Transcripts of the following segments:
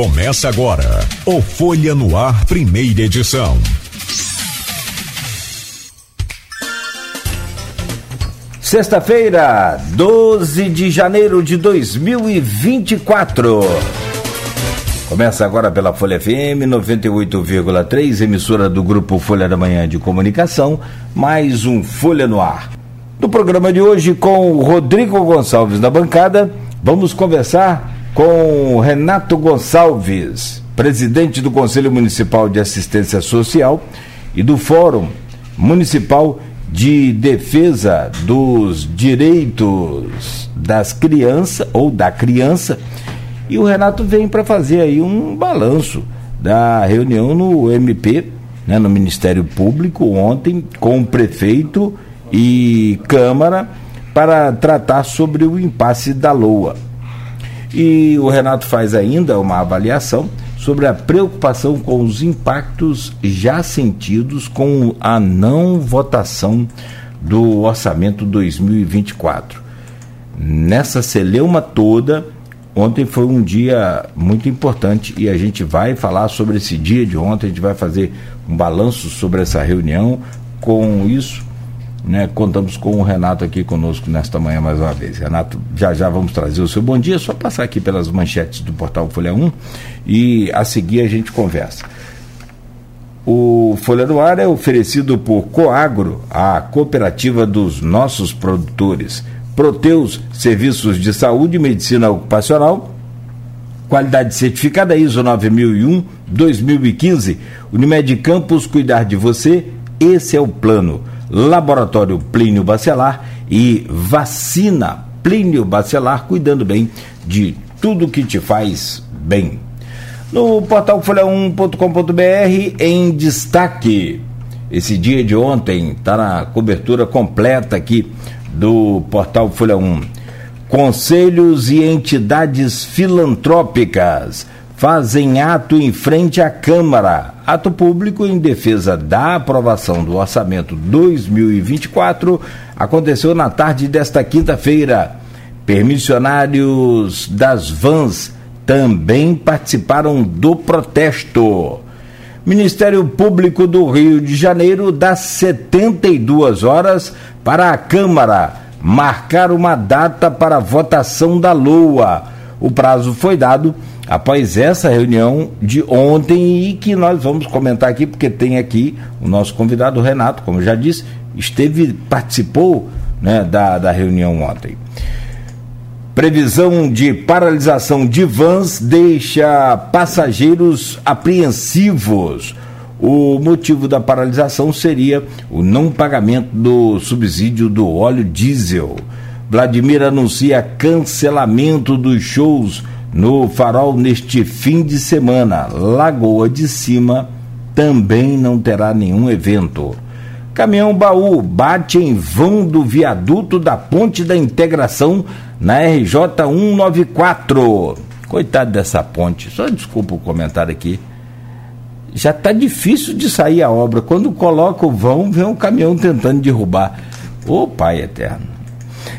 Começa agora o Folha no Ar, primeira edição. Sexta-feira, 12 de janeiro de 2024. Começa agora pela Folha FM 98,3, emissora do grupo Folha da Manhã de Comunicação, mais um Folha no Ar. No programa de hoje, com o Rodrigo Gonçalves na bancada, vamos conversar com Renato Gonçalves, presidente do Conselho Municipal de Assistência Social e do Fórum Municipal de Defesa dos Direitos das Crianças ou da Criança. E o Renato vem para fazer aí um balanço da reunião no MP, né, no Ministério Público, ontem, com o prefeito e Câmara, para tratar sobre o impasse da LOA. E o Renato faz ainda uma avaliação sobre a preocupação com os impactos já sentidos com a não votação do orçamento 2024. Nessa celeuma toda, ontem foi um dia muito importante e a gente vai falar sobre esse dia de ontem, a gente vai fazer um balanço sobre essa reunião. Com isso, né, contamos com o Renato aqui conosco nesta manhã mais uma vez. Renato, já já vamos trazer o seu bom dia, só passar aqui pelas manchetes do portal Folha 1 e a seguir a gente conversa. O Folha do Ar é oferecido por Coagro, a cooperativa dos nossos produtores. Proteus, serviços de saúde e medicina ocupacional. Qualidade certificada ISO 9001 2015. Unimed Campos, cuidar de você, esse é o plano. Laboratório Plínio Bacelar e Vacina Plínio Bacelar, cuidando bem de tudo que te faz bem. No portal folha1.com.br, em destaque, esse dia de ontem, está na cobertura completa aqui do portal Folha 1. Conselhos e entidades filantrópicas fazem ato em frente à Câmara. Ato público em defesa da aprovação do orçamento 2024 aconteceu na tarde desta quinta-feira. Permissionários das vans também participaram do protesto. Ministério Público do Rio de Janeiro dá 72 horas para a Câmara marcar uma data para votação da LOA. O prazo foi dado após essa reunião de ontem e que nós vamos comentar aqui, porque tem aqui o nosso convidado Renato, como já disse, esteve, participou né, da, da reunião ontem. Previsão de paralisação de vans deixa passageiros apreensivos. O motivo da paralisação seria o não pagamento do subsídio do óleo diesel. Vladimir anuncia cancelamento dos shows no Farol neste fim de semana. Lagoa de Cima também não terá nenhum evento. Caminhão baú bate em vão do viaduto da Ponte da Integração na RJ 194. Coitado dessa ponte, só desculpa o comentário aqui. Já está difícil de sair a obra. Quando coloca o vão, vem um caminhão tentando derrubar. Ô Pai eterno.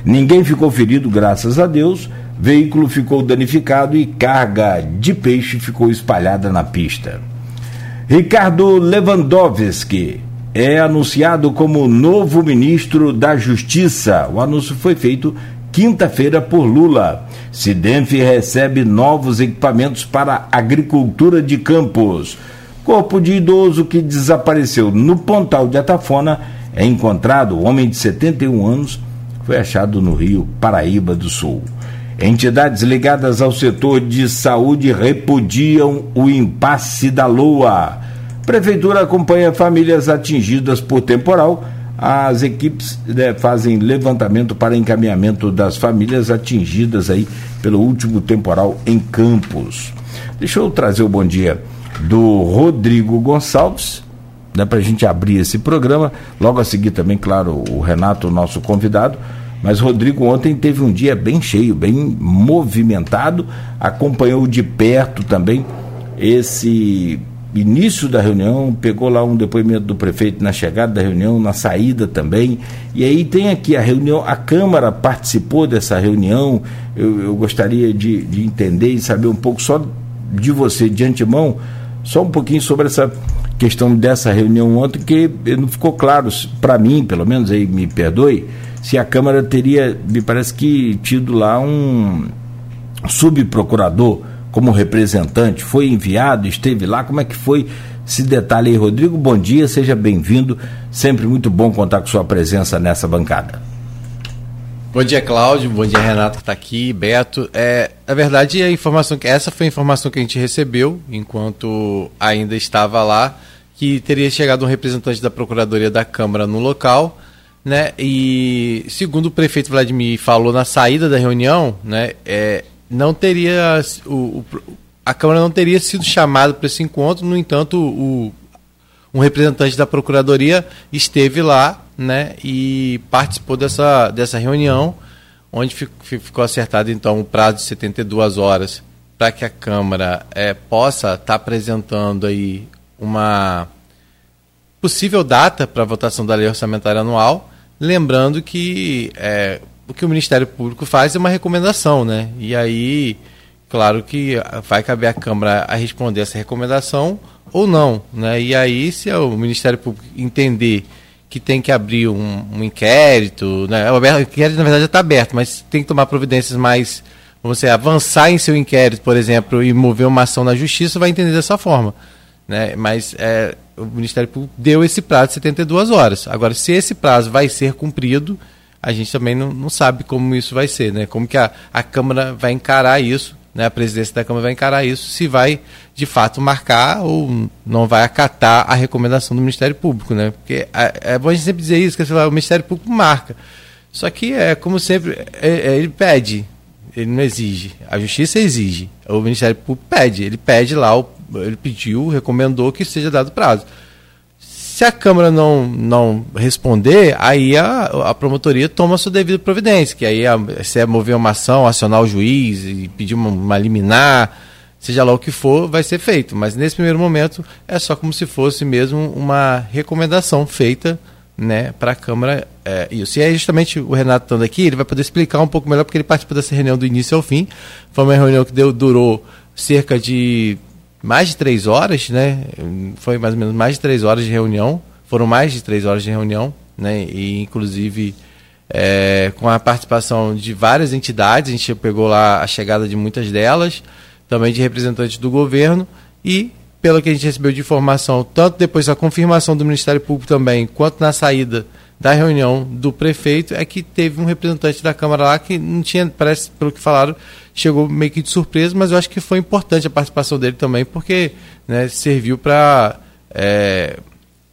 Ninguém ficou ferido, graças a Deus Veículo ficou danificado e carga de peixe ficou espalhada na pista. Ricardo Lewandowski é anunciado como novo ministro da Justiça. O anúncio foi feito quinta-feira por Lula. Sidenf recebe novos equipamentos para agricultura de campos. Corpo de idoso que desapareceu no Pontal de Atafona é encontrado. Homem de 71 anos foi achado no Rio Paraíba do Sul. Entidades ligadas ao setor de saúde repudiam o impasse da Lua. Prefeitura acompanha famílias atingidas por temporal. As equipes né, fazem levantamento para encaminhamento das famílias atingidas aí pelo último temporal em Campos. Deixa eu trazer o bom dia do Rodrigo Gonçalves, né, para a gente abrir esse programa. Logo a seguir também, claro, o Renato, nosso convidado. Mas Rodrigo ontem teve um dia bem cheio, bem movimentado, acompanhou de perto também esse início da reunião, pegou lá um depoimento do prefeito na chegada da reunião, na saída também. E aí tem aqui a reunião, a Câmara participou dessa reunião. Eu, eu gostaria de, de entender e saber um pouco só de você de antemão só um pouquinho sobre essa questão dessa reunião ontem, que não ficou claro, para mim, pelo menos, aí me perdoe, se a Câmara teria, me parece que, tido lá um subprocurador como representante, foi enviado, esteve lá, como é que foi esse detalhe aí, Rodrigo? Bom dia, seja bem-vindo, sempre muito bom contar com sua presença nessa bancada. Bom dia, Cláudio. Bom dia, Renato, que está aqui, Beto. É, na verdade, a informação que essa foi a informação que a gente recebeu enquanto ainda estava lá, que teria chegado um representante da Procuradoria da Câmara no local, né? E segundo o prefeito Vladimir falou na saída da reunião, né? É, não teria o, o, a Câmara não teria sido chamada para esse encontro. No entanto, o, um representante da Procuradoria esteve lá né, e participou dessa, dessa reunião, onde ficou acertado então o prazo de 72 horas para que a Câmara é, possa estar tá apresentando aí uma possível data para a votação da lei orçamentária anual, lembrando que é, o que o Ministério Público faz é uma recomendação, né? E aí, claro que vai caber à Câmara a responder essa recomendação ou não, né? E aí, se o Ministério Público entender que tem que abrir um, um inquérito, né? O inquérito na verdade já está aberto, mas tem que tomar providências mais, dizer, avançar em seu inquérito, por exemplo, e mover uma ação na justiça, vai entender dessa forma, né? Mas é, o Ministério Público deu esse prazo de 72 horas. Agora, se esse prazo vai ser cumprido, a gente também não, não sabe como isso vai ser, né? Como que a, a Câmara vai encarar isso, né? A presidência da Câmara vai encarar isso, se vai de fato marcar ou não vai acatar a recomendação do Ministério Público, né? Porque é, é bom a gente sempre dizer isso, que o Ministério Público marca. Só que é como sempre, é, é, ele pede, ele não exige. A Justiça exige. O Ministério Público pede. Ele pede lá, ele pediu, recomendou que seja dado prazo. Se a Câmara não, não responder, aí a, a promotoria toma a sua devida providência, que aí a, se é mover uma ação, acionar o juiz e pedir uma, uma liminar, seja lá o que for, vai ser feito. Mas nesse primeiro momento é só como se fosse mesmo uma recomendação feita né, para a Câmara. É, isso. E é justamente o Renato estando aqui, ele vai poder explicar um pouco melhor, porque ele participou dessa reunião do início ao fim. Foi uma reunião que deu, durou cerca de mais de três horas, né? Foi mais ou menos mais de três horas de reunião. Foram mais de três horas de reunião, né? E inclusive é, com a participação de várias entidades, a gente pegou lá a chegada de muitas delas também de representantes do governo e pelo que a gente recebeu de informação, tanto depois da confirmação do Ministério Público também, quanto na saída da reunião do prefeito, é que teve um representante da Câmara lá que não tinha, parece, pelo que falaram, chegou meio que de surpresa, mas eu acho que foi importante a participação dele também, porque né, serviu para é,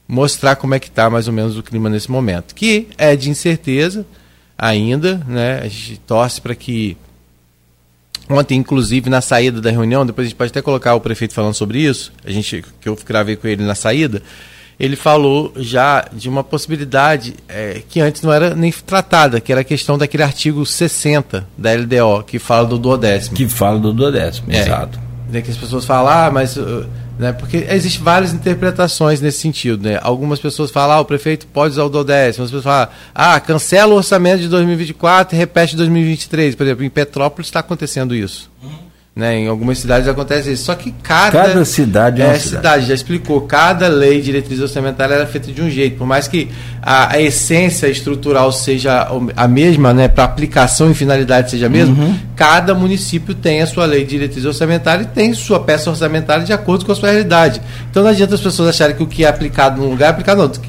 mostrar como é que está mais ou menos o clima nesse momento, que é de incerteza ainda, né, a gente torce para que Ontem, inclusive, na saída da reunião, depois a gente pode até colocar o prefeito falando sobre isso, a gente, que eu gravei com ele na saída, ele falou já de uma possibilidade é, que antes não era nem tratada, que era a questão daquele artigo 60 da LDO, que fala do duodécimo. Que fala do duodécimo, é, exato. Né, que as pessoas falam, ah, mas uh, né? Porque existem várias interpretações nesse sentido. Né? Algumas pessoas falam, ah, o prefeito pode usar o do décimo. Outras pessoas falam, ah, cancela o orçamento de 2024 e repete 2023. Por exemplo, em Petrópolis está acontecendo isso. Uhum. Né? Em algumas cidades acontece isso. Só que cada, cada cidade é, é cidade. cidade. Já explicou, cada lei de diretriz orçamentária era feita de um jeito. Por mais que a, a essência estrutural seja a mesma, né? para aplicação e finalidade seja a mesma, uhum. cada município tem a sua lei de diretriz orçamentária e tem sua peça orçamentária de acordo com a sua realidade. Então não adianta as pessoas acharem que o que é aplicado num lugar é aplicado no outro.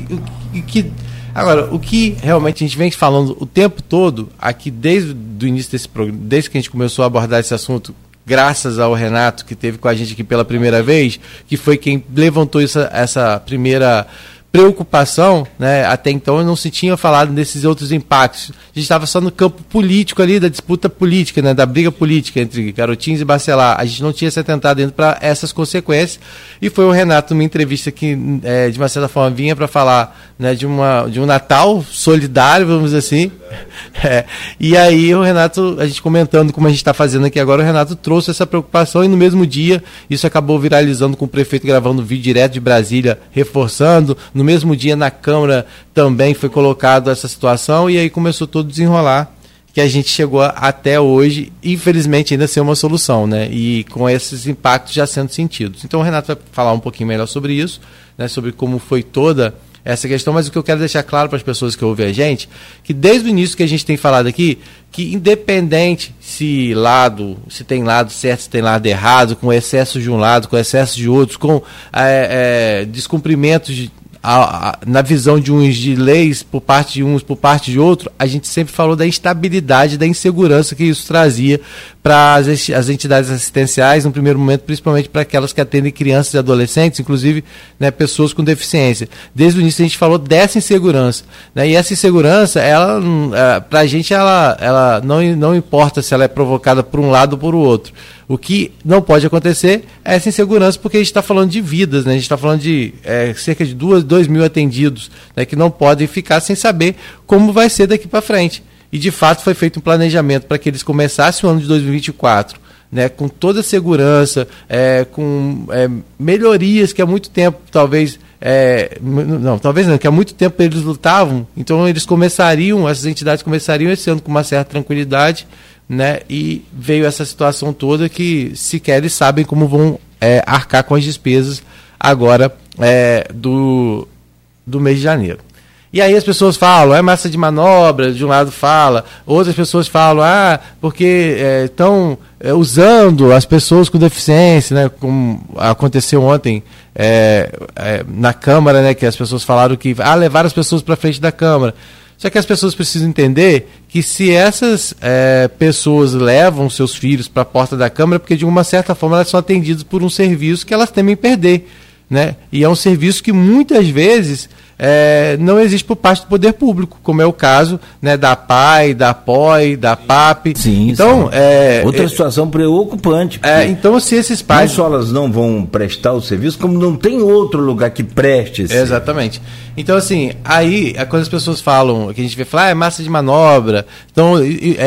O que, Agora, o que realmente a gente vem falando o tempo todo, aqui desde o início desse programa, desde que a gente começou a abordar esse assunto graças ao Renato, que teve com a gente aqui pela primeira vez, que foi quem levantou essa, essa primeira preocupação, né? Até então eu não se tinha falado desses outros impactos. A gente estava só no campo político ali, da disputa política, né? Da briga política entre Garotinhos e Bacelar. A gente não tinha se atentado dentro para essas consequências. E foi o Renato, numa entrevista que, é, de uma certa forma, vinha para falar né, de, uma, de um Natal solidário, vamos dizer assim. É. E aí o Renato, a gente comentando como a gente está fazendo aqui agora, o Renato trouxe essa preocupação e no mesmo dia isso acabou viralizando com o prefeito gravando vídeo direto de Brasília, reforçando no mesmo dia, na Câmara, também foi colocado essa situação e aí começou todo a desenrolar que a gente chegou até hoje, infelizmente, ainda ser uma solução, né? E com esses impactos já sendo sentidos. Então o Renato vai falar um pouquinho melhor sobre isso, né? Sobre como foi toda essa questão, mas o que eu quero deixar claro para as pessoas que ouvem a gente, que desde o início que a gente tem falado aqui, que independente se lado, se tem lado certo, se tem lado errado, com excesso de um lado, com excesso de outros, com é, é, descumprimentos de, a, a, na visão de uns de leis por parte de uns, por parte de outro, a gente sempre falou da instabilidade, da insegurança que isso trazia para as, entidades assistenciais, no primeiro momento, principalmente para aquelas que atendem crianças e adolescentes, inclusive né, pessoas com deficiência. Desde o início a gente falou dessa insegurança. Né, e essa insegurança, ela, é, para a gente, ela, ela não, não importa se ela é provocada por um lado ou por outro. O que não pode acontecer é essa insegurança, porque a gente está falando de vidas, né? a gente está falando de é, cerca de 2 mil atendidos né, que não podem ficar sem saber como vai ser daqui para frente. E de fato foi feito um planejamento para que eles começassem o ano de 2024 né, com toda a segurança, é, com é, melhorias que há muito tempo talvez. É, não, talvez não, que há muito tempo eles lutavam, então eles começariam, essas entidades começariam esse ano com uma certa tranquilidade né? E veio essa situação toda que sequer eles sabem como vão é, arcar com as despesas agora é, do, do mês de janeiro. E aí as pessoas falam, é massa de manobra, de um lado fala, outras pessoas falam, ah, porque estão é, é, usando as pessoas com deficiência, né, como aconteceu ontem é, na Câmara, né, que as pessoas falaram que ah, levar as pessoas para frente da Câmara. Só que as pessoas precisam entender que se essas é, pessoas levam seus filhos para a porta da Câmara, porque de uma certa forma elas são atendidas por um serviço que elas temem perder. Né? E é um serviço que muitas vezes é, não existe por parte do poder público, como é o caso né, da PAI, da POI, da PAP. Sim, então, sim. É, outra é, situação preocupante. É, então, se esses pais. Não só elas não vão prestar o serviço, como não tem outro lugar que preste esse Exatamente. Então, assim, aí, é quando as pessoas falam, que a gente vê falar, ah, é massa de manobra, estão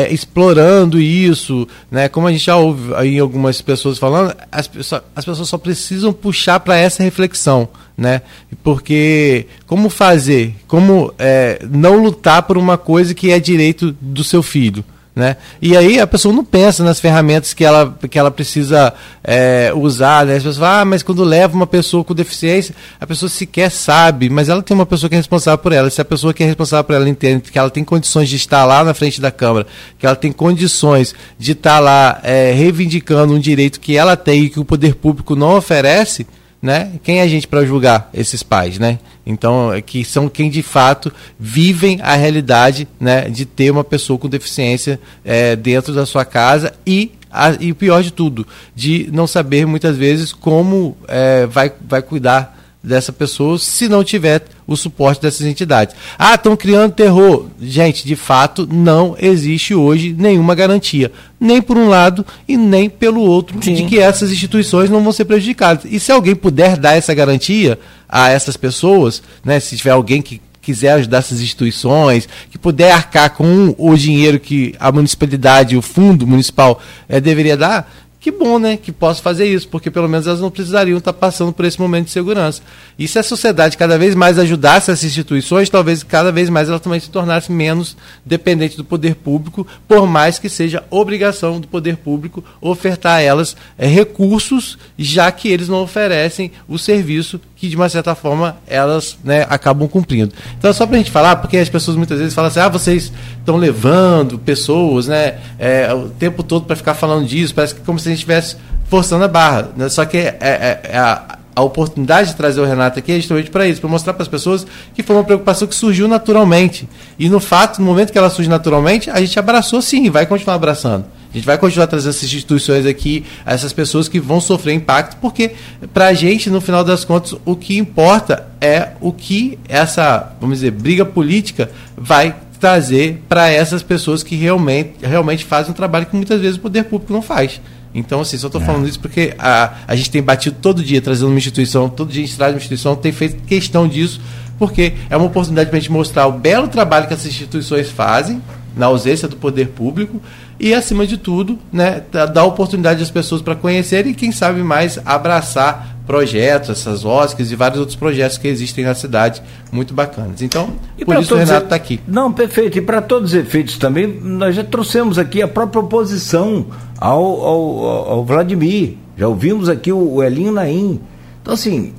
explorando isso, né? Como a gente já ouve aí algumas pessoas falando, as, as pessoas só precisam puxar para essa reflexão né? Porque como fazer, como é, não lutar por uma coisa que é direito do seu filho, né? E aí a pessoa não pensa nas ferramentas que ela, que ela precisa é, usar, né? As pessoas falam, ah, mas quando leva uma pessoa com deficiência, a pessoa sequer sabe, mas ela tem uma pessoa que é responsável por ela. Se a pessoa que é responsável por ela entende que ela tem condições de estar lá na frente da Câmara, que ela tem condições de estar lá é, reivindicando um direito que ela tem e que o poder público não oferece, né? Quem é a gente para julgar esses pais, né? Então, é que são quem de fato vivem a realidade, né, de ter uma pessoa com deficiência é, dentro da sua casa e a, e o pior de tudo, de não saber muitas vezes como é, vai, vai cuidar dessa pessoa se não tiver o suporte dessas entidades. Ah, estão criando terror. Gente, de fato, não existe hoje nenhuma garantia, nem por um lado e nem pelo outro, Sim. de que essas instituições não vão ser prejudicadas. E se alguém puder dar essa garantia a essas pessoas, né, se tiver alguém que quiser ajudar essas instituições, que puder arcar com o dinheiro que a municipalidade, o fundo municipal é, deveria dar, que bom, né? Que posso fazer isso, porque pelo menos elas não precisariam estar passando por esse momento de segurança. E se a sociedade cada vez mais ajudasse essas instituições, talvez cada vez mais ela também se tornasse menos dependente do poder público, por mais que seja obrigação do poder público ofertar a elas é, recursos, já que eles não oferecem o serviço que de uma certa forma elas né, acabam cumprindo. Então só para a gente falar, porque as pessoas muitas vezes falam assim, ah, vocês estão levando pessoas né, é, o tempo todo para ficar falando disso, parece que como se a gente estivesse forçando a barra. Né? Só que é, é, é a, a oportunidade de trazer o Renato aqui é justamente para isso, para mostrar para as pessoas que foi uma preocupação que surgiu naturalmente. E no fato, no momento que ela surge naturalmente, a gente abraçou sim vai continuar abraçando. A gente vai continuar trazendo essas instituições aqui, essas pessoas que vão sofrer impacto, porque para a gente, no final das contas, o que importa é o que essa, vamos dizer, briga política vai trazer para essas pessoas que realmente, realmente fazem um trabalho que muitas vezes o poder público não faz. Então, assim, só estou é. falando isso porque a, a gente tem batido todo dia trazendo uma instituição, todo dia a gente traz uma instituição, tem feito questão disso, porque é uma oportunidade para a gente mostrar o belo trabalho que essas instituições fazem, na ausência do poder público, e, acima de tudo, né, dar oportunidade às pessoas para conhecerem e, quem sabe mais, abraçar projetos, essas OSCs e vários outros projetos que existem na cidade, muito bacanas. Então, E por isso o Renato está aqui. Não, perfeito. E para todos os efeitos também, nós já trouxemos aqui a própria oposição ao, ao, ao- ao Vladimir. Já ouvimos aqui o, o Elinho Naim. Então, assim,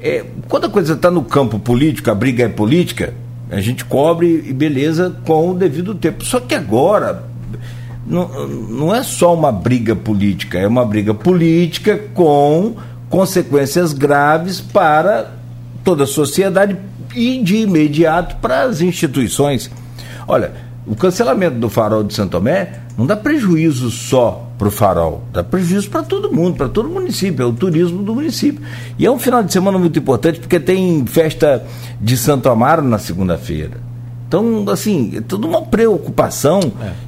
é, quando a coisa está no campo político, a briga é política, a gente cobre e beleza com o devido tempo. Só que agora não, não é só uma briga política, é uma briga política com consequências graves para toda a sociedade e de imediato para as instituições. Olha, o cancelamento do farol de Santo não dá prejuízo só para o farol, dá prejuízo para todo mundo, para todo município, é o turismo do município. E é um final de semana muito importante porque tem festa de Santo Amaro na segunda-feira. Então, assim, é toda uma preocupação.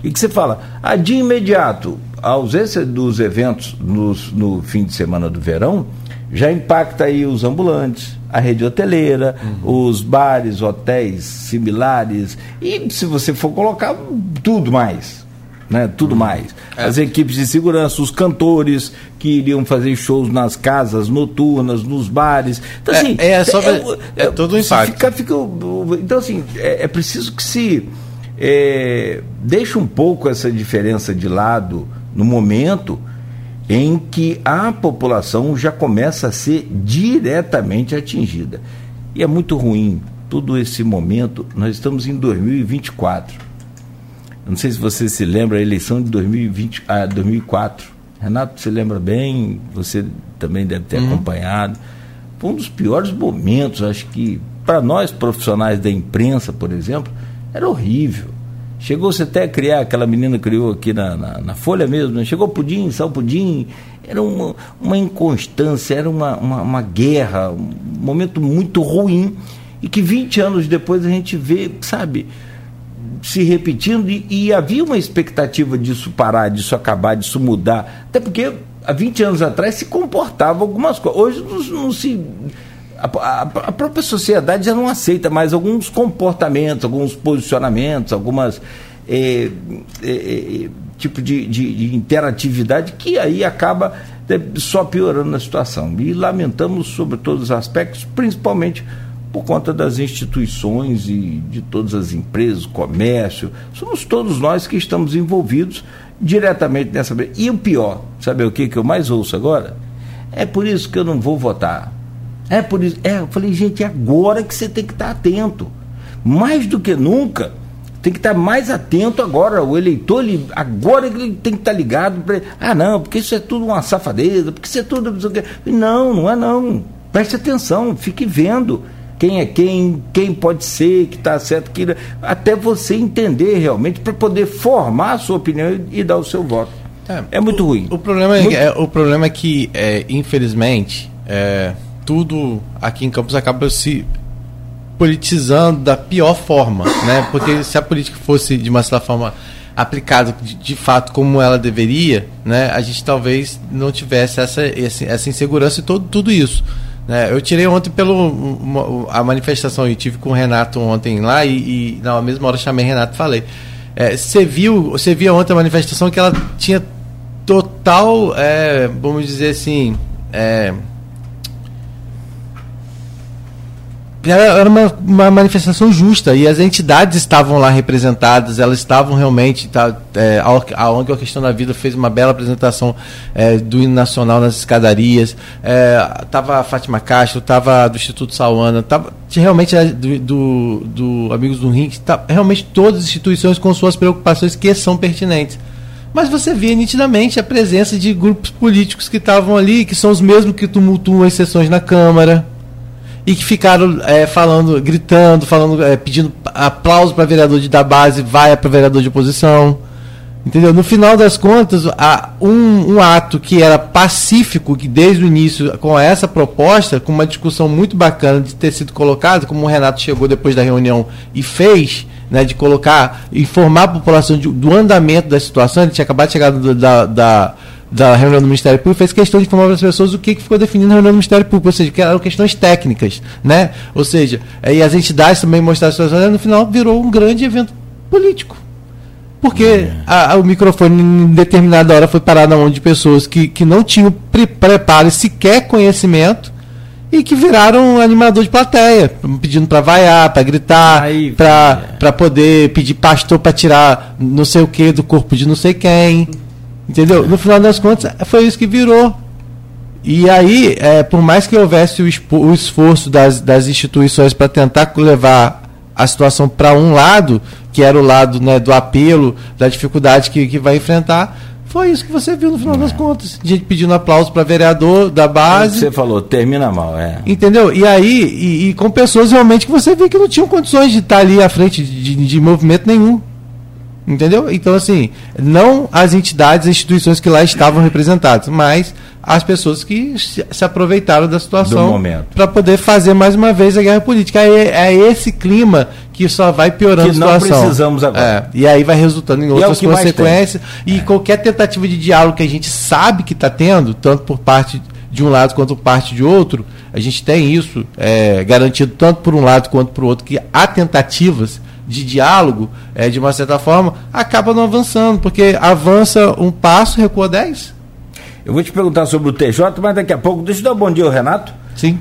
E que você fala, ah, de imediato, a ausência dos eventos nos- no fim de semana do verão já impacta aí os ambulantes, a rede hoteleira, os bares, hotéis similares, e se você for colocar, tudo mais. Né, tudo mais. As equipes de segurança, os cantores que iriam fazer shows nas casas noturnas, nos bares. Então, É- assim, é só- é todo um impacto. fica- fica então, assim, é, é preciso que se é, deixe um pouco essa diferença de lado no momento em que a população já começa a ser diretamente atingida. E é muito ruim todo esse momento. Nós estamos em 2024. Não sei se você se lembra a eleição de 2020, ah, 2004. Renato, você lembra bem, você também deve ter acompanhado. Foi um dos piores momentos, acho que, para nós profissionais da imprensa, por exemplo, era horrível. Chegou-se até a criar, aquela menina criou aqui na, na, na Folha mesmo, né? chegou pudim, sal pudim, era uma, uma inconstância, era uma, uma, uma guerra, um momento muito ruim, e que 20 anos depois a gente vê, sabe, se repetindo e, e havia uma expectativa disso parar, disso acabar, disso mudar. Até porque há 20 anos atrás se comportava algumas coisas. Hoje não, não se. A, a- a própria sociedade já não aceita mais alguns comportamentos, alguns posicionamentos, algumas. eh, eh, tipo de, de- de interatividade que aí acaba só piorando a situação. E lamentamos sobre todos os aspectos, principalmente por conta das instituições e de todas as empresas, comércio, somos todos nós que estamos envolvidos diretamente nessa. E o pior, sabe o que, que eu mais ouço agora? É por isso que eu não vou votar. É por isso. É, eu falei, gente, é agora que você tem que estar atento. Mais do que nunca, tem que estar mais atento agora. O eleitor, ele, agora ele tem que estar ligado. Pra, ah, não, porque isso é tudo uma safadeza, porque isso é tudo. Não, não é não. Preste atenção, fique vendo quem é quem, quem pode ser, que está certo, que até você entender realmente para poder formar a sua opinião e, e dar o seu voto. É, muito ruim. O problema, Muito- é, é- o problema é que, é, infelizmente, é, tudo aqui em Campos acaba se politizando da pior forma, né? Porque se a política fosse de uma certa forma aplicada de, de fato como ela deveria, né? A gente talvez não tivesse essa, essa insegurança e todo, tudo isso. Né? Eu tirei ontem pelo uma- a manifestação e tive com o Renato ontem lá e, e na mesma hora chamei Renato e falei. é, Você viu, você via ontem a manifestação que ela tinha total, é, vamos dizer assim, é, era, uma, uma manifestação justa. E as entidades estavam lá representadas, elas estavam realmente, tá, é, a, ONG A Questão da Vida fez uma bela apresentação é, do hino nacional nas escadarias, é, a Fátima Castro, tava do Instituto Sauana, tava realmente do, do, do Amigos do Ring, tá, realmente todas as instituições com suas preocupações que são pertinentes. Mas você via nitidamente a presença de grupos políticos que estavam ali, que são os mesmos que tumultuam as sessões na Câmara e que ficaram é, falando, gritando, falando, é, pedindo aplauso para vereador de, da base, vai para vereador de oposição. Entendeu? No final das contas, a, um, um ato que era pacífico, que desde o início, com essa proposta, com uma discussão muito bacana de ter sido colocado, como o Renato chegou depois da reunião e fez, né, de colocar, informar a população de- do andamento da situação, ele tinha acabado de chegar do- da, da, da reunião do Ministério Público, fez questão de informar para as pessoas o que, ficou definido na reunião do Ministério Público, ou seja, que eram questões técnicas, né? Ou seja, e as entidades também mostraram as situações, no final virou um grande evento político. Porque é. a, a, o microfone em determinada hora foi parar na mão de pessoas que, que não tinham pre preparo e sequer conhecimento e que viraram animador de plateia, pedindo para vaiar, para gritar, para poder pedir pastor para tirar não sei o que do corpo de não sei quem. Entendeu? No final das contas, foi isso que virou. E aí, é, por mais que houvesse o, o esforço das, das instituições para tentar levar a situação para um lado, que era o lado né, do apelo, da dificuldade que, que vai enfrentar, foi isso que você viu no final é. das contas. Gente pedindo aplauso para vereador da base. Você falou, termina mal, é. Entendeu? E aí, e, e, com pessoas realmente que você vê que não tinham condições de estar ali à frente de, de movimento nenhum. Entendeu? Então, assim, não as entidades, as instituições que lá estavam representadas, mas as pessoas que se aproveitaram da situação para poder fazer mais uma vez a guerra política. É, é, esse clima que só vai piorando que a situação. não precisamos agora. É, e aí vai resultando em é outras é consequências. E qualquer tentativa de diálogo que a gente sabe que está tendo, tanto por parte de um lado quanto por parte de outro, a gente tem isso é, garantido tanto por um lado quanto por outro, que há tentativas de diálogo, é, de uma certa forma, acaba não avançando, porque avança um passo, recua dez. Eu vou te perguntar sobre o TJ, mas daqui a pouco. Deixa eu dar um bom dia ao Renato. Sim.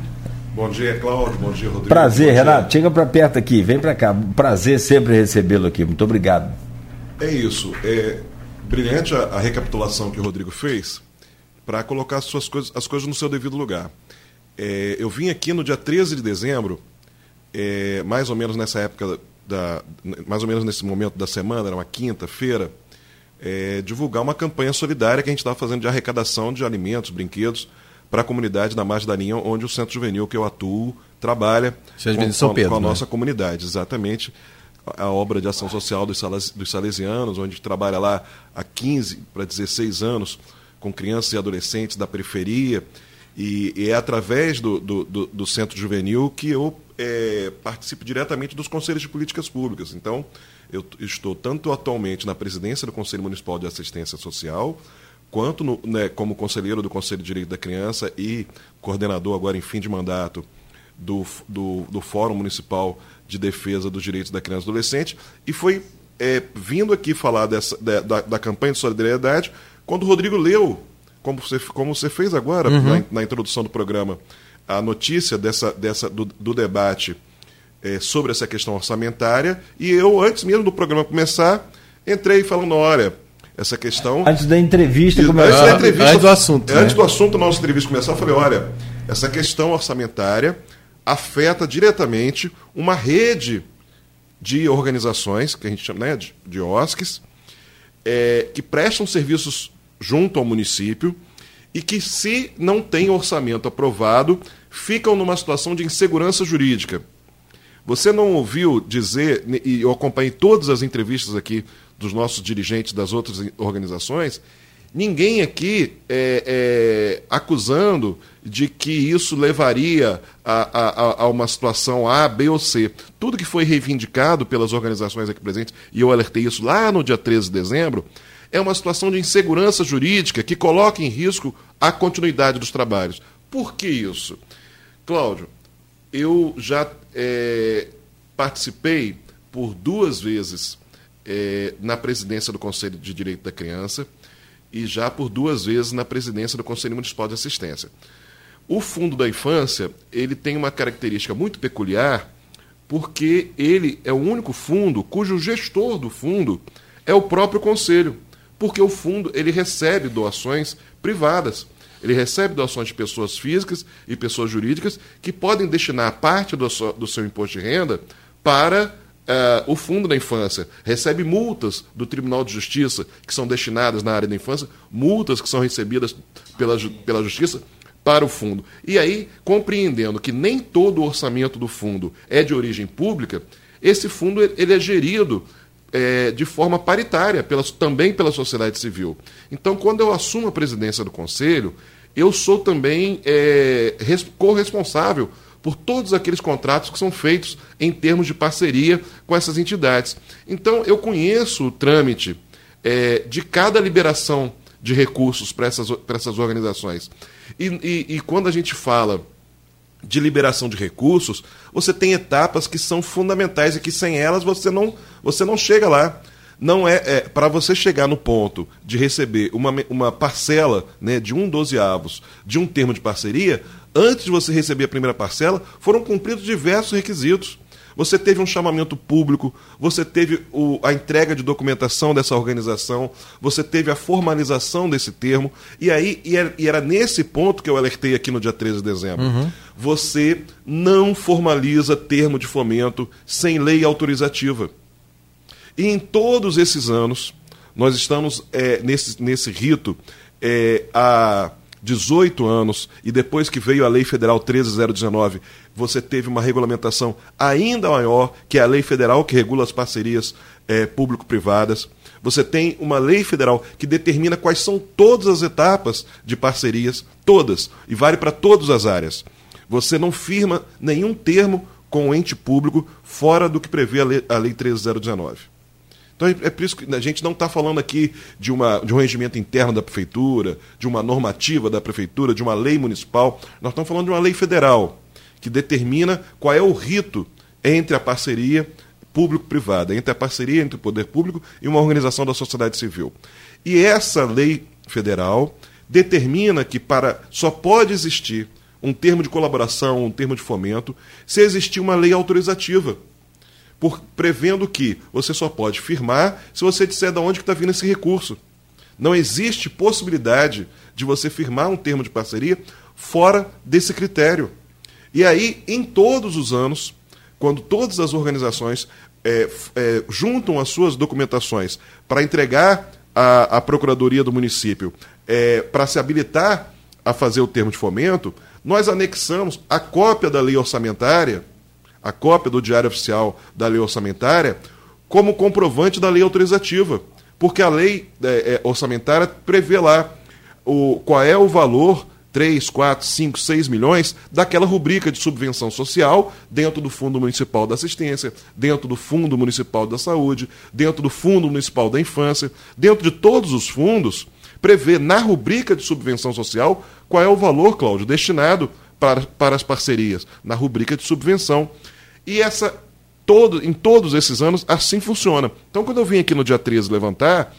Bom dia, Cláudio. Bom dia, Rodrigo. Prazer, Renato. Chega para perto aqui, vem para cá. Prazer sempre recebê-lo aqui. Muito obrigado. É isso. É brilhante a, a recapitulação que o Rodrigo fez para colocar as, suas coisas, as coisas no seu devido lugar. É, eu vim aqui no dia 13 de dezembro, é, mais ou menos nessa época, da, mais ou menos nesse momento da semana, era uma quinta-feira é, divulgar uma campanha solidária que a gente estava fazendo de arrecadação de alimentos, brinquedos para a comunidade da Margem da Linha, onde o Centro Juvenil que eu atuo trabalha com, São Pedro, com a né? nossa comunidade, exatamente. A obra de ação social dos, dos salesianos, onde trabalha lá há 15 para 16 anos com crianças e adolescentes da periferia. E, e é através do, do, do, do, Centro Juvenil que eu é, participo diretamente dos conselhos de políticas públicas. Então, eu estou tanto atualmente na presidência do Conselho Municipal de Assistência Social, quanto no, né, como conselheiro do Conselho de Direito da Criança e coordenador agora em fim de mandato do, do, do Fórum Municipal de Defesa dos Direitos da Criança e Adolescente, e foi é, vindo aqui falar dessa, da, da, campanha de solidariedade quando o Rodrigo leu, como você, como você fez agora uhum. na, na, introdução do programa, a notícia dessa, dessa, do, do debate é, sobre essa questão orçamentária. E eu, antes mesmo do programa começar, entrei falando: olha, essa questão. Antes da entrevista começar. Antes da entrevista. Antes do assunto. Antes né? do assunto da nossa entrevista começar, eu falei: olha, essa questão orçamentária afeta diretamente uma rede de organizações, que a gente chama né, de, de OSCs, é, que prestam serviços junto ao município e que, se não tem orçamento aprovado, ficam numa situação de insegurança jurídica. Você não ouviu dizer, e eu acompanhei todas as entrevistas aqui dos nossos dirigentes das outras organizações, ninguém aqui é, é, acusando de que isso levaria a, a, a, uma situação A, B ou C. Tudo que foi reivindicado pelas organizações aqui presentes, e eu alertei isso lá no dia 13 de dezembro, é uma situação de insegurança jurídica que coloca em risco a continuidade dos trabalhos. Por que isso? Cláudio, eu já é, participei por duas vezes é, na presidência do Conselho de Direito da Criança e já por duas vezes na presidência do Conselho Municipal de Assistência. O Fundo da Infância ele tem uma característica muito peculiar porque ele é o único fundo cujo gestor do fundo é o próprio conselho, porque o fundo ele recebe doações privadas. Ele recebe doações de pessoas físicas e pessoas jurídicas que podem destinar parte do seu, do seu imposto de renda para uh, o Fundo da Infância. Recebe multas do Tribunal de Justiça que são destinadas na área da infância, multas que são recebidas pela, pela Justiça para o fundo. E aí, compreendendo que nem todo o orçamento do fundo é de origem pública, esse fundo ele é gerido é, de forma paritária, pela, também pela sociedade civil. Então, quando eu assumo a presidência do Conselho, eu sou também é, corresponsável por todos aqueles contratos que são feitos em termos de parceria com essas entidades. Então, eu conheço o trâmite é, de cada liberação de recursos para essas, essas organizações. E, e, e quando a gente fala de liberação de recursos, você tem etapas que são fundamentais e que sem elas você não, você não chega lá. não é, é para você chegar no ponto de receber uma, uma parcela né, de um dozeavos de um termo de parceria, antes de você receber a primeira parcela, foram cumpridos diversos requisitos. Você teve um chamamento público, você teve o, a entrega de documentação dessa organização, você teve a formalização desse termo, e aí e era, e era nesse ponto que eu alertei aqui no dia 13 de dezembro. Uhum. Você não formaliza termo de fomento sem lei autorizativa. E em todos esses anos, nós estamos é, nesse, nesse rito é, há 18 anos, e depois que veio a Lei Federal 13019, você teve uma regulamentação ainda maior, que é a Lei Federal que regula as parcerias é, público-privadas. Você tem uma lei federal que determina quais são todas as etapas de parcerias, todas, e vale para todas as áreas. Você não firma nenhum termo com o ente público fora do que prevê a Lei, a lei 13019. Então é por isso que a gente não está falando aqui de, uma, de um regimento interno da prefeitura, de uma normativa da prefeitura, de uma lei municipal. Nós estamos falando de uma lei federal que determina qual é o rito entre a parceria público-privada, entre a parceria entre o poder público e uma organização da sociedade civil. E essa lei federal determina que para só pode existir um termo de colaboração, um termo de fomento, se existir uma lei autorizativa por, prevendo que você só pode firmar se você disser de onde está vindo esse recurso. Não existe possibilidade de você firmar um termo de parceria fora desse critério. E aí, em todos os anos, quando todas as organizações é, é, juntam as suas documentações para entregar à, à Procuradoria do município é, para se habilitar a fazer o termo de fomento, nós anexamos a cópia da lei orçamentária a cópia do Diário Oficial da Lei Orçamentária como comprovante da lei autorizativa. Porque a lei é, é, orçamentária prevê lá o, qual é o valor 3, 4, 5, 6 milhões daquela rubrica de subvenção social dentro do Fundo Municipal da Assistência, dentro do Fundo Municipal da Saúde, dentro do Fundo Municipal da Infância, dentro de todos os fundos, prevê na rubrica de subvenção social qual é o valor, Cláudio, destinado para, para as parcerias, na rubrica de subvenção. E essa todo, em todos esses anos assim funciona. Então, quando eu vim aqui no dia 13 levantar,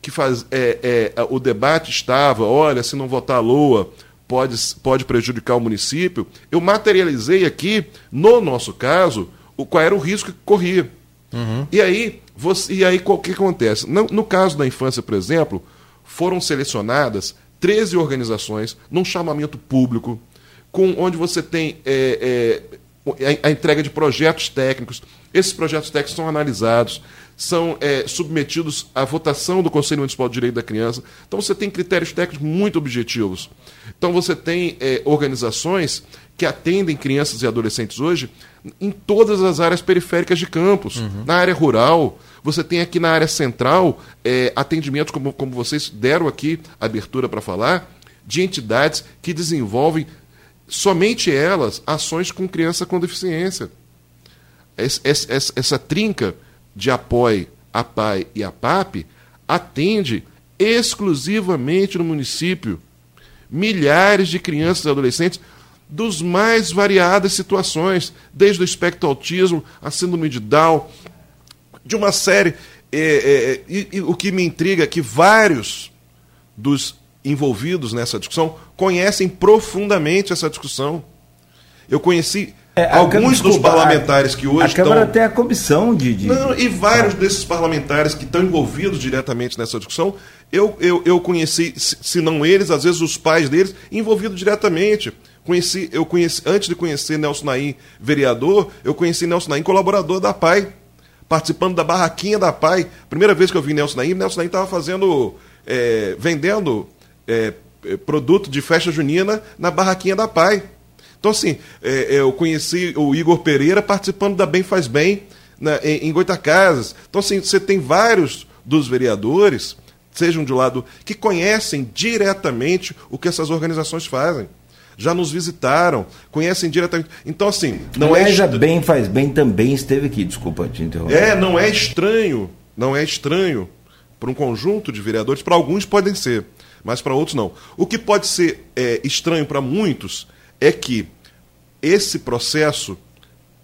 que faz, é, é, o debate estava, olha, se não votar a LOA, pode, pode prejudicar o município, eu materializei aqui, no nosso caso, o, qual era o risco que corria. Uhum. E aí, você, e aí o que acontece? No, no caso da infância, por exemplo, foram selecionadas 13 organizações num chamamento público, com onde você tem é, é, a entrega de projetos técnicos. Esses projetos técnicos são analisados, são é, submetidos à votação do Conselho Municipal de Direito da Criança. Então você tem critérios técnicos muito objetivos. Então você tem é, organizações que atendem crianças e adolescentes hoje em todas as áreas periféricas de campos, uhum. na área rural. Você tem aqui na área central é, atendimentos, como, como vocês deram aqui abertura para falar, de entidades que desenvolvem somente elas ações com criança com deficiência. Essa, essa, essa trinca de apoio a PAI e a PAP atende exclusivamente no município milhares de crianças e adolescentes dos mais variadas situações, desde o espectro autismo, a síndrome de Down, de uma série. É, é, e, e, o que me intriga é que vários dos envolvidos nessa discussão conhecem profundamente essa discussão. Eu conheci é, alguns dos parlamentares que hoje a Câmara estão... tem a comissão de... de... Não, e vários desses parlamentares que estão envolvidos diretamente nessa discussão, eu, eu, eu conheci, se não eles, às vezes os pais deles, envolvidos diretamente. Conheci, eu conheci, antes de conhecer Nelson Naim, vereador, eu conheci Nelson Naim, colaborador da PAI, participando da barraquinha da PAI. Primeira vez que eu vi Nelson Naim, Nelson Naim estava fazendo, é, vendendo é, é, produto de festa junina na barraquinha da Pai. Então, assim, é, é, eu conheci o Igor Pereira participando da Bem Faz Bem na, em, em Goitacazes. Então, assim, você tem vários dos vereadores, sejam de lado, que conhecem diretamente o que essas organizações fazem. Já nos visitaram, conhecem diretamente. Então, assim, não Aliás, é. Bem Faz Bem também esteve aqui, desculpa te interromper. É, não é estranho, não é estranho para um conjunto de vereadores, para alguns podem ser mas para outros não. O que pode ser é, estranho para muitos é que esse processo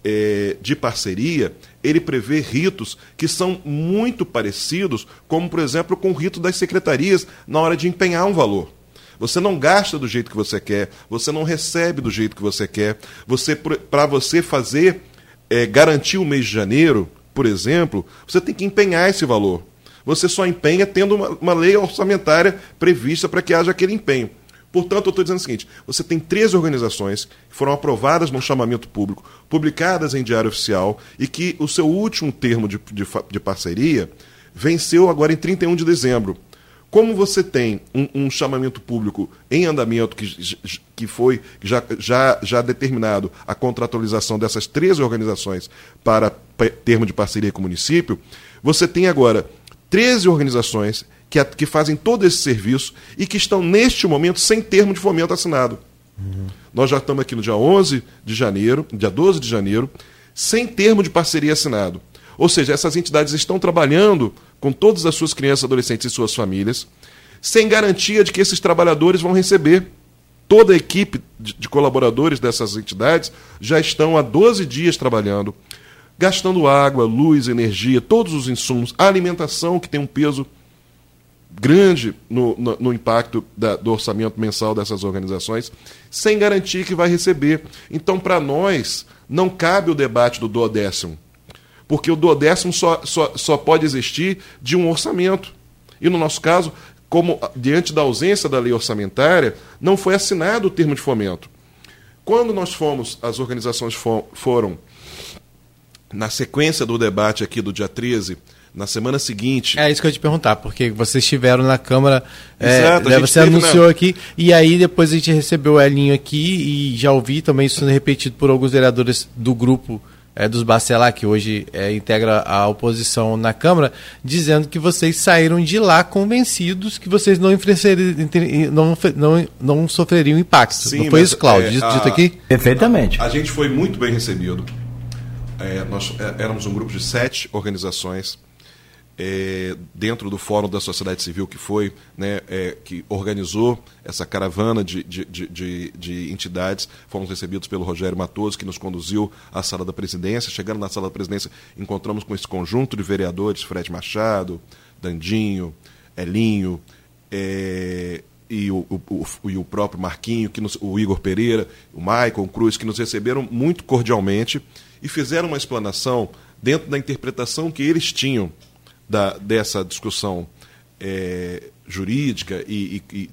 é, de parceria, ele prevê ritos que são muito parecidos, como, por exemplo, com o rito das secretarias na hora de empenhar um valor. Você não gasta do jeito que você quer, você não recebe do jeito que você quer. Você para você fazer é, garantir o mês de janeiro, por exemplo, você tem que empenhar esse valor. Você só empenha tendo uma, uma lei orçamentária prevista para que haja aquele empenho. Portanto, eu estou dizendo o seguinte: você tem 13 organizações que foram aprovadas no chamamento público, publicadas em diário oficial, e que o seu último termo de, de, de parceria venceu agora em 31 de dezembro. Como você tem um, um, chamamento público em andamento que, que foi já, já, já determinado a contratualização dessas 13 organizações para termo de parceria com o município, você tem agora 13 organizações que, que fazem todo esse serviço e que estão, neste momento, sem termo de fomento assinado. Uhum. Nós já estamos aqui no dia 11 de janeiro, dia 12 de janeiro, sem termo de parceria assinado. Ou seja, essas entidades estão trabalhando com todas as suas crianças, adolescentes e suas famílias, sem garantia de que esses trabalhadores vão receber. Toda a equipe de, de colaboradores dessas entidades já estão há 12 dias trabalhando, gastando água, luz, energia, todos os insumos, alimentação, que tem um peso grande no, no, no impacto da, do orçamento mensal dessas organizações, sem garantir que vai receber. Então, para nós, não cabe o debate do duodécimo, porque o duodécimo só, só, só pode existir de um orçamento. E no nosso caso, como diante da ausência da lei orçamentária, não foi assinado o termo de fomento. Quando nós fomos, as organizações foram, na sequência do debate aqui do dia 13, na semana seguinte. É isso que eu ia te perguntar, porque vocês estiveram na Câmara, Exato, é, você anunciou na... aqui, e aí depois a gente recebeu o Elinho aqui e já ouvi também isso sendo repetido por alguns vereadores do grupo é, dos Bacelar, que hoje é, integra a oposição na Câmara, dizendo que vocês saíram de lá convencidos que vocês não, não, não, não sofreriam impacto. Sim, não foi isso, Cláudio? É, dito, dito aqui? Perfeitamente. A, a gente foi muito bem recebido. É, nós é, éramos um grupo de sete organizações é, dentro do Fórum da Sociedade Civil que foi, né, é, que organizou essa caravana de, de, de, de, entidades, fomos recebidos pelo Rogério Matoso, que nos conduziu à sala da presidência. Chegando na sala da presidência, encontramos com esse conjunto de vereadores, Fred Machado, Dandinho, Elinho, é, e o, o, o, e o próprio Marquinho, que nos, o Igor Pereira, o Michael Cruz, que nos receberam muito cordialmente e fizeram uma explanação dentro da interpretação que eles tinham da, dessa discussão é, jurídica e, e,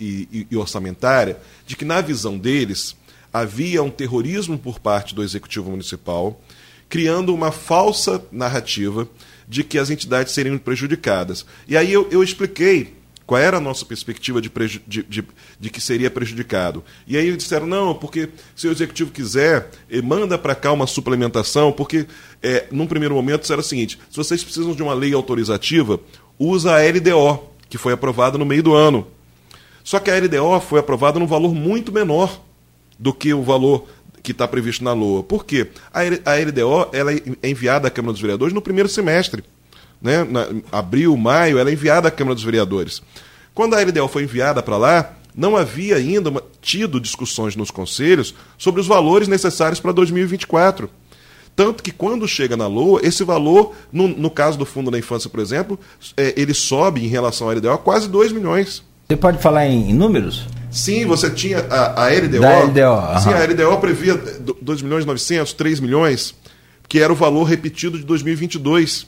e, e, orçamentária, de que, na visão deles, havia um terrorismo por parte do Executivo Municipal, criando uma falsa narrativa de que as entidades seriam prejudicadas. E aí eu, eu expliquei qual era a nossa perspectiva de, de, de, de, que seria prejudicado. E aí eles disseram, não, porque se o executivo quiser, manda para cá uma suplementação, porque é, num primeiro momento disseram o seguinte, se vocês precisam de uma lei autorizativa, usa a LDO, que foi aprovada no meio do ano. Só que a LDO foi aprovada num valor muito menor do que o valor que está previsto na LOA. Por quê? A LDO ela é enviada à Câmara dos Vereadores no primeiro semestre né, na, abril, maio, ela é enviada à Câmara dos Vereadores. Quando a LDO foi enviada para lá, não havia ainda uma, tido discussões nos conselhos sobre os valores necessários para 2024. Tanto que quando chega na LOA, esse valor, no, no caso do Fundo da Infância, por exemplo, é, ele sobe em relação à LDO a quase 2 milhões. Você pode falar em, em números? Sim, você tinha a, a LDO. Da LDO sim, a LDO previa 2 milhões e 900, 3 milhões, que era o valor repetido de 2022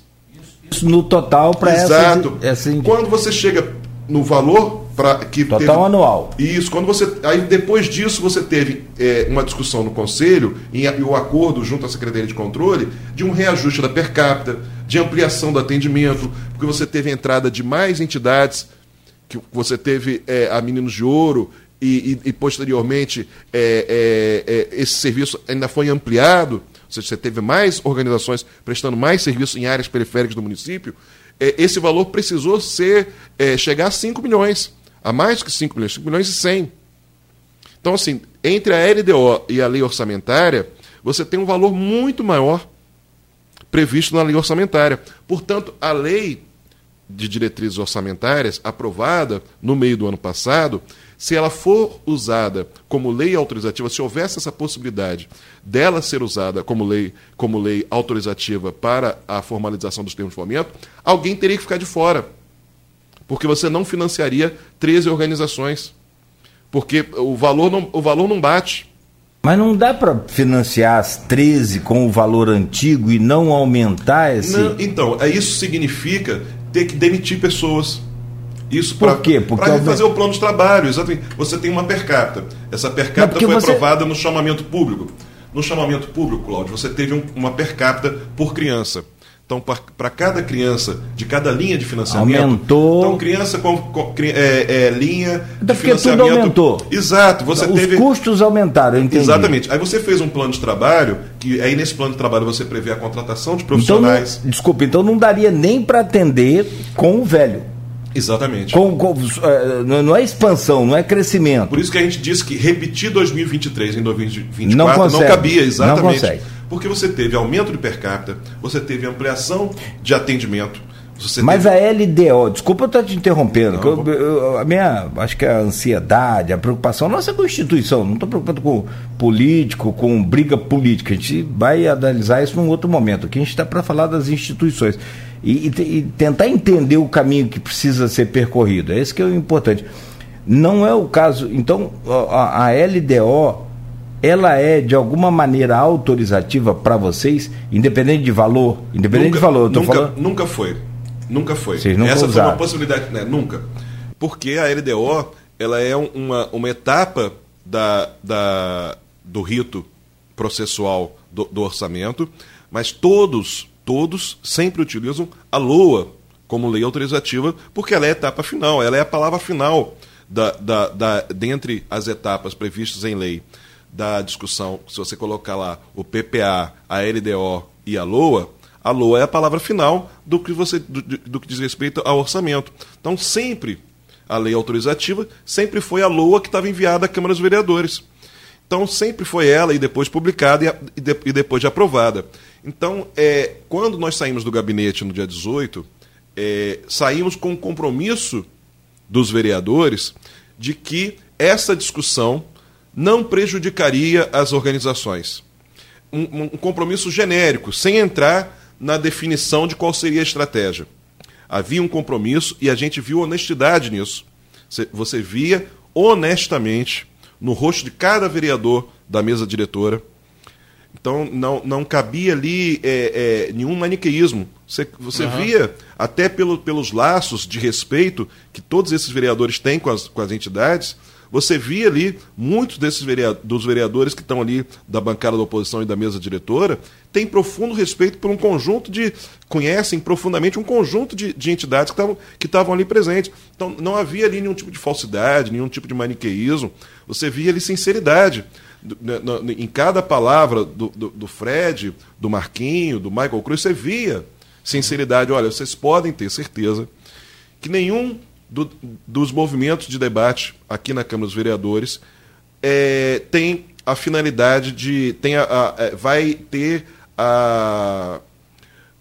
no total para essa, essa. Quando você chega no valor para que total teve, anual. Isso. Quando você aí depois disso você teve é, uma discussão no conselho e, o acordo junto à secretaria de controle de um reajuste da per capita, de ampliação do atendimento, porque você teve a entrada de mais entidades, que você teve é, a Meninos de Ouro e, e, e posteriormente é, é, é esse serviço ainda foi ampliado ou seja, você teve mais organizações prestando mais serviços em áreas periféricas do município, é, esse valor precisou ser é, chegar a 5 milhões, a mais que 5 milhões, 5 milhões e 100. Então, assim, entre a LDO e a lei orçamentária, você tem um valor muito maior previsto na lei orçamentária. Portanto, a lei de diretrizes orçamentárias, aprovada no meio do ano passado, se ela for usada como lei autorizativa, se houvesse essa possibilidade dela ser usada como lei, como lei autorizativa para a formalização dos termos de fomento, alguém teria que ficar de fora. Porque você não financiaria 13 organizações. Porque o valor não, o valor não bate. Mas não dá para financiar as 13 com o valor antigo e não aumentar esse. Não, então, é isso significa ter que demitir pessoas. Isso para quê? Para fazer o plano de trabalho. Exatamente. Você tem uma per capita. Essa per capita foi você... aprovada no chamamento público. No chamamento público, Cláudio, você teve um, uma per capita por criança. Então, para cada criança, de cada linha de financiamento. Aumentou. Então, criança com, com é, é, linha Até de financiamento. Tudo aumentou. Exato. Você Os teve... custos aumentaram, entendi. Exatamente. Aí você fez um plano de trabalho, que aí nesse plano de trabalho você prevê a contratação de profissionais. Então, não, desculpa, então não daria nem para atender com o velho. Exatamente. Com, com, é, não é expansão, não é crescimento. Por isso que a gente disse que repetir 2023 em 2024 não, consegue, não cabia, exatamente. Não consegue. Porque você teve aumento de per capita, você teve ampliação de atendimento. Mas teve... a LDO, desculpa eu estar te interrompendo, não, eu, eu, a minha, acho que a ansiedade, a preocupação, nossa Constituição, não estou preocupado com político, com briga política, a gente vai analisar isso num outro momento, aqui a gente está para falar das instituições e, e, e, tentar entender o caminho que precisa ser percorrido. É isso que é o importante. Não é o caso. Então, a, a LDO ela é de alguma maneira autorizativa para vocês, independente de valor, independente nunca, de valor. Nunca, falando... nunca foi, nunca foi. Essa usaram. foi uma possibilidade, né? nunca, porque a LDO ela é uma, uma etapa da, da, do rito processual do, do orçamento, mas todos todos sempre utilizam a LOA como lei autorizativa, porque ela é a etapa final, ela é a palavra final da, da, da, dentre as etapas previstas em lei da discussão. Se você colocar lá o PPA, a LDO e a LOA, a LOA é a palavra final do que, você, do, do que diz respeito ao orçamento. Então, sempre a lei autorizativa, sempre foi a LOA que estava enviada à Câmara dos Vereadores. Então, sempre foi ela e depois publicada e, de, e depois de aprovada. Então, é, quando nós saímos do gabinete no dia 18, é, saímos com o compromisso dos vereadores de que essa discussão não prejudicaria as organizações. Um, um compromisso genérico, sem entrar na definição de qual seria a estratégia. Havia um compromisso e a gente viu honestidade nisso. Você via honestamente no rosto de cada vereador da mesa diretora então não, não cabia ali é, é, nenhum maniqueísmo. Você, você uhum. via, até pelo, pelos laços de respeito que todos esses vereadores têm com as, com as entidades, você via ali muitos desses vereadores, dos vereadores que estão ali da bancada da oposição e da mesa diretora, têm profundo respeito por um conjunto de. conhecem profundamente um conjunto de, de entidades que estavam que estavam ali presentes. Então não havia ali nenhum tipo de falsidade, nenhum tipo de maniqueísmo. Você via ali sinceridade em cada palavra do, do, do, Fred, do Marquinho, do Michael Cruz, você via sinceridade. Olha, vocês podem ter certeza que nenhum do, dos movimentos de debate aqui na Câmara dos Vereadores é, tem a finalidade de. Tem a, a, é, vai ter a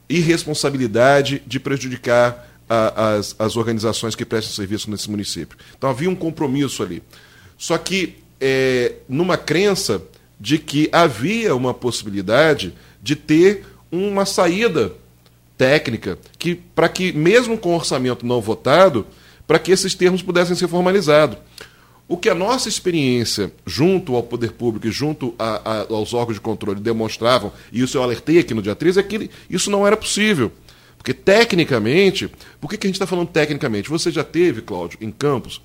irresponsabilidade de prejudicar a, as, as organizações que prestam serviço nesse município. Então havia um compromisso ali. Só que é, numa crença de que havia uma possibilidade de ter uma saída técnica que para que mesmo com orçamento não votado, para que esses termos pudessem ser formalizados. O que a nossa experiência junto ao poder público e junto a, a, aos órgãos de controle demonstravam, e isso eu alertei aqui no dia 13, é que isso não era possível. Porque tecnicamente, por que, que a gente está falando tecnicamente? Você já teve, Cláudio, em Campos,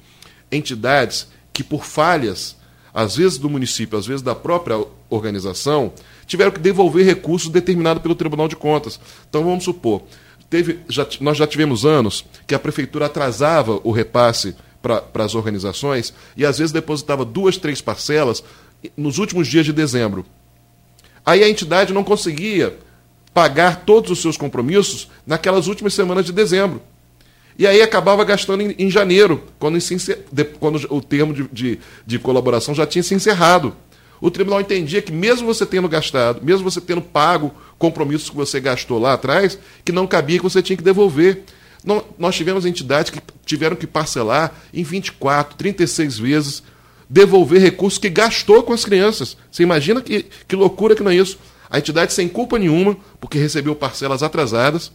entidades que por falhas às vezes do município, às vezes da própria organização, tiveram que devolver recursos determinados pelo Tribunal de Contas. Então vamos supor, teve, já, nós já tivemos anos que a prefeitura atrasava o repasse para as organizações e às vezes depositava duas, três parcelas nos últimos dias de dezembro. Aí a entidade não conseguia pagar todos os seus compromissos naquelas últimas semanas de dezembro. E aí acabava gastando em, em janeiro, quando, de, quando, o termo de, de, de colaboração já tinha se encerrado. O tribunal entendia que, mesmo você tendo gastado, mesmo você tendo pago compromissos que você gastou lá atrás, que não cabia que você tinha que devolver. Nós tivemos entidades que tiveram que parcelar em 24, 36 vezes, devolver recursos que gastou com as crianças. Você imagina que, que loucura que não é isso? A entidade sem culpa nenhuma, porque recebeu parcelas atrasadas,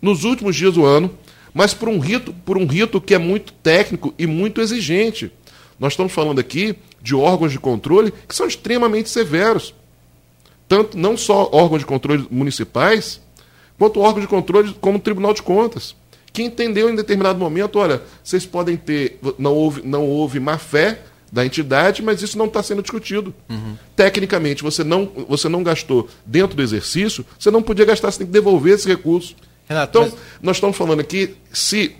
nos últimos dias do ano, mas por um rito, por um rito que é muito técnico e muito exigente. Nós estamos falando aqui de órgãos de controle que são extremamente severos. Tanto não só órgãos de controle municipais, quanto órgãos de controle como o Tribunal de Contas que entendeu em determinado momento, olha, vocês podem ter, não houve, não houve má fé da entidade, mas isso não está sendo discutido. Uhum. Tecnicamente, você não, você não gastou dentro do exercício, você não podia gastar, você tem que devolver esse recurso. Renato, então, mas... nós estamos falando aqui se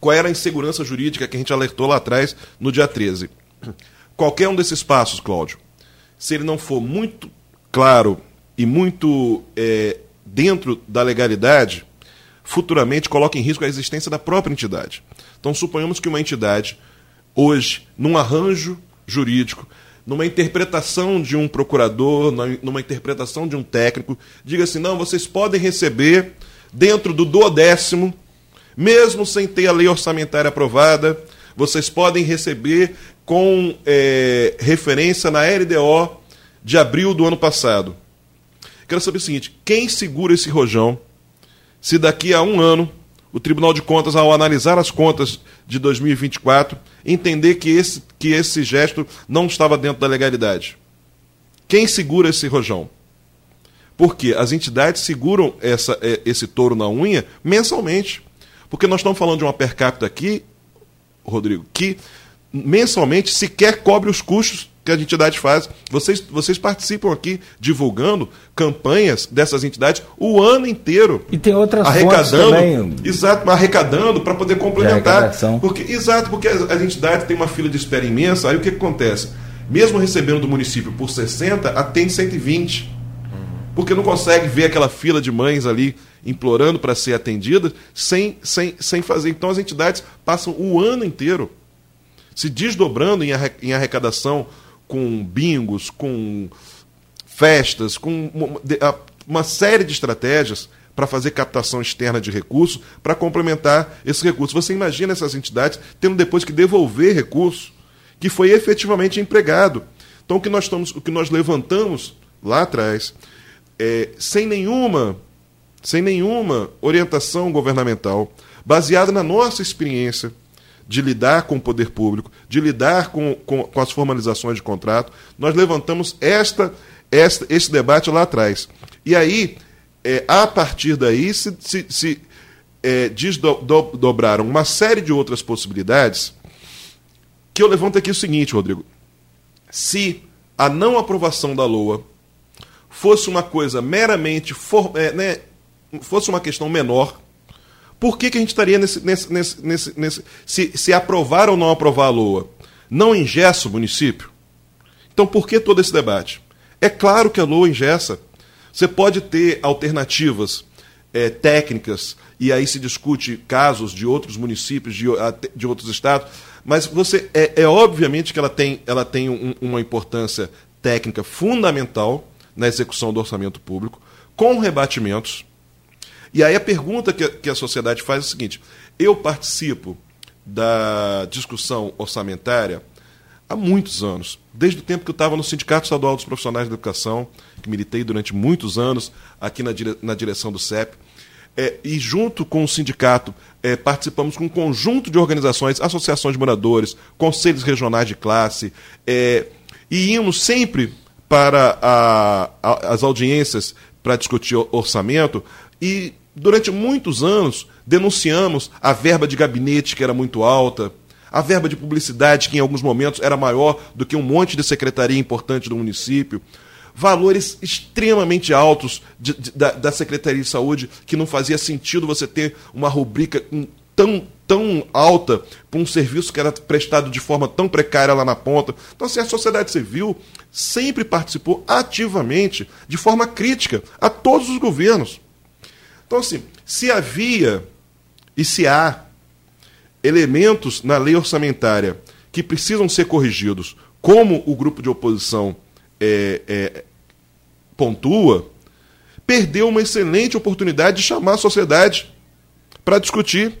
qual era a insegurança jurídica que a gente alertou lá atrás, no dia 13. Qualquer um desses passos, Cláudio, se ele não for muito claro e muito é, dentro da legalidade, futuramente coloca em risco a existência da própria entidade. Então, suponhamos que uma entidade, hoje, num arranjo jurídico, numa interpretação de um procurador, numa interpretação de um técnico, diga assim: não, vocês podem receber dentro do duodécimo, mesmo sem ter a lei orçamentária aprovada, vocês podem receber com é, referência na LDO de abril do ano passado. Quero saber o seguinte: quem segura esse rojão? se daqui a um ano o Tribunal de Contas, ao analisar as contas de 2024, entender que esse, que esse gesto não estava dentro da legalidade. Quem segura esse rojão? Porque as entidades seguram essa, é, esse touro na unha mensalmente. Porque nós estamos falando de uma per capita aqui, Rodrigo, que mensalmente sequer cobre os custos que as entidades fazem. Vocês, vocês participam aqui divulgando campanhas dessas entidades o ano inteiro. E tem outras arrecadando, também. Exato, arrecadando para poder complementar. Porque, exato, porque as, as, entidades têm uma fila de espera imensa, aí o que, que acontece? Mesmo recebendo do município por 60, atende 120. Porque não consegue ver aquela fila de mães ali implorando para ser atendida sem, sem, sem fazer. Então as entidades passam o ano inteiro se desdobrando em arrecadação com bingos, com festas, com uma série de estratégias para fazer captação externa de recursos para complementar esse recurso. Você imagina essas entidades tendo depois que devolver recurso que foi efetivamente empregado. Então o que nós estamos, o que nós levantamos lá atrás, é, sem nenhuma, sem nenhuma orientação governamental, baseada na nossa experiência, de lidar com o poder público, de lidar com, com, com as formalizações de contrato. Nós levantamos esta, esta, esse debate lá atrás. E aí, é, a partir daí, se, se, se é, desdobraram uma série de outras possibilidades, que eu levanto aqui o seguinte, Rodrigo. Se a não aprovação da LOA fosse uma coisa meramente, for, é, né, fosse uma questão menor, por que, que a gente estaria nesse. nesse, nesse, nesse, nesse se, se aprovar ou não aprovar a LOA? Não ingessa o município? Então por que todo esse debate? É claro que a LOA ingessa. Você pode ter alternativas é, técnicas, e aí se discute casos de outros municípios, de, de outros estados, mas você é, é obviamente que ela tem, ela tem um, uma importância técnica fundamental na execução do orçamento público, com rebatimentos e aí a pergunta que a, que a sociedade faz é a seguinte: eu participo da discussão orçamentária há muitos anos, desde o tempo que eu estava no Sindicato Estadual dos Profissionais da Educação, que militei durante muitos anos aqui na, dire, na direção do CEP. É, e junto com o sindicato é, participamos com um conjunto de organizações, associações de moradores, conselhos regionais de classe, é, e íamos sempre para a, a, as audiências para discutir orçamento e durante muitos anos, denunciamos a verba de gabinete, que era muito alta, a verba de publicidade, que em alguns momentos era maior do que um monte de secretaria importante do município. Valores extremamente altos de, de, da, da Secretaria de Saúde, que não fazia sentido você ter uma rubrica tão, tão alta para um serviço que era prestado de forma tão precária lá na ponta. Então, assim, a sociedade civil sempre participou ativamente, de forma crítica, a todos os governos. Então, assim, se havia e se há elementos na lei orçamentária que precisam ser corrigidos, como o grupo de oposição é, é, pontua, perdeu uma excelente oportunidade de chamar a sociedade para discutir,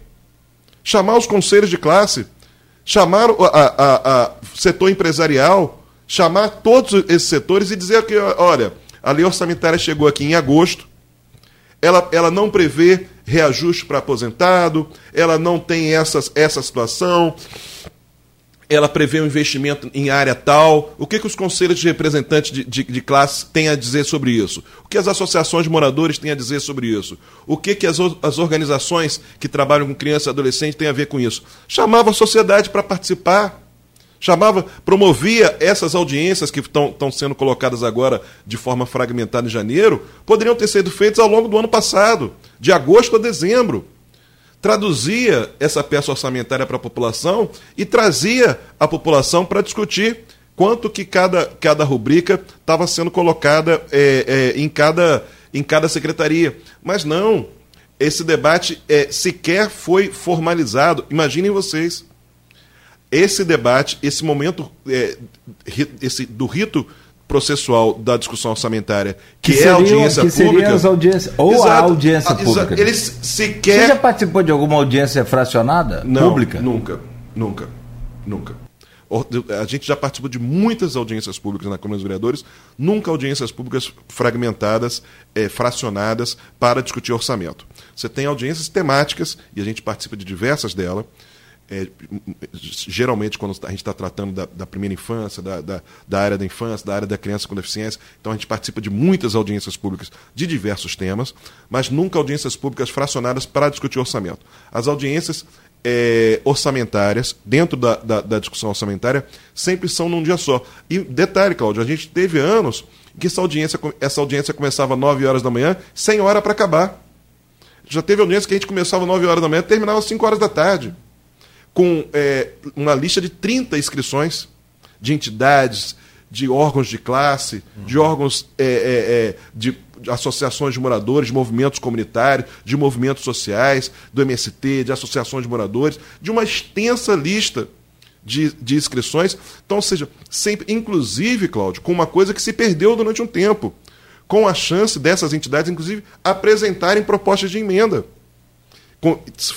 chamar os conselhos de classe, chamar o setor empresarial, chamar todos esses setores e dizer que, olha, a lei orçamentária chegou aqui em agosto, ela, ela não prevê reajuste para aposentado, ela não tem essas, essa situação, ela prevê um investimento em área tal. O que, que os conselhos de representantes de, de, de, classe têm a dizer sobre isso? O que as associações de moradores têm a dizer sobre isso? O que, que as, as organizações que trabalham com criança e adolescente têm a ver com isso? Chamava a sociedade para participar. Chamava, promovia essas audiências que estão sendo colocadas agora de forma fragmentada em janeiro, poderiam ter sido feitas ao longo do ano passado, de agosto a dezembro traduzia essa peça orçamentária para a população e trazia a população para discutir quanto que cada, cada rubrica estava sendo colocada é, é, em, cada, em cada secretaria. Mas não, esse debate é, sequer foi formalizado. Imaginem vocês, esse debate, esse momento é, esse, do rito processual da discussão orçamentária, que, que seriam, é a audiência que pública. As audiências, ou Exato, a audiência pública. Eles sequer. Você já participou de alguma audiência fracionada Não, pública? Nunca, nunca, nunca. A gente já participou de muitas audiências públicas na Câmara dos Vereadores, nunca audiências públicas fragmentadas, é, fracionadas para discutir orçamento. Você tem audiências temáticas, e a gente participa de diversas delas é, geralmente quando a gente está tratando da, da, primeira infância, da, da, da, área da infância, da área da criança com deficiência, então a gente participa de muitas audiências públicas de diversos temas, mas nunca audiências públicas fracionadas para discutir orçamento. As audiências é, orçamentárias, dentro da, da, da, discussão orçamentária, sempre são num dia só. E detalhe, Cláudio, a gente teve anos que essa audiência, essa audiência começava às 9 horas da manhã, sem hora para acabar. Já teve audiência que a gente começava às 9 horas da manhã terminava às 5 horas da tarde com é, uma lista de 30 inscrições de entidades, de órgãos de classe, uhum. de órgãos é, é, é, de, de, associações de moradores, de movimentos comunitários, de movimentos sociais, do MST, de associações de moradores, de uma extensa lista de, de inscrições. Então, seja, sempre, inclusive, Cláudio, com uma coisa que se perdeu durante um tempo, com a chance dessas entidades, inclusive, apresentarem propostas de emenda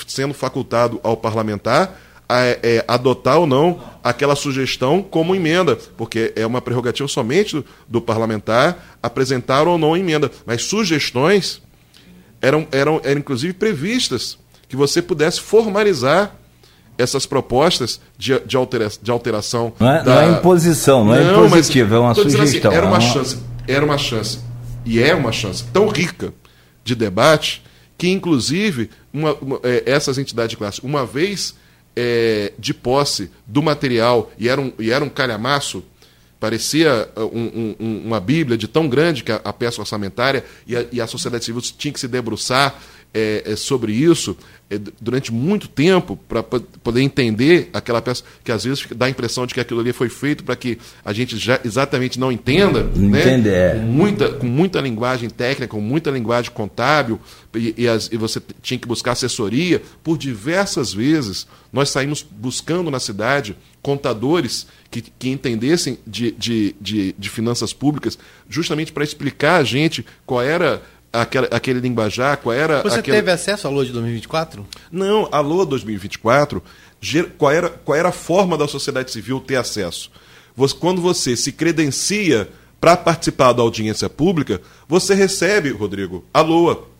sendo facultado ao parlamentar a, é, adotar ou não aquela sugestão como emenda, porque é uma prerrogativa somente do, do, parlamentar apresentar ou não emenda. Mas sugestões eram, eram, eram inclusive previstas que você pudesse formalizar essas propostas de, de, altera, de alteração. Não é, da... não é imposição, não, é não é impositiva, é uma assim, sugestão. Assim, era uma chance, era uma chance, e é uma chance tão rica de debate que, inclusive, uma, uma, é, essas entidades de classe, uma vez é, de posse do material, e era um, e era um calhamaço, parecia uh, um, um, uma bíblia de tão grande que a, a peça orçamentária, e a, e a sociedade civil tinha que se debruçar é, é, sobre isso é, durante muito tempo para poder entender aquela peça que às vezes dá a impressão de que aquilo ali foi feito para que a gente já exatamente não entenda, né? É. Com muita, com muita linguagem técnica, com muita linguagem contábil e, e, as, e você tinha que buscar assessoria por diversas vezes. Nós saímos buscando na cidade contadores que, que entendessem de, de, de, de finanças públicas, justamente para explicar a gente qual era aquele, aquele linguajar, qual era. Você teve acesso à LOA de 2024? Não, a LOA 2024, qual era, qual era a forma da sociedade civil ter acesso? Você, quando você se credencia para participar da audiência pública, você recebe, Rodrigo, a LOA.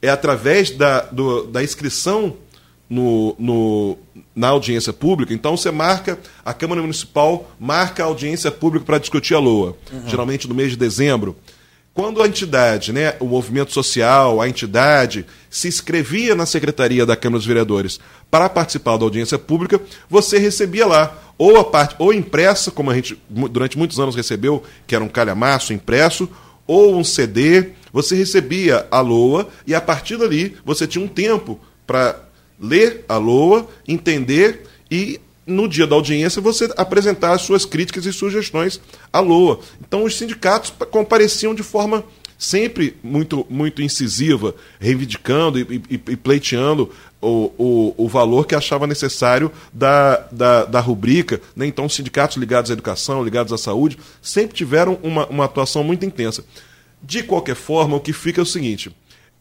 É através da, do, da inscrição no, no, na audiência pública. Então você marca, a Câmara Municipal marca a audiência pública para discutir a LOA, uhum. geralmente no mês de dezembro. Quando a entidade, né, o movimento social, a entidade, se inscrevia na secretaria da Câmara dos Vereadores para participar da audiência pública, você recebia lá ou a parte ou impressa, como a gente durante muitos anos recebeu, que era um calhamaço impresso, ou um CD, você recebia a LOA e a partir dali você tinha um tempo para ler a LOA, entender e no dia da audiência, você apresentar as suas críticas e sugestões à LOA. Então, os sindicatos compareciam de forma sempre muito, muito incisiva, reivindicando e, e, e pleiteando o, o, o, valor que achava necessário da, da, da rubrica. Né? Então, os sindicatos ligados à educação, ligados à saúde, sempre tiveram uma, uma atuação muito intensa. De qualquer forma, o que fica é o seguinte: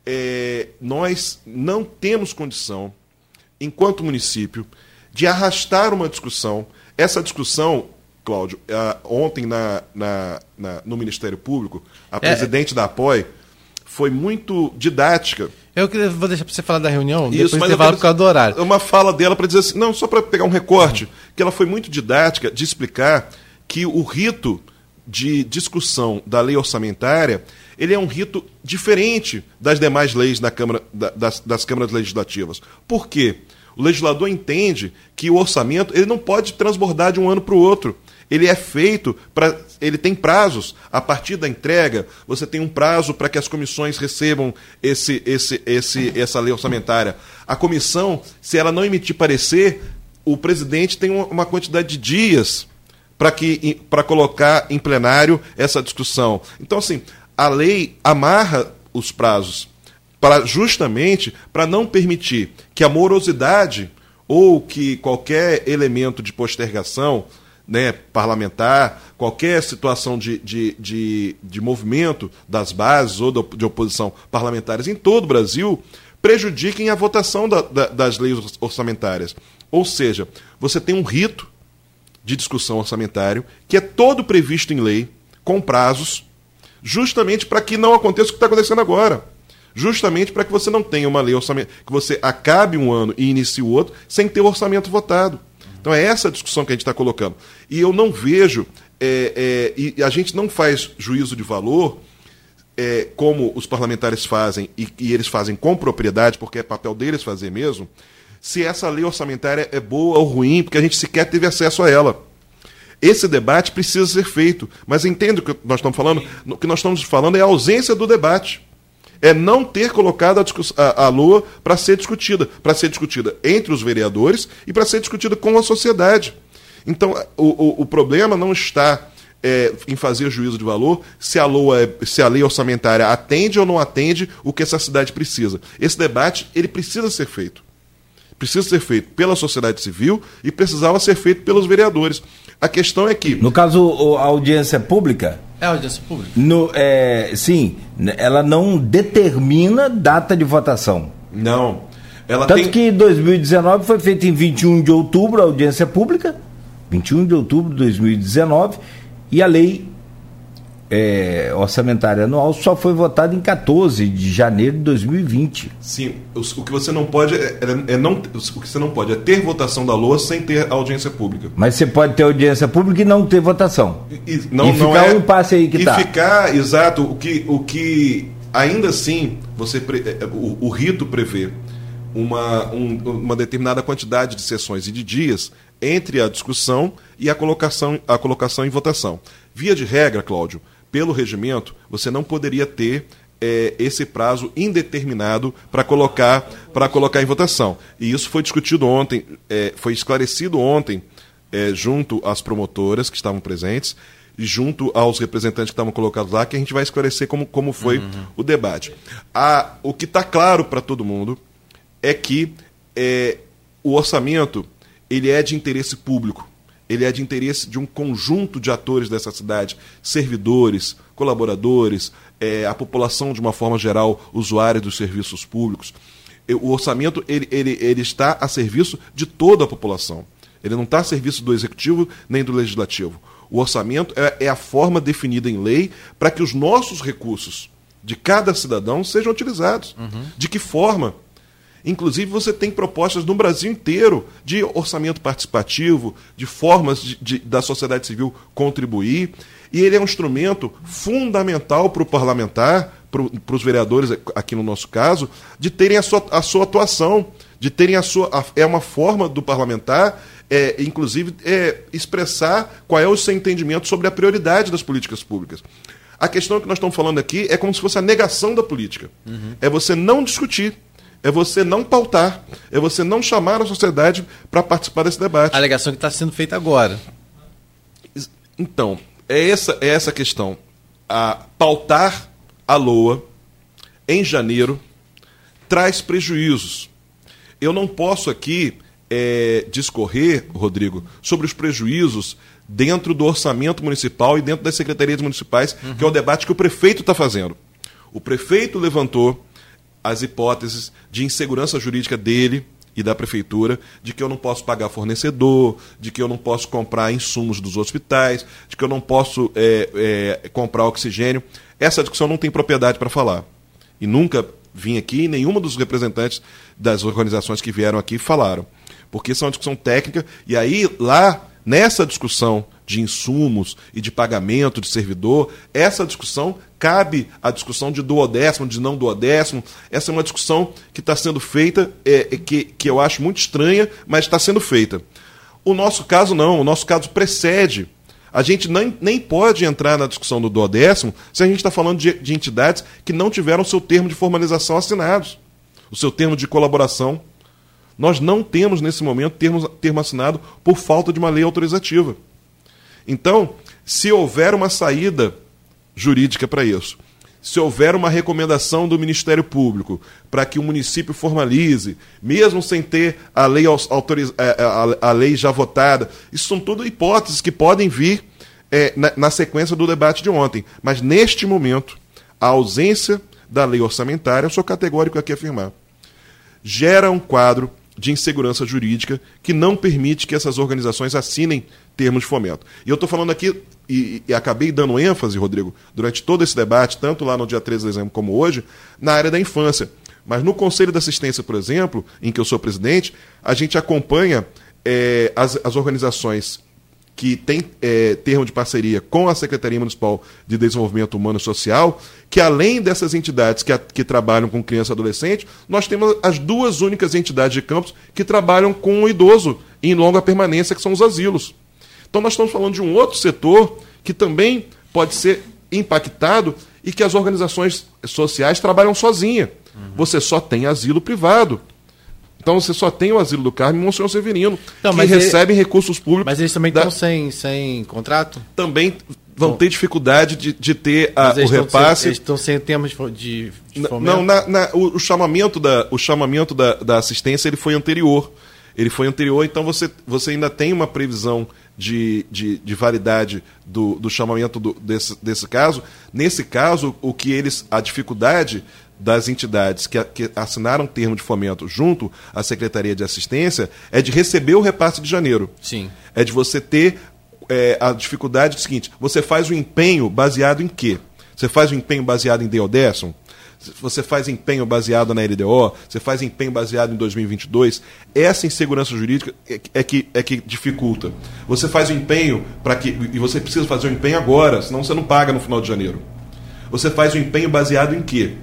é, nós não temos condição, enquanto município, de arrastar uma discussão. Essa discussão, Cláudio, uh, ontem na, na, na, no Ministério Público, a é. presidente da APOI foi muito didática. Eu vou deixar para você falar da reunião, Isso, depois você fala por causa do horário. Uma fala dela para dizer assim, não, só para pegar um recorte, que ela foi muito didática de explicar que o rito de discussão da lei orçamentária ele é um rito diferente das demais leis da Câmara, das, das câmaras legislativas. Por quê? O legislador entende que o orçamento ele não pode transbordar de um ano para o outro. Ele é feito para. Ele tem prazos. A partir da entrega, você tem um prazo para que as comissões recebam esse, esse, esse, essa lei orçamentária. A comissão, se ela não emitir parecer, o presidente tem uma quantidade de dias para colocar em plenário essa discussão. Então, assim, a lei amarra os prazos para justamente para não permitir que a morosidade ou que qualquer elemento de postergação né, parlamentar, qualquer situação de, de, de, de movimento das bases ou de oposição parlamentares em todo o Brasil prejudiquem a votação da, da, das leis orçamentárias. Ou seja, você tem um rito de discussão orçamentário que é todo previsto em lei, com prazos, justamente para que não aconteça o que está acontecendo agora. Justamente para que você não tenha uma lei orçamento, que você acabe um ano e inicie o outro sem ter o orçamento votado. Então é essa a discussão que a gente está colocando. E eu não vejo, é, é, e a gente não faz juízo de valor é, como os parlamentares fazem, e, e eles fazem com propriedade, porque é papel deles fazer mesmo, se essa lei orçamentária é boa ou ruim, porque a gente sequer teve acesso a ela. Esse debate precisa ser feito. Mas entende o que nós estamos falando? O que nós estamos falando é a ausência do debate. É não ter colocado a, a, a Lua para ser discutida. Para ser discutida entre os vereadores e para ser discutida com a sociedade. Então, o, o, o problema não está é, em fazer juízo de valor se a, LOA, é, se a lei orçamentária atende ou não atende o que essa cidade precisa. Esse debate ele precisa ser feito. Precisa ser feito pela sociedade civil e precisava ser feito pelos vereadores. A questão é que. No caso, a audiência pública. É audiência pública? No, é, sim, ela não determina data de votação. Não. Ela Tanto tem... que 2019 foi feita em 21 de outubro a audiência pública, 21 de outubro de 2019, e a lei é, orçamentária anual só foi votada em 14 de janeiro de 2020. Sim, o, o que você não pode é, é, é, não, o que você não pode é ter votação da LOA sem ter audiência pública. Mas você pode ter audiência pública e não ter votação. E, e não, e não ficar é, um impasse aí que e tá. E ficar, exato, o que, o que ainda assim você é, o, o rito prevê uma, um, uma determinada quantidade de sessões e de dias entre a discussão e a colocação, a colocação em votação. Via de regra, Cláudio, pelo regimento, você não poderia ter é, esse prazo indeterminado para colocar, colocar em votação. E isso foi discutido ontem, é, foi esclarecido ontem é, junto às promotoras que estavam presentes e junto aos representantes que estavam colocados lá, que a gente vai esclarecer como, como foi uhum. o debate. A, o que está claro para todo mundo é que é, o orçamento ele é de interesse público ele é de interesse de um conjunto de atores dessa cidade, servidores, colaboradores, é, a população de uma forma geral, usuários dos serviços públicos. O orçamento ele, ele, ele está a serviço de toda a população. Ele não está a serviço do executivo nem do legislativo. O orçamento é, é a forma definida em lei para que os nossos recursos de cada cidadão sejam utilizados. Uhum. De que forma? Inclusive, você tem propostas no Brasil inteiro de orçamento participativo, de formas de, de, da sociedade civil contribuir. E ele é um instrumento fundamental para o parlamentar, para os vereadores, aqui no nosso caso, de terem a sua, a sua atuação, de terem a sua. A, é uma forma do parlamentar, é, inclusive, é, expressar qual é o seu entendimento sobre a prioridade das políticas públicas. A questão que nós estamos falando aqui é como se fosse a negação da política. Uhum. É você não discutir é você não pautar, é você não chamar a sociedade para participar desse debate. A alegação que está sendo feita agora. Então, é essa, é essa questão. A pautar a LOA em janeiro traz prejuízos. Eu não posso aqui é, discorrer, Rodrigo, sobre os prejuízos dentro do orçamento municipal e dentro das secretarias municipais, uhum. que é o debate que o prefeito está fazendo. O prefeito levantou as hipóteses de insegurança jurídica dele e da prefeitura, de que eu não posso pagar fornecedor, de que eu não posso comprar insumos dos hospitais, de que eu não posso é, é, comprar oxigênio. Essa discussão não tem propriedade para falar. E nunca vim aqui, nenhuma dos representantes das organizações que vieram aqui falaram. Porque isso é uma discussão técnica, e aí lá, nessa discussão de insumos e de pagamento de servidor, essa discussão cabe à discussão de duodécimo, de não duodécimo. Essa é uma discussão que está sendo feita, é, é, que, que eu acho muito estranha, mas está sendo feita. O nosso caso não, o nosso caso precede. A gente nem, nem pode entrar na discussão do duodécimo se a gente está falando de, de entidades que não tiveram seu termo de formalização assinados, o seu termo de colaboração. Nós não temos, nesse momento, termo, termo assinado por falta de uma lei autorizativa. Então, se houver uma saída jurídica para isso, se houver uma recomendação do Ministério Público para que o município formalize, mesmo sem ter a lei, autoriz... É, é, a, lei já votada, isso são tudo hipóteses que podem vir é, na, na sequência do debate de ontem. Mas neste momento, a ausência da lei orçamentária, eu sou categórico aqui afirmar, gera um quadro de insegurança jurídica que não permite que essas organizações assinem termos de fomento. E eu estou falando aqui, e, e, acabei dando ênfase, Rodrigo, durante todo esse debate, tanto lá no dia 13 de dezembro como hoje, na área da infância. Mas no Conselho de Assistência, por exemplo, em que eu sou presidente, a gente acompanha é, as, as organizações que tem é, termo de parceria com a Secretaria Municipal de Desenvolvimento Humano e Social, que além dessas entidades que, a, que trabalham com criança e adolescente, nós temos as duas únicas entidades de campus que trabalham com o idoso em longa permanência, que são os asilos. Então nós estamos falando de um outro setor que também pode ser impactado e que as organizações sociais trabalham sozinha. Uhum. Você só tem asilo privado. Então você só tem o asilo do Carmo e o Monsenhor Severino, então, que recebem ele... recursos públicos. Mas eles também da... estão sem, sem contrato? Também vão Bom. ter dificuldade de, de ter a, o repasse. Sem, eles estão sem termos de, de fomento? Não, na, na, o, o, chamamento, da, o chamamento da, da assistência ele foi anterior. Ele foi anterior, então você, você ainda tem uma previsão de, de, de validade do, do chamamento do, desse, desse caso. Nesse caso, o que eles. A dificuldade das entidades que, que assinaram termo de fomento junto à Secretaria de Assistência é de receber o repasse de janeiro. Sim. É de você ter é, a dificuldade do seguinte: você faz o empenho baseado em quê? Você faz o empenho baseado em Deodesson? Você faz empenho baseado na LDO? Você faz empenho baseado em 2022? Essa insegurança jurídica é, é que, é que dificulta. Você faz o empenho para que. E você precisa fazer o empenho agora, senão você não paga no final de janeiro. Você faz o empenho baseado em quê?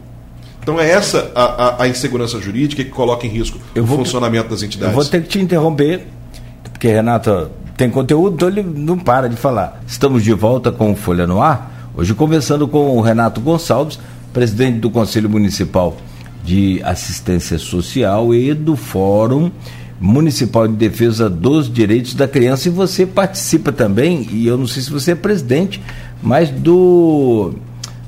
Então é essa a, a, a insegurança jurídica que coloca em risco eu o funcionamento das entidades. Eu vou ter que te interromper, porque Renata tem conteúdo, então ele não para de falar. Estamos de volta com Folha no Ar, hoje conversando com o Renato Gonçalves, presidente do Conselho Municipal de Assistência Social e do Fórum Municipal de Defesa dos Direitos da Criança. E você participa também, e eu não sei se você é presidente, mas do.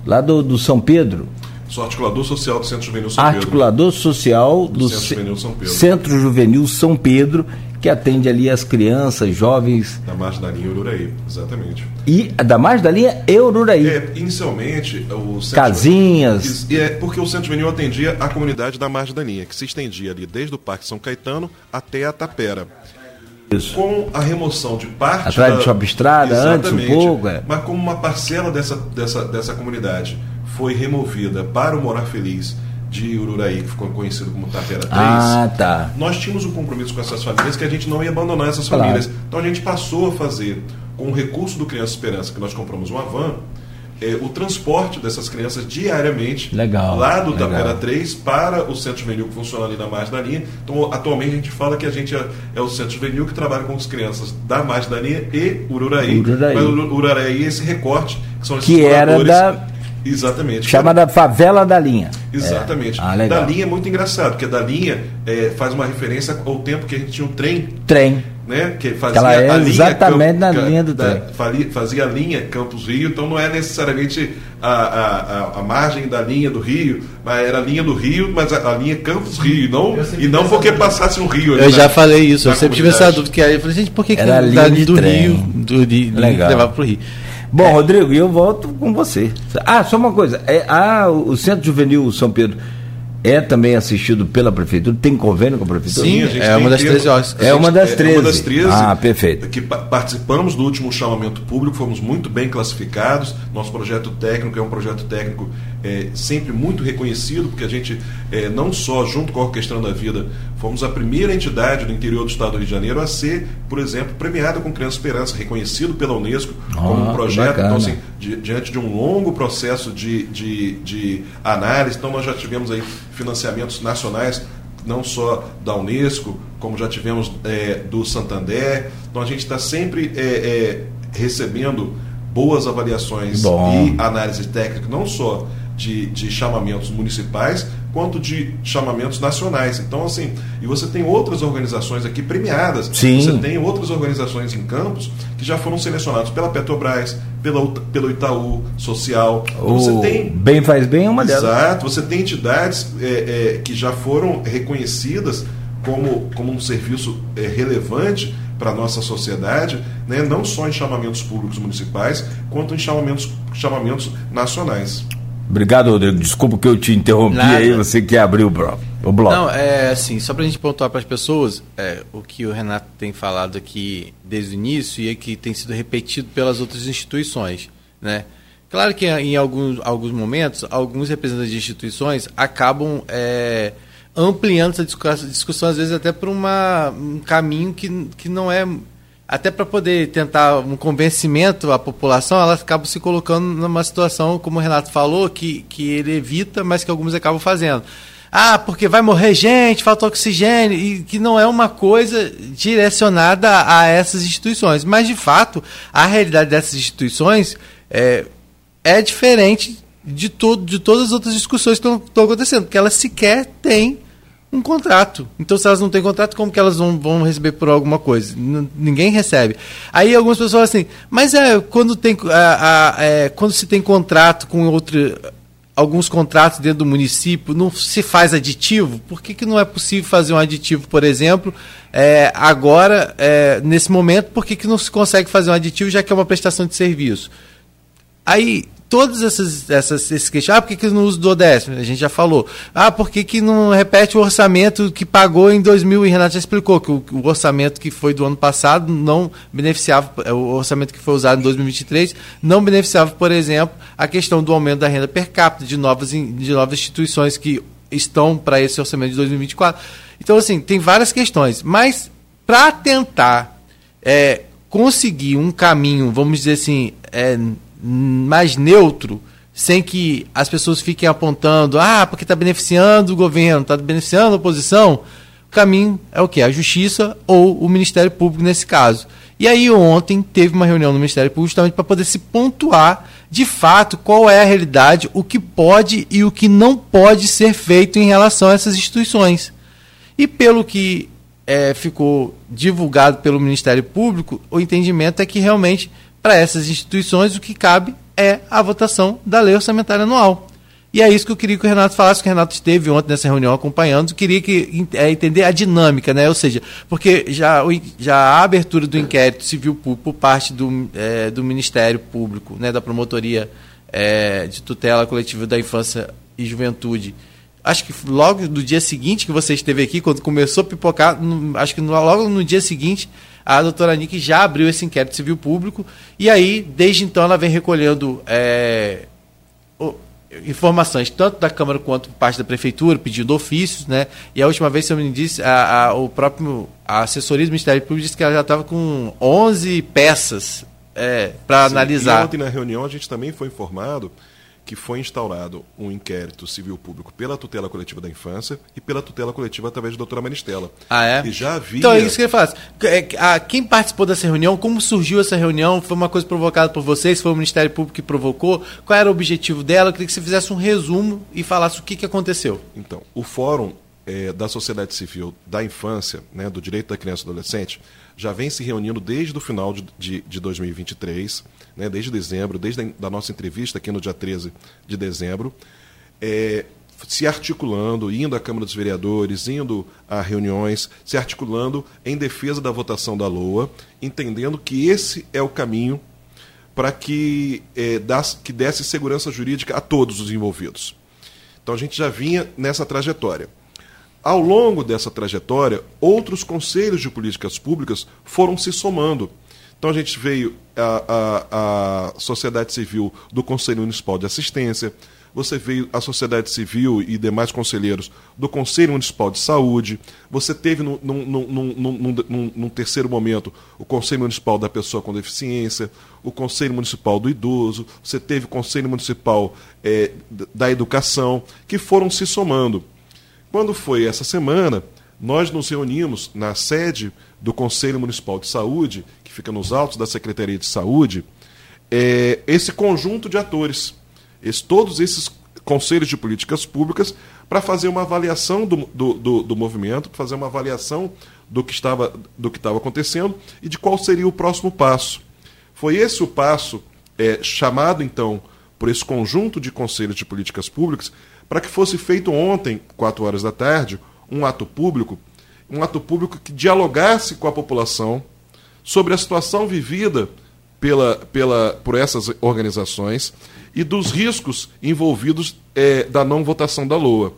lá do, do São Pedro, Sou articulador social do Centro Juvenil São Pedro. Articulador social do, do Centro, Juvenil São Pedro. Centro Juvenil São Pedro, que atende ali as crianças, jovens. Da margem da linha Ururaí, exatamente. E da margem da linha Ururaí. É, inicialmente, o Centro Casinhas. É, porque o Centro Juvenil atendia a comunidade da margem da linha, que se estendia ali desde o Parque São Caetano até a Tapera. Isso. Com a remoção de parte. Atrás da... de Shopping Estrada, antes um pouco. É. Mas como uma parcela dessa, dessa, dessa comunidade foi removida para o Morar Feliz de Ururaí, que ficou conhecido como Tapera 3, ah, tá. nós tínhamos um compromisso com essas famílias que a gente não ia abandonar essas claro. famílias. Então a gente passou a fazer, com o recurso do Criança Esperança, que nós compramos uma van, é, o transporte dessas crianças diariamente legal, lá do legal. Tapera 3 para o Centro Juvenil que funciona ali na margem da linha. Então, atualmente a gente fala que a gente é, é o Centro Juvenil que trabalha com as crianças da margem da linha e Ururaí. Ururaí. Mas Ururaí, esse recorte, que são esses que era da Exatamente. Chamada Favela da Linha. Exatamente. É. Ah, da linha é muito engraçado, porque da linha é, faz uma referência ao tempo que a gente tinha um trem. Trem. Né? Que fazia Ela é a linha exatamente Campo, na linha do da, trem. Fazia a linha Campos Rio, então não é necessariamente a, a, a, a, margem da linha do Rio, mas era a linha do Rio, mas a, a linha Campos Rio, não, e não porque passasse um rio. Eu já falei isso, eu sempre tive essa dúvida, que aí eu falei, gente, por que, que era a linha do trem. Rio, do, de, Legal. levava para o Rio? Bom, é. Rodrigo, eu volto com você. Ah, só uma coisa. É, ah, o Centro Juvenil São Pedro é também assistido pela prefeitura? Tem convênio com a prefeitura? Sim, a gente é tem uma das termo- 13 horas. É uma das 13. É uma das 13. Ah, perfeito. Que pa- participamos do último chamamento público, fomos muito bem classificados. Nosso projeto técnico é um projeto técnico é, sempre muito reconhecido, porque a gente, é, não só junto com a Orquestrando da Vida, fomos a primeira entidade do interior do estado do Rio de Janeiro a ser, por exemplo, premiada com Criança Esperança, reconhecido pela Unesco como Ah, um projeto. Então, assim, di- diante de um longo processo de, de, de análise, então nós já tivemos aí financiamentos nacionais não só da Unesco, como já tivemos é, do Santander. Então a gente está sempre é, é, recebendo boas avaliações Bom. e análise técnica, não só de, de chamamentos municipais, quanto de chamamentos nacionais. Então, assim, e você tem outras organizações aqui premiadas. Sim. Você tem outras organizações em campos que já foram selecionados pela Petrobras, pela, pelo Itaú Social. Então, você tem Bem Faz Bem é uma delas. Exato, você tem entidades é, é, que já foram reconhecidas como, como um serviço é, relevante para a nossa sociedade, né, não só em chamamentos públicos municipais, quanto em chamamentos, chamamentos nacionais. Obrigado, Rodrigo. Desculpa que eu te interrompi Nada. aí, você que abriu o bloco. O bloco. Não, é assim, só pra gente pontuar para as pessoas, é, o que o Renato tem falado aqui desde o início e é que tem sido repetido pelas outras instituições, né? Claro que em alguns, alguns momentos, alguns representantes de instituições acabam é, ampliando essa discussão, discussão, às vezes até por uma, um caminho que, que não é até para poder tentar um convencimento à população, elas acabam se colocando numa situação, como o Renato falou, que, que ele evita, mas que alguns acabam fazendo. Ah, porque vai morrer gente, falta oxigênio, e que não é uma coisa direcionada a essas instituições. Mas, de fato, a realidade dessas instituições é, é diferente de, todo, de todas as outras discussões que estão acontecendo, porque elas sequer têm um contrato. Então, se elas não têm contrato, como que elas vão, vão receber por alguma coisa? N- ninguém recebe. Aí algumas pessoas assim, mas é quando tem a, a- é, quando se tem contrato com outro alguns contratos dentro do município, não se faz aditivo? Por que, que não é possível fazer um aditivo, por exemplo, é, agora, é, nesse momento, por que, que não se consegue fazer um aditivo, já que é uma prestação de serviço? Aí, todas essas, essas esses questionamentos, ah, por que, que não usa do ODS? A gente já falou. Ah, por que, que não repete o orçamento que pagou em 2000? E Renato já explicou que o, o orçamento que foi do ano passado não beneficiava, é, o orçamento que foi usado em 2023 não beneficiava, por exemplo, a questão do aumento da renda per capita de novas, de novas instituições que estão para esse orçamento de 2024. Então, assim, tem várias questões. Mas, para tentar é, conseguir um caminho, vamos dizer assim, é, mais neutro, sem que as pessoas fiquem apontando, ah, porque está beneficiando o governo, está beneficiando a oposição, o caminho é o que? A justiça ou o Ministério Público nesse caso. E aí ontem teve uma reunião no Ministério Público justamente para poder se pontuar de fato qual é a realidade, o que pode e o que não pode ser feito em relação a essas instituições. E pelo que é, ficou divulgado pelo Ministério Público, o entendimento é que realmente, para essas instituições, o que cabe é a votação da lei orçamentária anual. E é isso que eu queria que o Renato falasse, que o Renato esteve ontem nessa reunião acompanhando, queria que, é, entender a dinâmica, né? Ou seja, porque já, já a abertura do inquérito civil público por parte do, é, do Ministério Público, né, da Promotoria é, de Tutela Coletiva da Infância e Juventude, acho que logo no dia seguinte que você esteve aqui, quando começou a pipocar, acho que logo no dia seguinte, a doutora Nick já abriu esse inquérito civil público, e aí, desde então, ela vem recolhendo é, informações tanto da Câmara quanto por parte da Prefeitura, pedindo ofícios, né? E a última vez, se eu me disse, a, a- o próprio a assessoria do Ministério Público disse que ela já estava com 11 peças para Sim, analisar. E ontem na reunião a gente também foi informado que foi instaurado um inquérito civil público pela tutela coletiva da infância e pela tutela coletiva através da doutora Maristela. Ah, é? E já havia. Então, é isso que eu ia falar. É, a- Quem participou dessa reunião, como surgiu essa reunião? Foi uma coisa provocada por vocês? Foi o Ministério Público que provocou? Qual era o objetivo dela? Eu queria que você fizesse um resumo e falasse o que, que aconteceu. Então, o Fórum eh, da Sociedade Civil da Infância, né, do Direito da Criança e do Adolescente, já vem se reunindo desde o final de, de, de 2023, né, desde dezembro, desde a da nossa entrevista aqui no dia 13 de dezembro, eh, se articulando, indo à Câmara dos Vereadores, indo a reuniões, se articulando em defesa da votação da LOA, entendendo que esse é o caminho para que, eh, das- que desse segurança jurídica a todos os envolvidos. Então a gente já vinha nessa trajetória. Ao longo dessa trajetória, outros conselhos de políticas públicas foram se somando. Então a gente veio a, a, a sociedade civil do Conselho Municipal de Assistência, você veio a sociedade civil e demais conselheiros do Conselho Municipal de Saúde, você teve num, num, num, num, terceiro momento o Conselho Municipal da Pessoa com Deficiência, o Conselho Municipal do Idoso, você teve o Conselho Municipal é, da Educação, que foram se somando. Quando foi essa semana, nós nos reunimos na sede do Conselho Municipal de Saúde, que fica nos altos da Secretaria de Saúde, é, esse conjunto de atores, esse, todos esses conselhos de políticas públicas, para fazer uma avaliação do, do, do, do movimento, para fazer uma avaliação do que, estava, do que estava acontecendo e de qual seria o próximo passo. Foi esse o passo é, chamado, então, por esse conjunto de conselhos de políticas públicas, para que fosse feito ontem, quatro horas da tarde, um ato público, um ato público que dialogasse com a população sobre a situação vivida pela, pela, por essas organizações e dos riscos envolvidos é, da não votação da LOA.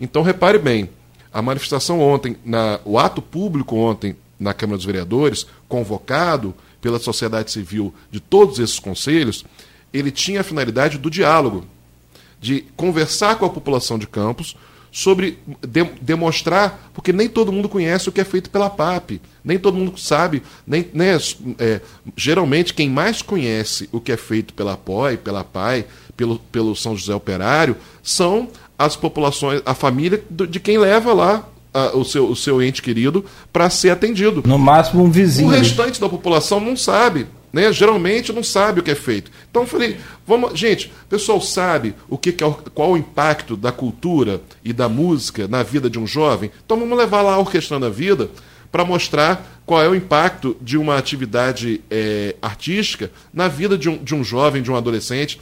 Então, repare bem, a manifestação ontem, na, o ato público ontem na Câmara dos Vereadores, convocado pela sociedade civil de todos esses conselhos, ele tinha a finalidade do diálogo de conversar com a população de Campos sobre de, demonstrar, porque nem todo mundo conhece o que é feito pela PAP, nem todo mundo sabe, nem, né, é, geralmente quem mais conhece o que é feito pela POI, pela PAI, pelo, pelo São José Operário, são as populações, a família de quem leva lá a, o, seu, o seu ente querido para ser atendido. No máximo um vizinho. O restante da população não sabe né? Geralmente não sabe o que é feito. Então eu falei, vamos, gente, o pessoal sabe o que, que é, qual o impacto da cultura e da música na vida de um jovem. Então vamos levar lá a Orquestrando a Vida para mostrar qual é o impacto de uma atividade é, artística na vida de um, de um jovem, de um adolescente.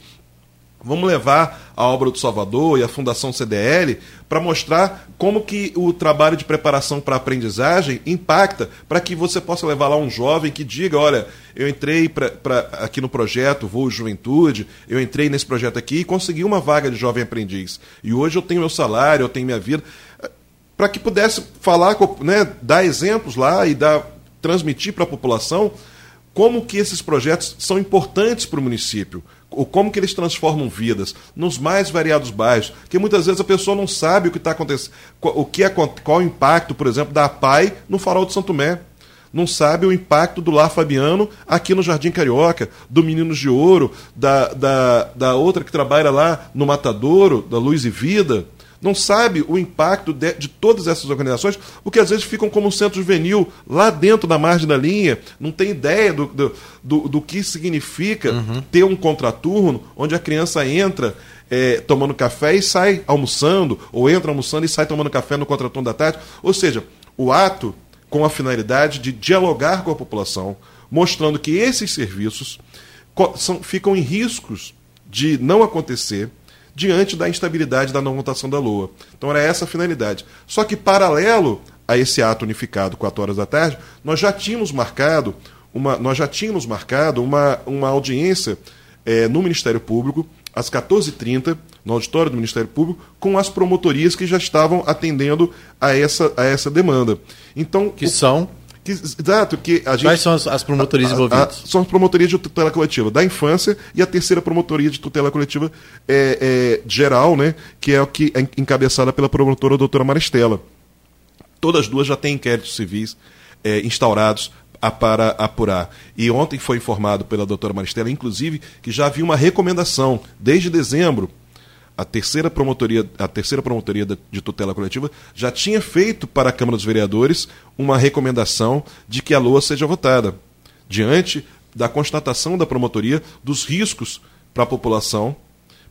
Vamos levar a obra do Salvador e a Fundação CDL para mostrar como que o trabalho de preparação para a aprendizagem impacta para que você possa levar lá um jovem que diga, olha, eu entrei pra, pra, aqui no projeto Voo Juventude, eu entrei nesse projeto aqui e consegui uma vaga de jovem aprendiz. E hoje eu tenho meu salário, eu tenho minha vida. Para que pudesse falar, né, dar exemplos lá e dar, transmitir para a população como que esses projetos são importantes para o município o como que eles transformam vidas nos mais variados bairros, que muitas vezes a pessoa não sabe o que está acontecendo, o que é, qual o impacto, por exemplo, da PAI no Farol de Santo Mé. Não sabe o impacto do Lar Fabiano aqui no Jardim Carioca, do Meninos de Ouro, da, da, da outra que trabalha lá no Matadouro, da Luz e Vida não sabe o impacto de, de, todas essas organizações, porque às vezes ficam como um centro juvenil lá dentro da margem da linha, não tem ideia do, do, do, do que significa uhum. ter um contraturno onde a criança entra é, tomando café e sai almoçando, ou entra almoçando e sai tomando café no contraturno da tarde. Ou seja, o ato com a finalidade de dialogar com a população, mostrando que esses serviços são, ficam em riscos de não acontecer diante da instabilidade da não votação da LOA. Então era essa a finalidade. Só que, paralelo a esse ato unificado, 4 horas da tarde, nós já tínhamos marcado uma, nós já tínhamos marcado uma, uma audiência é, no Ministério Público, às 14h30, no auditório do Ministério Público, com as promotorias que já estavam atendendo a essa, a essa demanda. Então, que o, são? Que, exato, que a gente, Quais são as, as promotorias a, envolvidas? A, são as promotorias de tutela coletiva da infância e a terceira promotoria de tutela coletiva é, é, geral, né, que é o que é encabeçada pela promotora doutora Maristela. Todas as duas já têm inquéritos civis é, instaurados a, para apurar. E ontem foi informado pela doutora Maristela, inclusive, que já havia uma recomendação desde dezembro a terceira promotoria, a terceira promotoria de tutela coletiva já tinha feito para a Câmara dos Vereadores uma recomendação de que a LOA seja votada, diante da constatação da promotoria dos riscos para a população,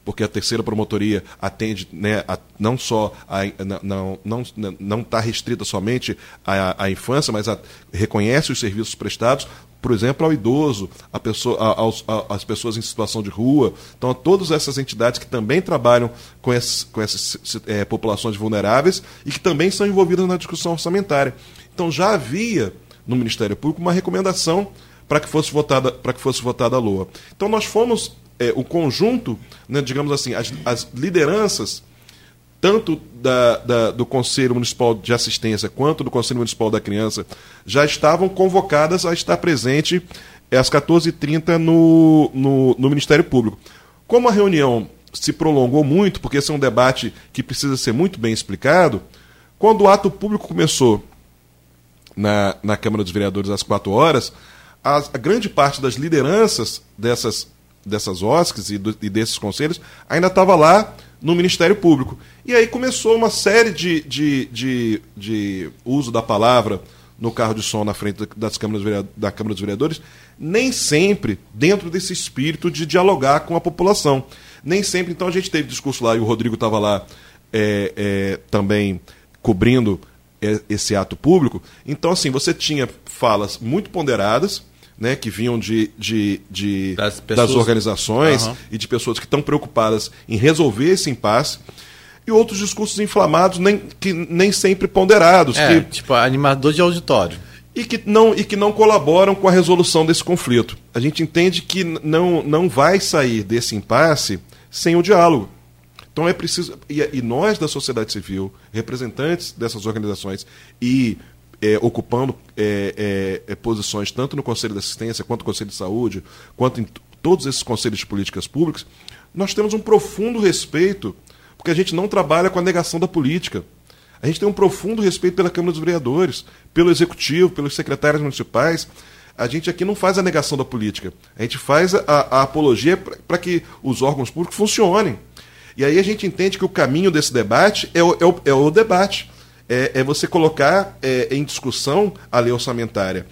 porque a terceira promotoria atende né, a, não só a, não não não está restrita somente à, à infância, mas a, reconhece os serviços prestados por exemplo, ao idoso, a pessoa, a, aos, a, as pessoas em situação de rua. Então, a todas essas entidades que também trabalham com, com essas é, populações vulneráveis e que também são envolvidas na discussão orçamentária. Então, já havia no Ministério Público uma recomendação para que fosse votada para que fosse votada a LOA. Então, nós fomos é, o conjunto, né, digamos assim, as, as lideranças tanto da, da, do Conselho Municipal de Assistência quanto do Conselho Municipal da Criança, já estavam convocadas a estar presente às 14h30 no, no, no Ministério Público. Como a reunião se prolongou muito, porque esse é um debate que precisa ser muito bem explicado, quando o ato público começou na, na Câmara dos Vereadores às 4 horas, a, a grande parte das lideranças dessas, dessas OSCs e, do, e desses conselhos ainda estava lá no Ministério Público. E aí começou uma série de, de, de, de uso da palavra no carro de som na frente das câmaras, da Câmara dos Vereadores, nem sempre dentro desse espírito de dialogar com a população. Nem sempre, então a gente teve discurso lá, e o Rodrigo estava lá é, é, também cobrindo é, esse ato público. Então, assim, você tinha falas muito ponderadas, né, que vinham de, de, de das, pessoas... das, organizações uhum. e de pessoas que estão preocupadas em resolver esse impasse. E outros discursos inflamados, nem, que, nem sempre ponderados. É, que, tipo, animador de auditório. E que, não, e que não colaboram com a resolução desse conflito. A gente entende que não, não vai sair desse impasse sem o diálogo. Então é preciso. E, e nós da sociedade civil, representantes dessas organizações e é, ocupando é, é, é, posições tanto no Conselho de Assistência, quanto no Conselho de Saúde, quanto em todos esses conselhos de políticas públicas, nós temos um profundo respeito, porque a gente não trabalha com a negação da política. A gente tem um profundo respeito pela Câmara dos Vereadores, pelo Executivo, pelos secretários municipais. A gente aqui não faz a negação da política. A gente faz a, a apologia para que os órgãos públicos funcionem. E aí a gente entende que o caminho desse debate é o, é o, é o debate é, é você colocar é, em discussão a lei orçamentária.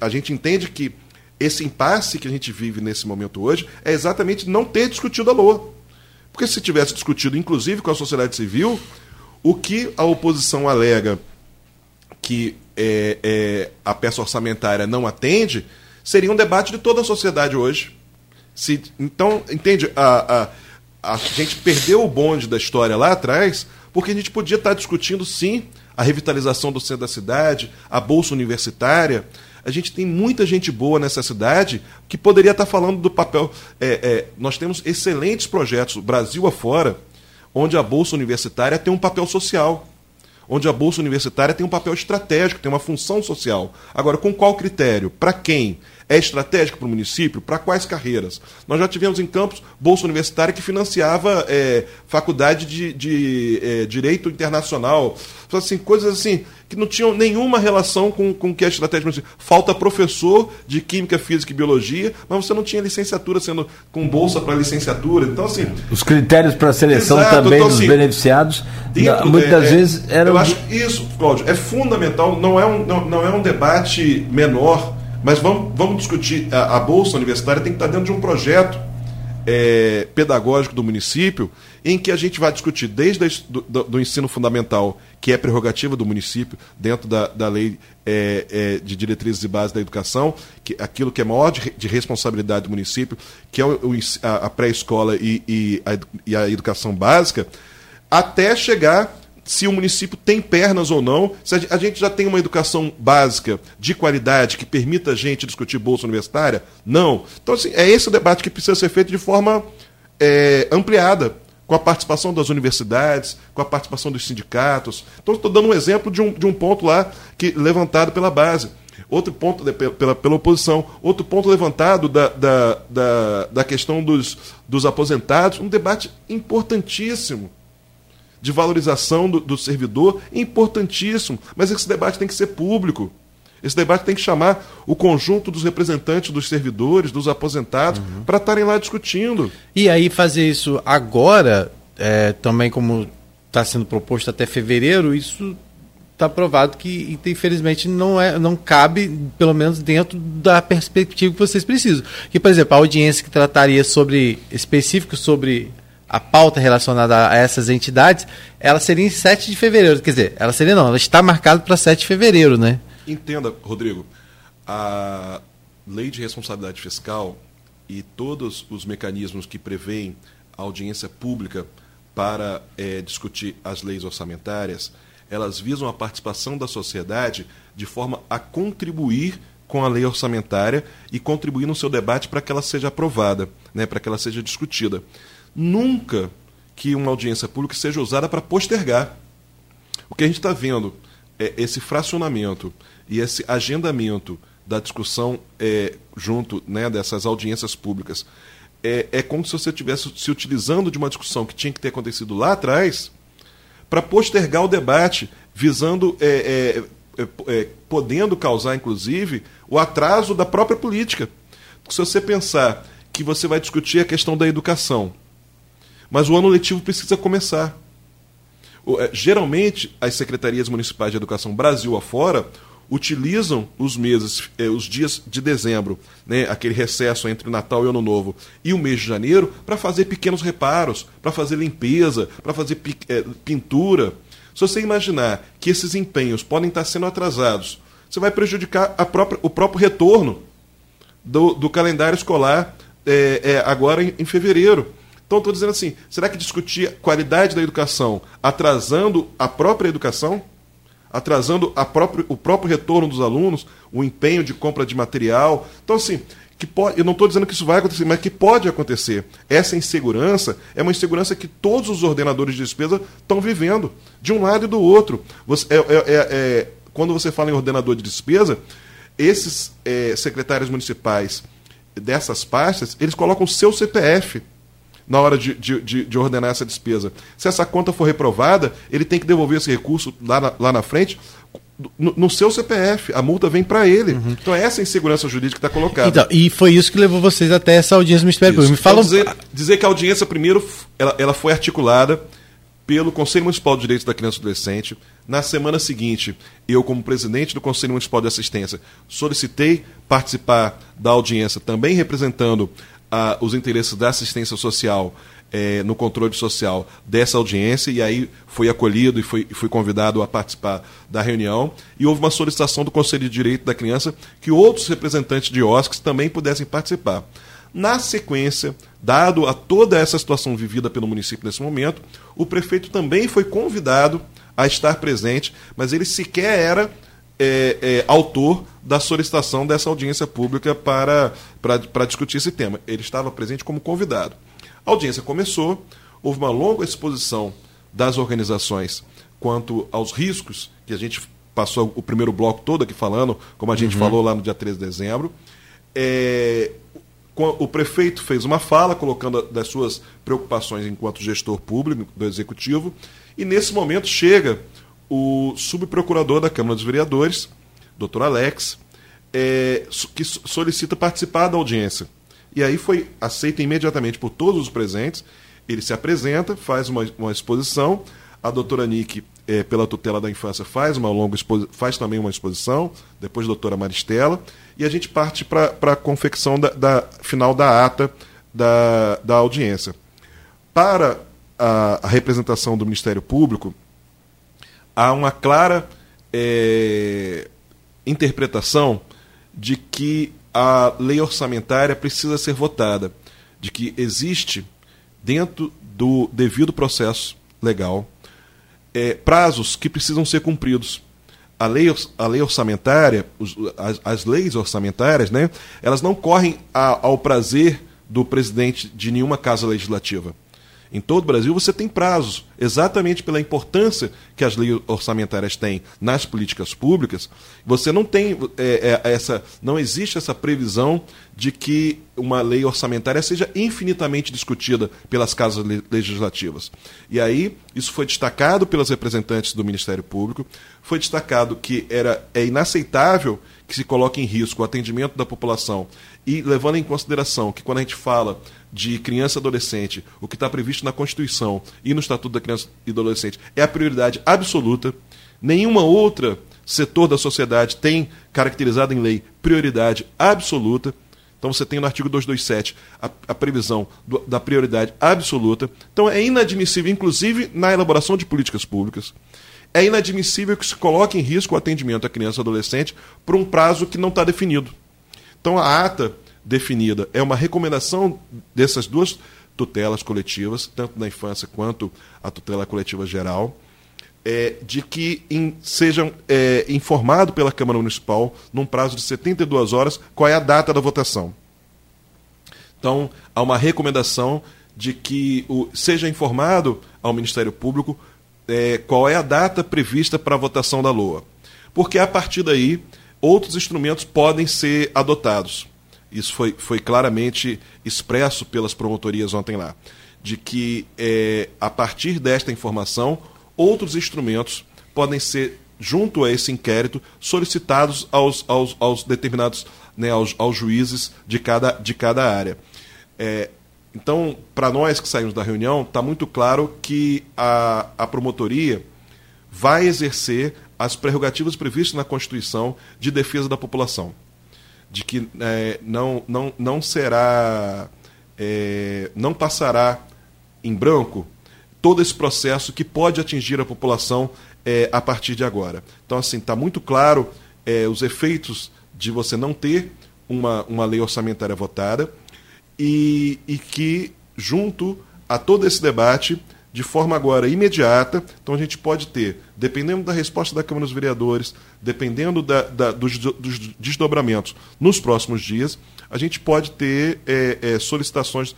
A gente entende que esse impasse que a gente vive nesse momento hoje é exatamente não ter discutido a LOA. Porque se tivesse discutido, inclusive com a sociedade civil, o que a oposição alega que é, é, a peça orçamentária não atende, seria um debate de toda a sociedade hoje. Se, então, entende? A, a, a gente perdeu o bonde da história lá atrás, porque a gente podia estar discutindo, sim, a revitalização do centro da cidade, a bolsa universitária. A gente tem muita gente boa nessa cidade que poderia estar falando do papel. É, é, nós temos excelentes projetos, Brasil afora, onde a bolsa universitária tem um papel social onde a bolsa universitária tem um papel estratégico, tem uma função social. Agora, com qual critério? Para quem? É estratégico para o município? Para quais carreiras? Nós já tivemos em Campos bolsa universitária que financiava é, faculdade de, de é, direito internacional, assim, coisas assim que não tinham nenhuma relação com, com o que é estratégia municipal. Falta professor de química, física e biologia, mas você não tinha licenciatura sendo com bolsa para licenciatura. Então, assim. Os critérios para seleção exato, também então, dos assim, beneficiados, dentro, muitas é, vezes eram. Eu acho isso, Cláudio, é fundamental, não é um, não, não é um debate menor mas vamos, vamos discutir. A, a Bolsa Universitária tem que estar dentro de um projeto é, pedagógico do município, em que a gente vai discutir desde a, do, do, ensino fundamental, que é prerrogativa do município, dentro da, da lei é, é, de diretrizes e bases da educação, que aquilo que é maior de, de responsabilidade do município, que é o, a, a pré-escola e, e, a, e a educação básica, até chegar se o município tem pernas ou não, se a gente já tem uma educação básica de qualidade que permita a gente discutir bolsa universitária? Não. Então, assim, é esse o debate que precisa ser feito de forma é, ampliada, com a participação das universidades, com a participação dos sindicatos. Então, estou dando um exemplo de um, de um ponto lá que levantado pela base. Outro ponto de, pela, pela oposição, outro ponto levantado da, da, da, da questão dos, dos aposentados, um debate importantíssimo de valorização do, do servidor importantíssimo, mas esse debate tem que ser público. Esse debate tem que chamar o conjunto dos representantes dos servidores, dos aposentados, uhum. para estarem lá discutindo. E aí fazer isso agora, é, também como está sendo proposto até fevereiro, isso está provado que, infelizmente, não, é, não cabe, pelo menos dentro da perspectiva que vocês precisam. Que, por exemplo, a audiência que trataria sobre específico sobre a pauta relacionada a essas entidades, ela seria em 7 de fevereiro. Quer dizer, ela seria não, ela está marcada para 7 de fevereiro, né? Entenda, Rodrigo, a lei de responsabilidade fiscal e todos os mecanismos que prevêem a audiência pública para é, discutir as leis orçamentárias, elas visam a participação da sociedade de forma a contribuir com a lei orçamentária e contribuir no seu debate para que ela seja aprovada, né, para que ela seja discutida. Nunca que uma audiência pública seja usada para postergar. O que a gente está vendo é esse fracionamento e esse agendamento da discussão é, junto né, dessas audiências públicas. É, é como se você estivesse se utilizando de uma discussão que tinha que ter acontecido lá atrás para postergar o debate, visando, é, é, é, é, podendo causar, inclusive, o atraso da própria política. Se você pensar que você vai discutir a questão da educação, mas o ano letivo precisa começar. É, geralmente, as secretarias municipais de educação Brasil afora utilizam os meses, eh, os dias de dezembro, né, aquele recesso entre Natal e Ano Novo, e o mês de janeiro, para fazer pequenos reparos, para fazer limpeza, para fazer eh, pintura. Se você imaginar que esses empenhos podem estar sendo atrasados, você vai prejudicar própria, o próprio retorno do, do calendário escolar agora em, em fevereiro. Então, estou dizendo assim: será que discutir qualidade da educação atrasando a própria educação? atrasando próprio, o próprio retorno dos alunos, o empenho de compra de material. Então, assim, que pode, eu não estou dizendo que isso vai acontecer, mas que pode acontecer. Essa insegurança é uma insegurança que todos os ordenadores de despesa estão vivendo, de um lado e do outro. Você, é, é, é, é quando você fala em ordenador de despesa, esses é, secretários municipais dessas pastas, eles colocam o seu CPF na hora de, de, de, ordenar essa despesa. Se essa conta for reprovada, ele tem que devolver esse recurso lá na, lá na frente no, no, seu CPF. A multa vem para ele. Uhum. Então é essa insegurança jurídica que está colocada. Então, e foi isso que levou vocês até essa audiência do Ministério Público. Me fala... Então, dizer, dizer que a audiência, primeiro, ela, ela foi articulada pelo Conselho Municipal de Direitos da Criança e do Adolescente. Na semana seguinte, eu, como presidente do Conselho Municipal de Assistência, solicitei participar da audiência, também representando os interesses da assistência social é, no controle social dessa audiência, e aí foi acolhido e foi, foi convidado a participar da reunião. E houve uma solicitação do Conselho de Direito da Criança que outros representantes de OSCs também pudessem participar. Na sequência, dado a toda essa situação vivida pelo município nesse momento, o prefeito também foi convidado a estar presente, mas ele sequer era é, é, autor da solicitação dessa audiência pública para, para, para discutir esse tema. Ele estava presente como convidado. A audiência começou, houve uma longa exposição das organizações quanto aos riscos, que a gente passou o primeiro bloco todo aqui falando, como a gente uhum. falou lá no dia 13 de dezembro. É, o prefeito fez uma fala colocando das suas preocupações enquanto gestor público do executivo, e nesse momento chega o subprocurador da Câmara dos Vereadores, doutor Alex, é, que solicita participar da audiência. E aí foi aceito imediatamente por todos os presentes. Ele se apresenta, faz uma, uma exposição. A doutora Nick, é, pela tutela da infância, faz uma longa faz também uma exposição, depois a doutora Maristela, e a gente parte para a confecção da, da, final da ata da, da audiência. Para a, a representação do Ministério Público, há uma clara é, interpretação de que a lei orçamentária precisa ser votada, de que existe, dentro do devido processo legal, é, prazos que precisam ser cumpridos. A lei, a lei orçamentária, os, as, as, leis orçamentárias, né, elas não correm a, ao prazer do presidente de nenhuma casa legislativa. Em todo o Brasil você tem prazos, exatamente pela importância que as leis orçamentárias têm nas políticas públicas. Você não tem é, é, essa, não existe essa previsão de que uma lei orçamentária seja infinitamente discutida pelas casas legislativas. E aí isso foi destacado pelas representantes do Ministério Público, foi destacado que era é inaceitável que se coloque em risco o atendimento da população e levando em consideração que quando a gente fala de criança e adolescente, o que está previsto na Constituição e no Estatuto da Criança e do Adolescente é a prioridade absoluta. Nenhuma outra setor da sociedade tem caracterizado em lei prioridade absoluta. Então você tem no artigo 227 a, a previsão do, da prioridade absoluta. Então é inadmissível, inclusive na elaboração de políticas públicas, é inadmissível que se coloque em risco o atendimento à criança e adolescente por um prazo que não está definido. Então a ata definida é uma recomendação dessas duas tutelas coletivas, tanto na infância quanto a tutela coletiva geral, é, de que in, sejam é, informados pela Câmara Municipal, num prazo de 72 horas, qual é a data da votação. Então, há uma recomendação de que o, seja informado ao Ministério Público é, qual é a data prevista para a votação da LOA. Porque a partir daí, outros instrumentos podem ser adotados. Isso foi, foi claramente expresso pelas promotorias ontem lá. De que, é, a partir desta informação, outros instrumentos podem ser, junto a esse inquérito, solicitados aos, aos, aos determinados, né, aos, aos juízes de cada, de cada área. É, então, para nós que saímos da reunião, está muito claro que a, a promotoria vai exercer as prerrogativas previstas na Constituição de defesa da população. De que é, não, não, não será, é, não passará em branco todo esse processo que pode atingir a população é, a partir de agora. Então, assim, está muito claro é, os efeitos de você não ter uma, uma lei orçamentária votada e, e que, junto a todo esse debate, de forma agora imediata, então a gente pode ter, dependendo da resposta da Câmara dos Vereadores, dependendo da, da, dos, dos, desdobramentos nos próximos dias, a gente pode ter é, é, solicitações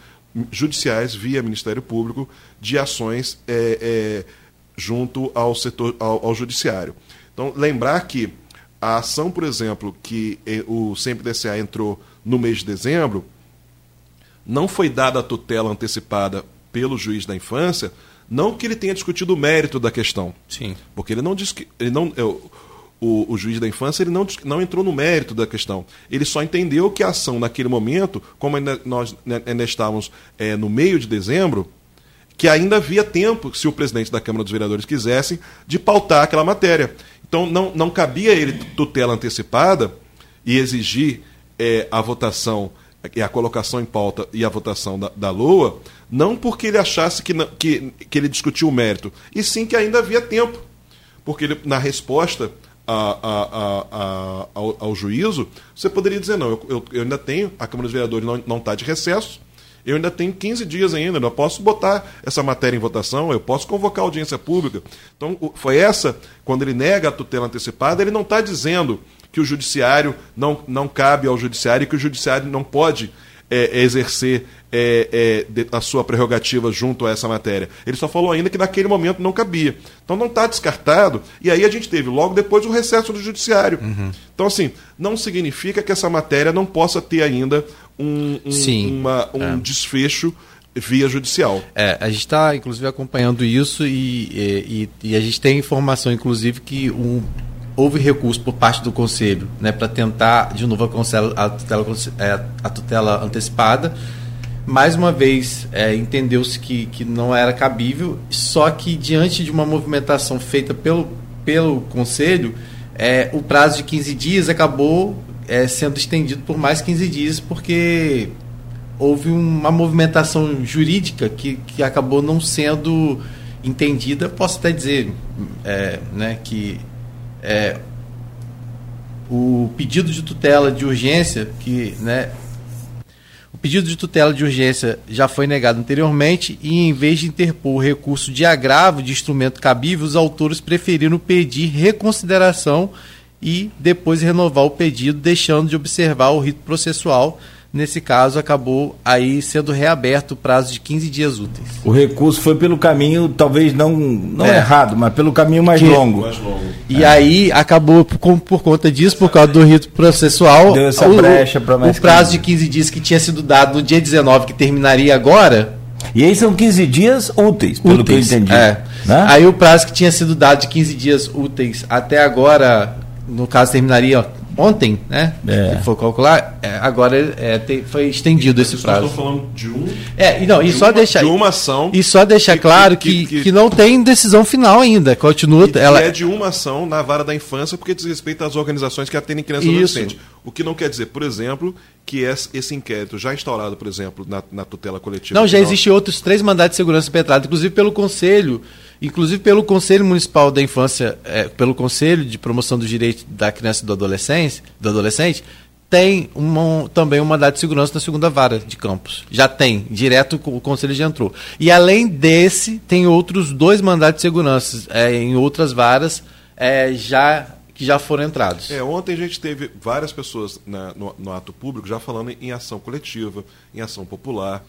judiciais via Ministério Público de ações é, é junto ao setor ao, ao, judiciário. Então lembrar que a ação, por exemplo, que é, o SEMPDCA entrou no mês de dezembro, não foi dada a tutela antecipada pelo juiz da infância, não que ele tenha discutido o mérito da questão. Sim. Porque ele não disse que. Ele não, é, o, o, juiz da infância ele não, não entrou no mérito da questão. Ele só entendeu que a ação, naquele momento, como ainda, nós né, ainda estávamos é, no meio de dezembro, que ainda havia tempo, se o presidente da Câmara dos Vereadores quisesse, de pautar aquela matéria. Então não, não cabia ele tutela antecipada e exigir é, a votação a colocação em pauta e a votação da, da LOA, não porque ele achasse que, que, que ele discutiu o mérito, e sim que ainda havia tempo. Porque ele, na resposta a, a, a, ao, ao, juízo, você poderia dizer, não, eu, eu, eu ainda tenho, a Câmara dos Vereadores não está de recesso, eu ainda tenho 15 dias ainda, eu posso botar essa matéria em votação, eu posso convocar audiência pública. Então, foi essa, quando ele nega a tutela antecipada, ele não está dizendo que o judiciário não, não cabe ao judiciário e que o judiciário não pode é, exercer é, é, a sua prerrogativa junto a essa matéria. Ele só falou ainda que naquele momento não cabia. Então não está descartado. E aí a gente teve logo depois o recesso do judiciário. Uhum. Então, assim, não significa que essa matéria não possa ter ainda um, um, uma, um é. desfecho via judicial. É, a gente está, inclusive, acompanhando isso e, e, e, a gente tem informação, inclusive, que um houve recurso por parte do Conselho né, para tentar, de novo, a, tutela, é, a tutela antecipada. Mais uma vez, é, entendeu-se que, que não era cabível, só que diante de uma movimentação feita pelo, pelo Conselho, é, o prazo de 15 dias acabou é, sendo estendido por mais 15 dias, porque houve uma movimentação jurídica que, que acabou não sendo entendida. Posso até dizer é, né, que é, o pedido de tutela de urgência, que né, o pedido de tutela de urgência já foi negado anteriormente e, em vez de interpor o recurso de agravo de instrumento cabível, os autores preferiram pedir reconsideração e depois renovar o pedido, deixando de observar o rito processual Nesse caso, acabou aí sendo reaberto o prazo de 15 dias úteis. O recurso foi pelo caminho, talvez não, não é. errado, mas pelo caminho mais que, longo. Mais longo. E é. aí acabou, por, por, conta disso, por causa do rito processual, Deu essa o, brecha mais o prazo 15. de 15 dias que tinha sido dado no dia 19, que terminaria agora, e aí são 15 dias úteis, pelo úteis, que eu entendi. É. Né? Aí o prazo que tinha sido dado de 15 dias úteis até agora, no caso, terminaria ontem, né? É. Se for calcular, é, agora é, tem, foi estendido esse prazo. Estou falando de um. É, e não, e de só uma, deixar de uma ação. E só deixar que, claro que, que, que, não tem decisão final ainda. Continua. E, ela é de uma ação na vara da infância porque diz respeito às organizações que atendem crianças e adolescentes. O que não quer dizer, por exemplo, que esse inquérito já instaurado, por exemplo, na, na tutela coletiva. Não, já existem outros três mandatos de segurança impetrados, inclusive pelo Conselho inclusive pelo Conselho Municipal da Infância, é, pelo Conselho de Promoção dos Direitos da Criança e do Adolescente, do adolescente tem uma, também um mandato de segurança na segunda vara de Campos. Já tem, direto o Conselho já entrou. E além desse, tem outros dois mandatos de segurança é, em outras varas é, já que já foram entrados. É, ontem a gente teve várias pessoas na, no, no ato público já falando em ação coletiva, em ação popular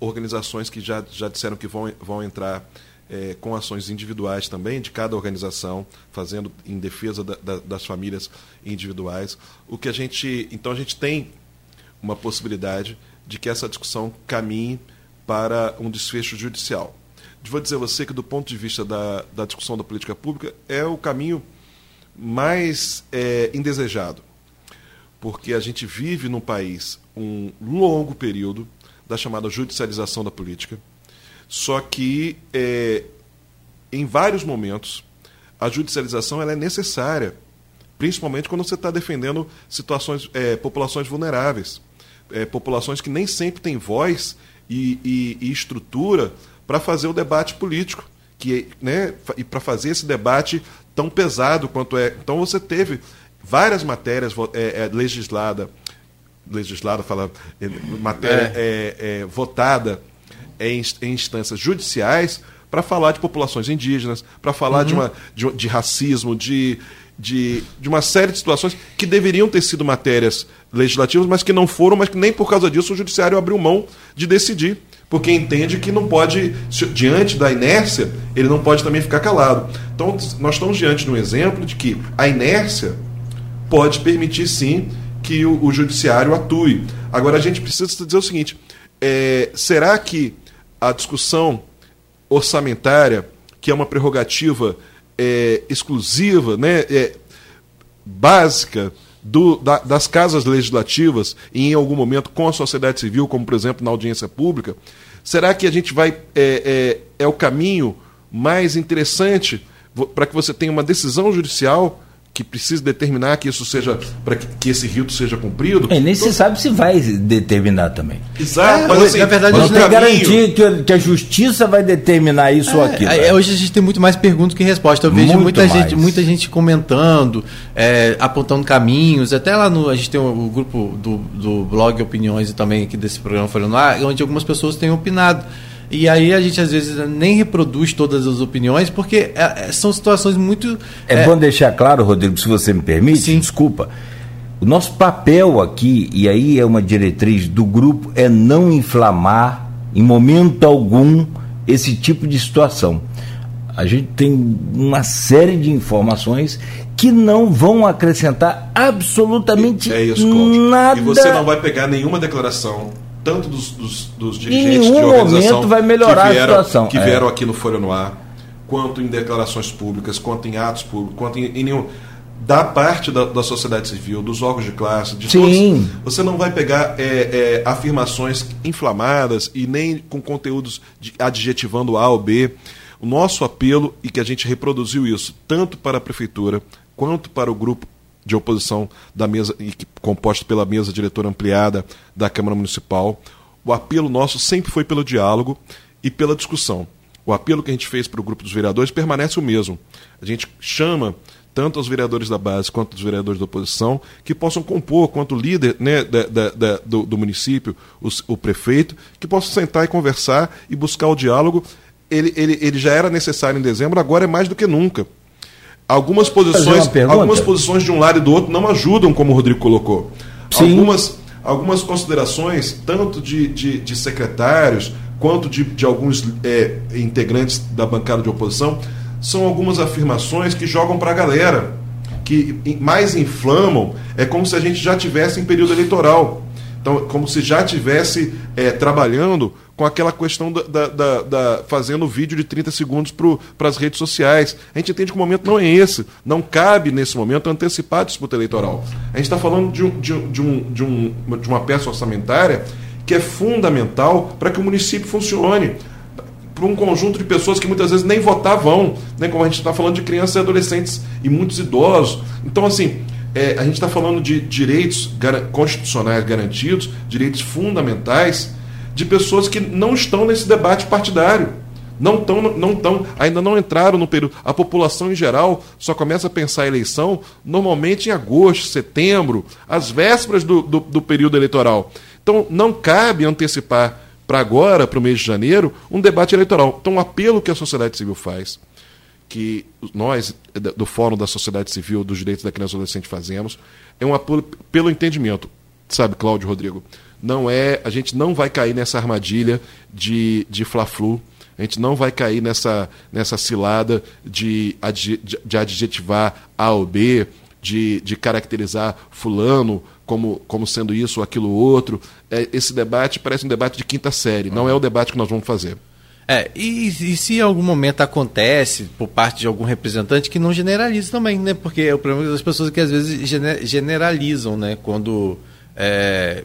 organizações que já, já disseram que vão, vão entrar é, com ações individuais também, de cada organização, fazendo em defesa da, da, das famílias individuais. O que a gente. Então a gente tem uma possibilidade de que essa discussão caminhe para um desfecho judicial. Vou dizer a você que, do ponto de vista da, da discussão da política pública, é o caminho mais é, indesejado. Porque a gente vive num país um longo período da chamada judicialização da política só que, é, em vários momentos, a judicialização ela é necessária, principalmente quando você está defendendo situações, é, populações vulneráveis, é, populações que nem sempre têm voz e, e, e estrutura para fazer o debate político, que, né, e para fazer esse debate tão pesado quanto é. Então você teve várias matérias é, é, legislada, legislada, fala, é, matéria é. votada em, em instâncias judiciais para falar de populações indígenas, para falar uhum. de, uma, de, de, racismo, de, de, de uma série de situações que deveriam ter sido matérias legislativas, mas que não foram, mas que nem por causa disso o judiciário abriu mão de decidir. Porque entende que não pode, diante da inércia, ele não pode também ficar calado. Então, nós estamos diante de um exemplo de que a inércia pode permitir, sim, que o, o judiciário atue. Agora, a gente precisa dizer o seguinte: é, será que a discussão orçamentária, que é uma prerrogativa é, exclusiva, né, é, básica do, da, das casas legislativas e em algum momento com a sociedade civil, como por exemplo na audiência pública, será que a gente vai é, é, é o caminho mais interessante para que você tenha uma decisão judicial que precisa determinar que isso seja para que, que, esse rito seja cumprido. É, nem então, se sabe se vai determinar também. Exato, é, mas assim, na verdade não tem garantia que, que, a justiça vai determinar isso é, ou aquilo. É, hoje a gente tem muito mais perguntas que respostas. Eu vejo muito muita mais. gente, muita gente comentando, é, apontando caminhos. Até lá no a gente tem o, o grupo do, do blog Opiniões e também aqui desse programa falando lá, onde algumas pessoas têm opinado. E aí a gente às vezes nem reproduz todas as opiniões, porque é, é são situações muito. É, é, bom deixar claro, Rodrigo, se você me permite, Sim. desculpa. O nosso papel aqui, e aí é uma diretriz do grupo, é não inflamar em momento algum esse tipo de situação. A gente tem uma série de informações que não vão acrescentar absolutamente é isso, nada. E você não vai pegar nenhuma declaração tanto dos, dos, dos dirigentes de organização vai melhorar que vieram, a situação. que vieram é. aqui no Folha no Ar, quanto em declarações públicas, quanto em atos públicos, quanto em, em nenhum da parte da, da, sociedade civil, dos órgãos de classe, de Sim. todos. Você não vai pegar é, é, afirmações inflamadas e nem com conteúdos de, adjetivando A ou B. O nosso apelo, e que a gente reproduziu isso, tanto para a prefeitura quanto para o grupo de oposição da mesa, composto pela mesa diretora ampliada da Câmara Municipal. O apelo nosso sempre foi pelo diálogo e pela discussão. O apelo que a gente fez para o grupo dos vereadores permanece o mesmo. A gente chama tanto os vereadores da base quanto os vereadores da oposição que possam compor, quanto líder né, da, da, da, do, do, município, os, o prefeito, que possam sentar e conversar e buscar o diálogo. Ele, ele, ele já era necessário em dezembro, agora é mais do que nunca. Algumas posições, algumas posições de um lado e do outro não ajudam, como o Rodrigo colocou. Sim. Algumas, algumas considerações, tanto de, de, de secretários quanto de, de alguns é, integrantes da bancada de oposição, são algumas afirmações que jogam para a galera, que mais inflamam. É como se a gente já tivesse em período eleitoral. Então, como se já tivesse é, trabalhando com aquela questão da, da, da, da fazendo vídeo de 30 segundos para as redes sociais. A gente entende que o momento não é esse. Não cabe, nesse momento, antecipar a disputa eleitoral. A gente está falando de, de, um, de, um, de, um, de uma peça orçamentária que é fundamental para que o município funcione para um conjunto de pessoas que muitas vezes nem votar vão, né? como a gente está falando de crianças e adolescentes e muitos idosos. Então, assim, é, a gente está falando de direitos constitucionais garantidos, direitos fundamentais, de pessoas que não estão nesse debate partidário. Não estão, não estão, ainda não entraram no período. A população em geral só começa a pensar a eleição normalmente em agosto, setembro, às vésperas do, do, do período eleitoral. Então não cabe antecipar para agora, para o mês de janeiro, um debate eleitoral. Então o apelo que a sociedade civil faz, que nós, do Fórum da Sociedade Civil dos Direitos da Criança e Adolescente fazemos, é um apelo pelo entendimento. Sabe, Cláudio Rodrigo? não é, a gente não vai cair nessa armadilha de, de fla-flu. A gente não vai cair nessa, nessa cilada de, de adjetivar A ou B, de, de caracterizar fulano como, como sendo isso ou aquilo outro. É, esse debate parece um debate de quinta série, não é o debate que nós vamos fazer. É, e, e, se em algum momento acontece por parte de algum representante que não generalize também, né? Porque o problema das pessoas é que às vezes generalizam, né? Quando é,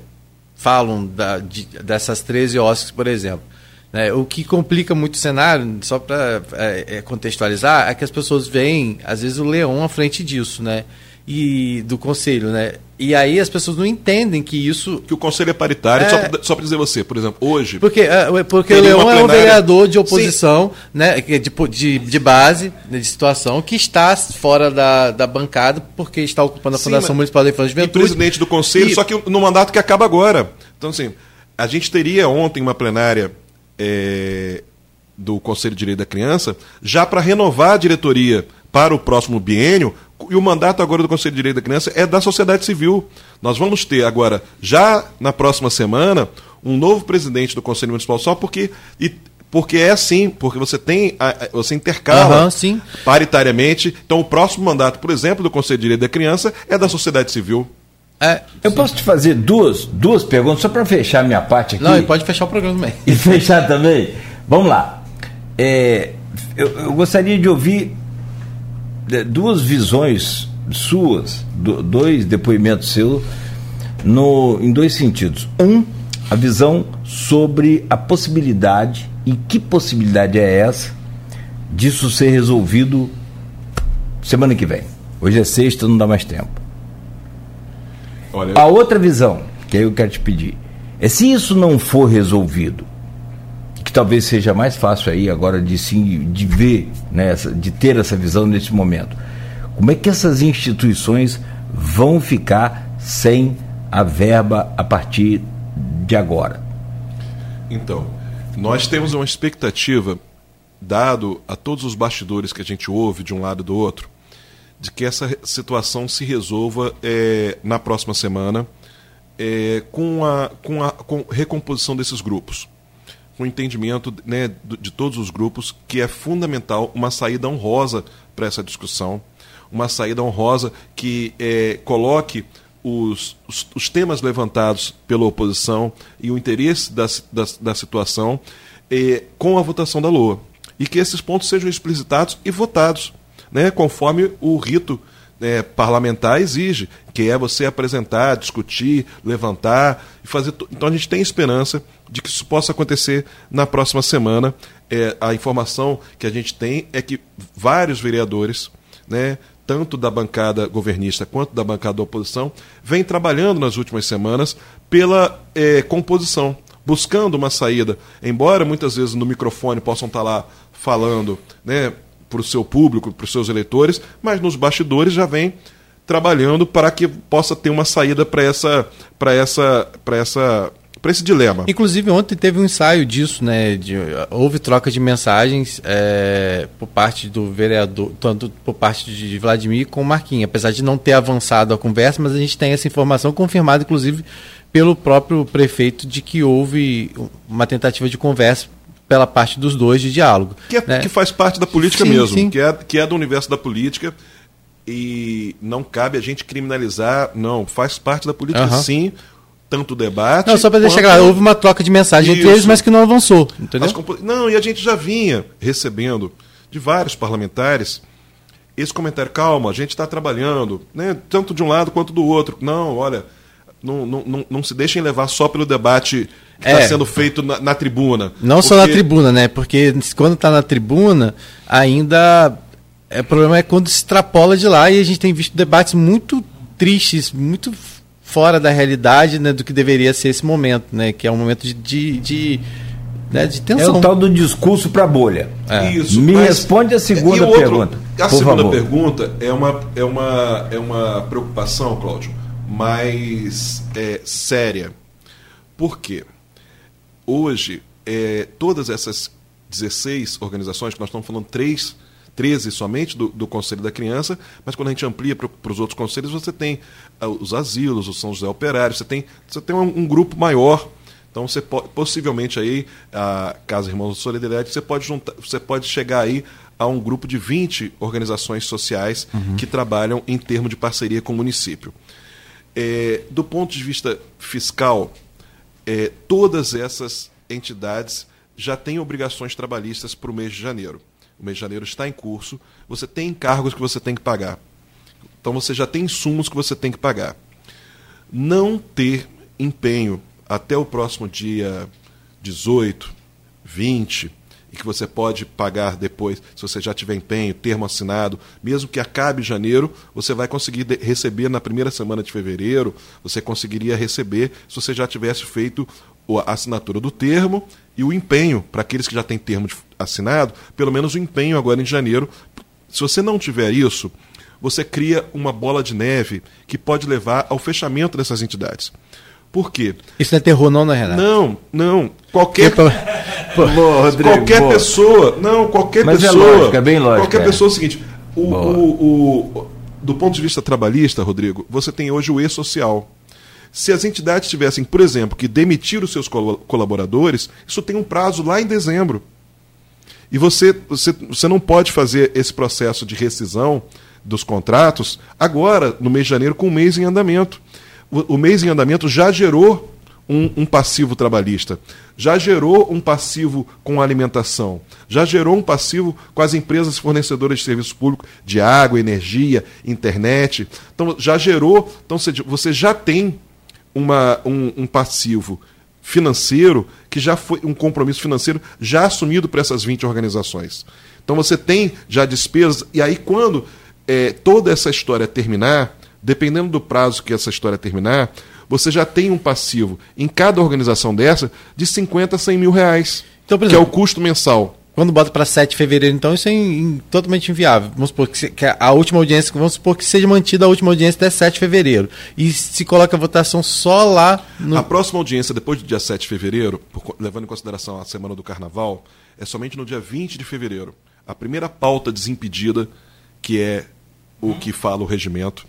falam da, de, dessas 13 OSCs, por exemplo. Né? O que complica muito o cenário, só para é, é, contextualizar, é que as pessoas veem, às vezes, o leão à frente disso, né? E do conselho, né? E aí as pessoas não entendem que isso. Que o conselho é paritário, é... só para dizer você, por exemplo, hoje. Porque, é, porque o Leão plenária... é um vereador de oposição, Sim. né? De, de, de base, né, de situação, que está fora da, da bancada, porque está ocupando a Sim, Fundação Municipal da Infância e Juventude. E presidente do conselho, e... só que no mandato que acaba agora. Então, assim, a gente teria ontem uma plenária é, do Conselho de Direito da Criança, já para renovar a diretoria para o próximo biênio, e o mandato agora do Conselho de Direito da Criança é da sociedade civil. Nós vamos ter agora, já na próxima semana, um novo presidente do Conselho Municipal, só porque. E, porque é assim, porque você tem. Você intercala uhum, paritariamente. Então, o próximo mandato, por exemplo, do Conselho de Direito da Criança é da sociedade civil. É, eu posso te fazer duas, duas perguntas, só para fechar minha parte aqui? Não, e pode fechar o programa também. E fechar também? Vamos lá. É, eu, eu, gostaria de ouvir duas visões suas, do, dois depoimentos seus, no, em dois sentidos. Um, a visão sobre a possibilidade, e que possibilidade é essa, disso ser resolvido semana que vem. Hoje é sexta, não dá mais tempo. Olha... A outra visão, que aí eu quero te pedir, é se isso não for resolvido, que talvez seja mais fácil aí agora de sim de ver, né, de ter essa visão nesse momento. Como é que essas instituições vão ficar sem a verba a partir de agora? Então, nós temos uma expectativa, dado a todos os bastidores que a gente ouve de um lado e do outro, de que essa situação se resolva é, na próxima semana é, com, a, com a com recomposição desses grupos. O entendimento né, de todos os grupos que é fundamental uma saída honrosa para essa discussão, uma saída honrosa que é, coloque os, os, os, temas levantados pela oposição e o interesse da, da, da situação é, com a votação da LOA. E que esses pontos sejam explicitados e votados né, conforme o rito é, parlamentar exige, que é você apresentar, discutir, levantar e fazer. Então a gente tem esperança de que isso possa acontecer na próxima semana. É, a informação que a gente tem é que vários vereadores, né, tanto da bancada governista quanto da bancada da oposição, vêm trabalhando nas últimas semanas pela é, composição, buscando uma saída. Embora muitas vezes no microfone possam estar lá falando, né, para o seu público, para os seus eleitores, mas nos bastidores já vem trabalhando para que possa ter uma saída para essa, para essa, para essa para esse dilema. Inclusive ontem teve um ensaio disso, né? De, houve troca de mensagens é, por parte do vereador, tanto por parte de Vladimir com Marquinhos, apesar de não ter avançado a conversa, mas a gente tem essa informação confirmada, inclusive pelo próprio prefeito, de que houve uma tentativa de conversa pela parte dos dois de diálogo. Que, é, né? que faz parte da política sim, mesmo, sim. Que, é, que é do universo da política e não cabe a gente criminalizar, não, faz parte da política uhum. sim, tanto debate. Não, só para deixar claro, houve uma troca de mensagem Isso. entre eles, mas que não avançou. Entendeu? Não, e a gente já vinha recebendo de vários parlamentares esse comentário, calma, a gente está trabalhando, né, tanto de um lado quanto do outro. Não, olha, não, não, não, não se deixem levar só pelo debate que está é. sendo feito na, na tribuna. Não porque... só na tribuna, né? Porque quando está na tribuna, ainda. É, o problema é quando se extrapola de lá e a gente tem visto debates muito tristes, muito fora da realidade né, do que deveria ser esse momento, né? Que é um momento de, de, de né, de tensão. É o tal do discurso para bolha. É. Isso, Me responde a segunda outro, pergunta. A segunda favor. pergunta é uma, é, uma, é uma preocupação, Cláudio, mais é, séria. Por quê? Hoje, é, todas essas 16 organizações, que nós estamos falando três, 13 somente do, do Conselho da Criança, mas quando a gente amplia para os outros conselhos, você tem uh, os asilos, o São José Operário, você tem, você tem um, um grupo maior. Então você pode, possivelmente aí, a Casa Irmãos de Solidariedade, você pode, juntar, você pode chegar aí a um grupo de 20 organizações sociais uhum. que trabalham em termos de parceria com o município. É, do ponto de vista fiscal, é, todas essas entidades já têm obrigações trabalhistas para o mês de janeiro. O mês de janeiro está em curso, você tem encargos que você tem que pagar. Então você já tem insumos que você tem que pagar. Não ter empenho até o próximo dia 18, 20, e que você pode pagar depois, se você já tiver empenho, termo assinado, mesmo que acabe janeiro, você vai conseguir receber na primeira semana de fevereiro, você conseguiria receber se você já tivesse feito a assinatura do termo e o empenho, para aqueles que já têm termo assinado, pelo menos o empenho agora em janeiro. Se você não tiver isso, você cria uma bola de neve que pode levar ao fechamento dessas entidades. Por quê? Isso não é terror, não, né, Renato? Não, não. Qualquer. Boa, Rodrigo, qualquer boa. pessoa. Não, qualquer Mas é pessoa. É lógico, é bem lógico. Qualquer é. pessoa é o seguinte. O, o, o, do ponto de vista trabalhista, Rodrigo, você tem hoje o e-social. Se as entidades tivessem, por exemplo, que demitir os seus colaboradores, isso tem um prazo lá em dezembro. E você, você, você não pode fazer esse processo de rescisão dos contratos agora, no mês de janeiro, com um mês em andamento o, mês em andamento já gerou um, um, passivo trabalhista, já gerou um passivo com alimentação, já gerou um passivo com as empresas fornecedoras de serviço público de água, energia, internet. Então, já gerou. Então, você já tem uma, um, um passivo financeiro que já foi um compromisso financeiro já assumido por essas 20 organizações. Então, você tem já despesas, e aí, quando é, toda essa história terminar dependendo do prazo que essa história terminar, você já tem um passivo em cada organização dessa de 50 a 100 mil reais, então, exemplo, que é o custo mensal. Quando bota para 7 de fevereiro, então isso é in, totalmente inviável. Vamos supor que, se, que, a última audiência, vamos supor que seja mantida a última audiência até 7 de fevereiro. E se coloca a votação só lá no... A próxima audiência, depois do dia 7 de fevereiro, por, levando em consideração a semana do carnaval, é somente no dia 20 de fevereiro. A primeira pauta desimpedida, que é o que fala o regimento,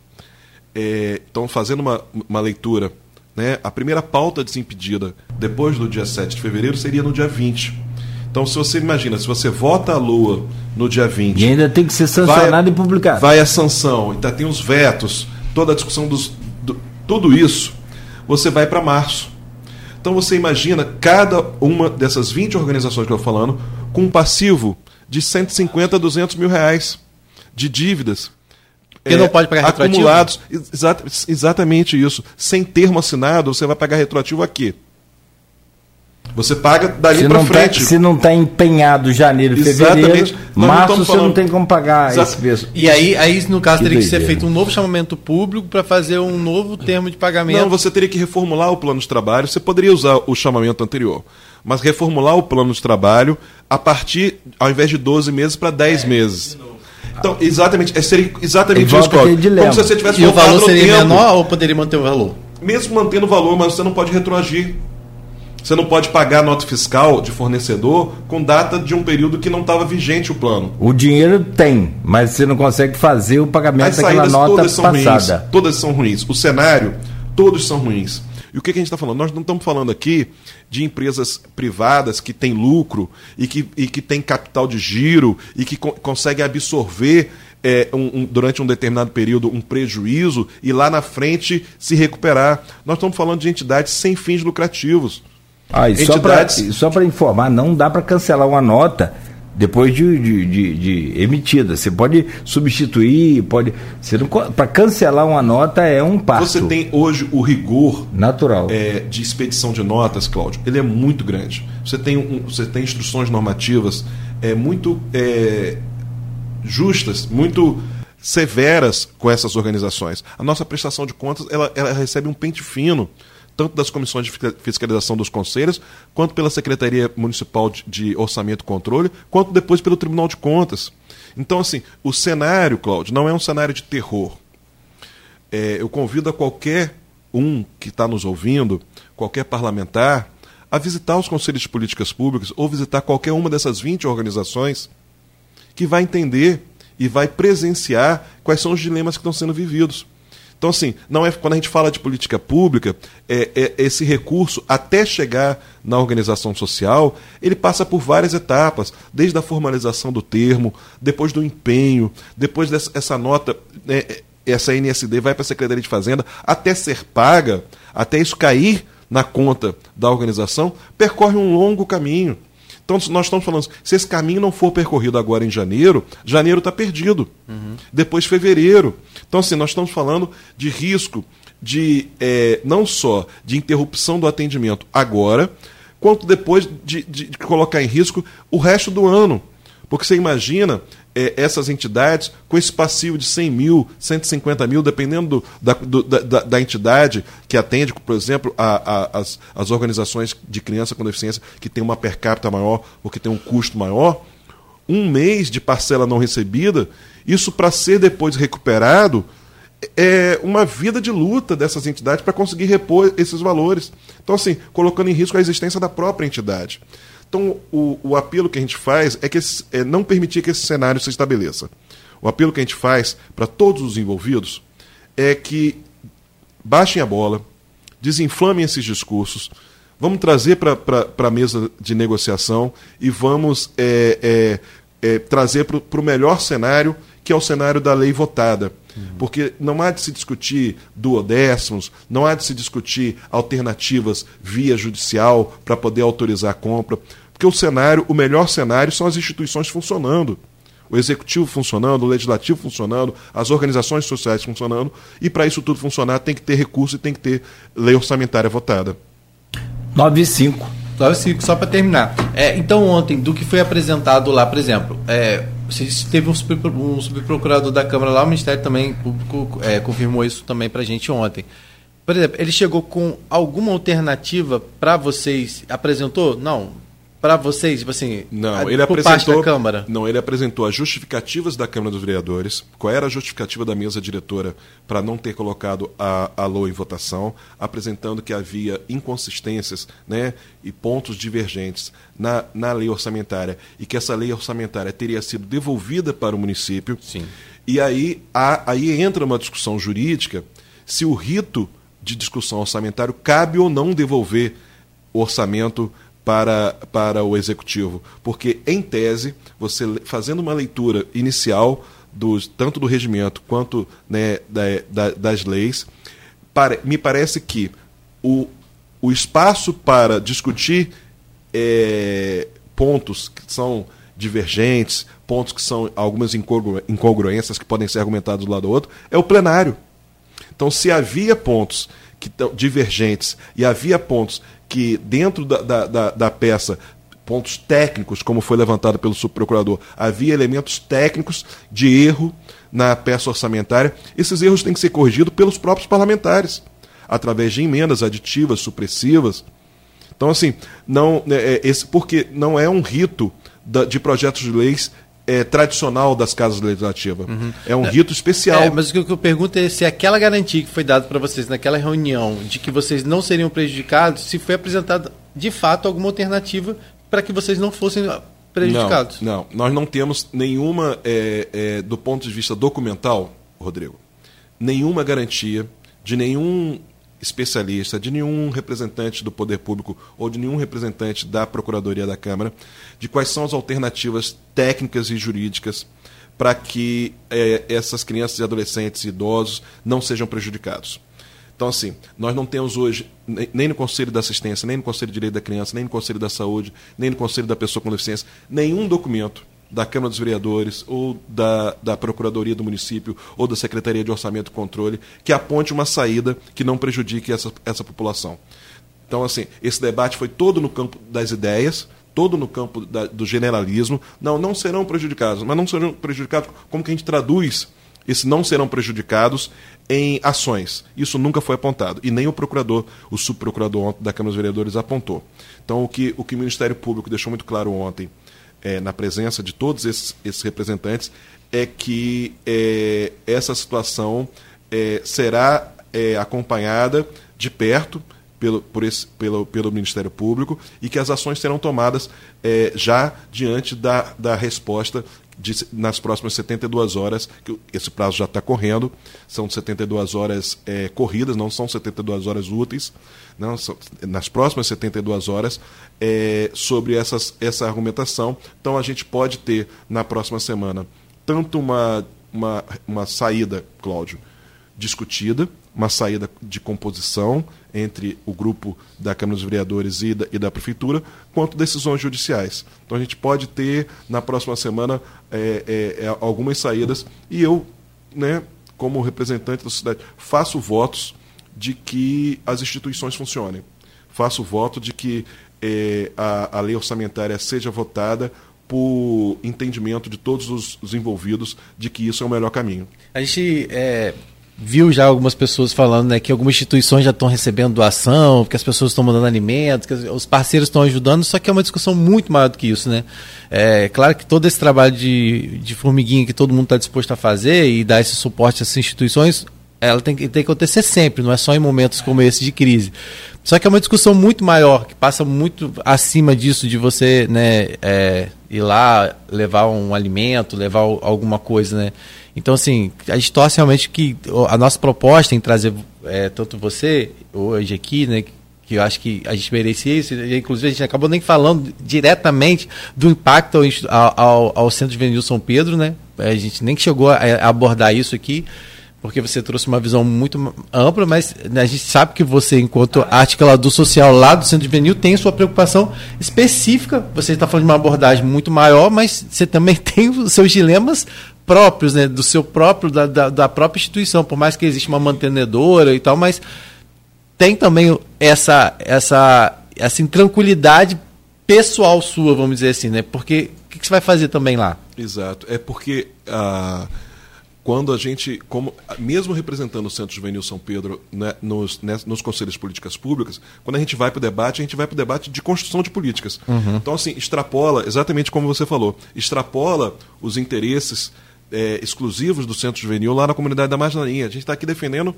é, então, fazendo uma, uma leitura, né, a primeira pauta desimpedida depois do dia 7 de fevereiro seria no dia 20. Então, se você imagina, se você vota a Lua no dia 20. E ainda tem que ser sancionado e publicado. Vai a sanção, ainda tem os vetos, toda a discussão dos. Do, tudo isso, você vai para março. Então você imagina cada uma dessas 20 organizações que eu estou falando com um passivo de 150 a 200 mil reais de dívidas que é, não pode pagar retroativo? Acumulados, exa exatamente isso. Sem termo assinado, você vai pagar retroativo aqui. Você paga dali para frente. Tá, se não está empenhado janeiro, fevereiro, março você falando... não tem como pagar Exato. esse preço. E aí, aí no caso, que teria que ser feito um novo chamamento público para fazer um novo termo de pagamento. Não, você teria que reformular o plano de trabalho. Você poderia usar o chamamento anterior, mas reformular o plano de trabalho a partir, ao invés de 12 meses, para 10 é, meses. Então, exatamente, é, seria exatamente isso, Como se você tivesse E o valor seria tempo, menor ou poderia manter o valor? Mesmo mantendo o valor, mas você não pode retroagir. Você não pode pagar nota fiscal de fornecedor com data de um período que não estava vigente o plano. O dinheiro tem, mas você não consegue fazer o pagamento daquela nota todas são passada. Ruins, todas são ruins. O cenário, todos são ruins. E o que, que a gente está falando? Nós não estamos falando aqui de empresas privadas que têm lucro e que, e que têm capital de giro e que co conseguem absorver é, um, um, durante um determinado período um prejuízo e lá na frente se recuperar. Nós estamos falando de entidades sem fins lucrativos. Ah, e entidades... só para informar, não dá para cancelar uma nota depois de, de, de, de, emitida. Você pode substituir, pode. Para cancelar uma nota é um passo. Você tem hoje o rigor natural é, de expedição de notas, Cláudio. Ele é muito grande. Você tem, um, você tem instruções normativas é, muito é, justas, muito severas com essas organizações. A nossa prestação de contas ela, ela recebe um pente fino tanto das comissões de fiscalização dos conselhos, quanto pela Secretaria Municipal de Orçamento e Controle, quanto depois pelo Tribunal de Contas. Então, assim, o cenário, Cláudio, não é um cenário de terror. É, eu convido a qualquer um que está nos ouvindo, qualquer parlamentar, a visitar os conselhos de políticas públicas ou visitar qualquer uma dessas 20 organizações que vai entender e vai presenciar quais são os dilemas que estão sendo vividos. Então, assim, não é quando a gente fala de política pública, é, é, esse recurso, até chegar na organização social, ele passa por várias etapas, desde a formalização do termo, depois do empenho, depois dessa nota, né, essa NSD vai para a Secretaria de Fazenda, até ser paga, até isso cair na conta da organização, percorre um longo caminho. Então, nós estamos falando, se esse caminho não for percorrido agora em janeiro, janeiro está perdido. Uhum. Depois, fevereiro. Então, assim, nós estamos falando de risco de é, não só de interrupção do atendimento agora, quanto depois de, de, de colocar em risco o resto do ano. Porque você imagina é, essas entidades com esse passivo de 100 mil, 150 mil, dependendo do, da, do, da, da, entidade que atende, por exemplo, a, a, as, as organizações de criança com deficiência que tem uma per capita maior ou que tem um custo maior, um mês de parcela não recebida, isso para ser depois recuperado é uma vida de luta dessas entidades para conseguir repor esses valores. Então, assim, colocando em risco a existência da própria entidade. Então, o, o apelo que a gente faz é, que esse, é não permitir que esse cenário se estabeleça. O apelo que a gente faz para todos os envolvidos é que baixem a bola, desinflamem esses discursos, vamos trazer para a mesa de negociação e vamos é, é, é, trazer para o melhor cenário, que é o cenário da lei votada. Uhum. Porque não há de se discutir duodécimos, não há de se discutir alternativas via judicial para poder autorizar a compra. Porque o cenário, o melhor cenário são as instituições funcionando. O executivo funcionando, o legislativo funcionando, as organizações sociais funcionando, e para isso tudo funcionar tem que ter recurso e tem que ter lei orçamentária votada. 9 e 5. 9 e 5, só para terminar. É, então, ontem, do que foi apresentado lá, por exemplo, é, teve um, super, um subprocurador da Câmara lá, o Ministério também público é, confirmou isso também para a gente ontem. Por exemplo, ele chegou com alguma alternativa para vocês? Apresentou? Não para vocês, tipo assim, não, ele apresentou, da Câmara? Não, ele apresentou as justificativas da Câmara dos Vereadores, qual era a justificativa da mesa diretora para não ter colocado a, a LOA em votação, apresentando que havia inconsistências né, e pontos divergentes na, na lei orçamentária e que essa lei orçamentária teria sido devolvida para o município. Sim. E aí, a, aí entra uma discussão jurídica se o rito de discussão orçamentário cabe ou não devolver o orçamento para, para o executivo. Porque, em tese, você fazendo uma leitura inicial do, tanto do regimento quanto né, da, da, das leis, para, me parece que o, o espaço para discutir é, pontos que são divergentes, pontos que são algumas incongruências que podem ser argumentados do lado do outro, é o plenário. Então, se havia pontos que divergentes e havia pontos que dentro da, da, da, da peça pontos técnicos, como foi levantado pelo subprocurador, havia elementos técnicos de erro na peça orçamentária. Esses erros têm que ser corrigidos pelos próprios parlamentares, através de emendas aditivas, supressivas. Então, assim, não, é, esse, porque não é um rito da, de projetos de leis é, tradicional das casas legislativas. Uhum. É um rito especial. É, mas o que eu pergunto é se aquela garantia que foi dada para vocês naquela reunião de que vocês não seriam prejudicados, se foi apresentada de fato alguma alternativa para que vocês não fossem prejudicados. Não, não. nós não temos nenhuma, é, é, do ponto de vista documental, Rodrigo, nenhuma garantia de nenhum especialista, de nenhum representante do poder público ou de nenhum representante da Procuradoria da Câmara, de quais são as alternativas técnicas e jurídicas para que é, essas crianças e adolescentes e idosos não sejam prejudicados. Então, assim, nós não temos hoje, nem no Conselho da Assistência, nem no Conselho de Direito da Criança, nem no Conselho da Saúde, nem no Conselho da Pessoa com Deficiência, nenhum documento da Câmara dos Vereadores, ou da, da Procuradoria do Município, ou da Secretaria de Orçamento e Controle, que aponte uma saída que não prejudique essa, essa população. Então, assim, esse debate foi todo no campo das ideias, todo no campo da, do generalismo. Não, não serão prejudicados, mas não serão prejudicados como que a gente traduz esse não serão prejudicados em ações. Isso nunca foi apontado. E nem o procurador, o subprocurador da Câmara dos Vereadores apontou. Então, o que, o que o Ministério Público deixou muito claro ontem é, na presença de todos esses, esses representantes, é que é, essa situação é, será é, acompanhada de perto pelo, por esse, pelo, pelo Ministério Público e que as ações serão tomadas é, já diante da, da resposta de, nas próximas 72 horas, que esse prazo já está correndo, são 72 horas é, corridas, não são 72 horas úteis, não, são, nas próximas 72 horas, é, sobre essas, essa argumentação. Então a gente pode ter na próxima semana tanto uma, uma, uma saída, Cláudio, discutida, uma saída de composição entre o grupo da Câmara dos Vereadores e da, e da Prefeitura, quanto decisões judiciais. Então a gente pode ter na próxima semana é, é, é, algumas saídas e eu, né, como representante da sociedade, faço votos de que as instituições funcionem. Faço voto de que é, a, a lei orçamentária seja votada por entendimento de todos os, os, envolvidos de que isso é o melhor caminho. A gente é, viu já algumas pessoas falando né, que algumas instituições já estão recebendo doação, que as pessoas estão mandando alimentos, que os parceiros estão ajudando, só que é uma discussão muito maior do que isso, né? É claro que todo esse trabalho de, de formiguinha que todo mundo está disposto a fazer e dar esse suporte essas instituições, ela tem, tem que acontecer sempre, não é só em momentos como esse de crise. Só que é uma discussão muito maior, que passa muito acima disso, de você né, é, ir lá levar um alimento, levar alguma coisa, né? Então, assim, a gente torce realmente que a nossa proposta em trazer é, tanto você hoje aqui, né, que eu acho que a gente merecia isso, e, inclusive a gente acabou nem falando diretamente do impacto ao, ao, ao Centro de Juvenil São Pedro, né? A gente nem chegou a abordar isso aqui, porque você trouxe uma visão muito ampla, mas né, a gente sabe que você, enquanto articulador social lá do Centro Juvenil, tem sua preocupação específica. Você está falando de uma abordagem muito maior, mas você também tem os seus dilemas próprios, né, do seu próprio, da, da, da, própria instituição, por mais que exista uma mantenedora e tal, mas tem também essa, essa, essa intranquilidade pessoal sua, vamos dizer assim, né? Porque o que, que, você vai fazer também lá? Exato. É porque uh, quando a gente, como mesmo representando o Centro Juvenil São Pedro né, nos, né, nos conselhos de políticas públicas, quando a gente vai para o debate, a gente vai para o debate de construção de políticas. Uhum. Então, assim, extrapola, exatamente como você falou, extrapola os interesses é, exclusivos do Centro Juvenil lá na comunidade da Marginaria. A gente está aqui defendendo,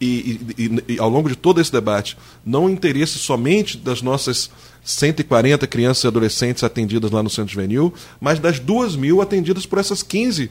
e, e, e, ao longo de todo esse debate, não o interesse somente das nossas 140 crianças e adolescentes atendidas lá no Centro Juvenil, mas das 2 mil atendidas por essas 15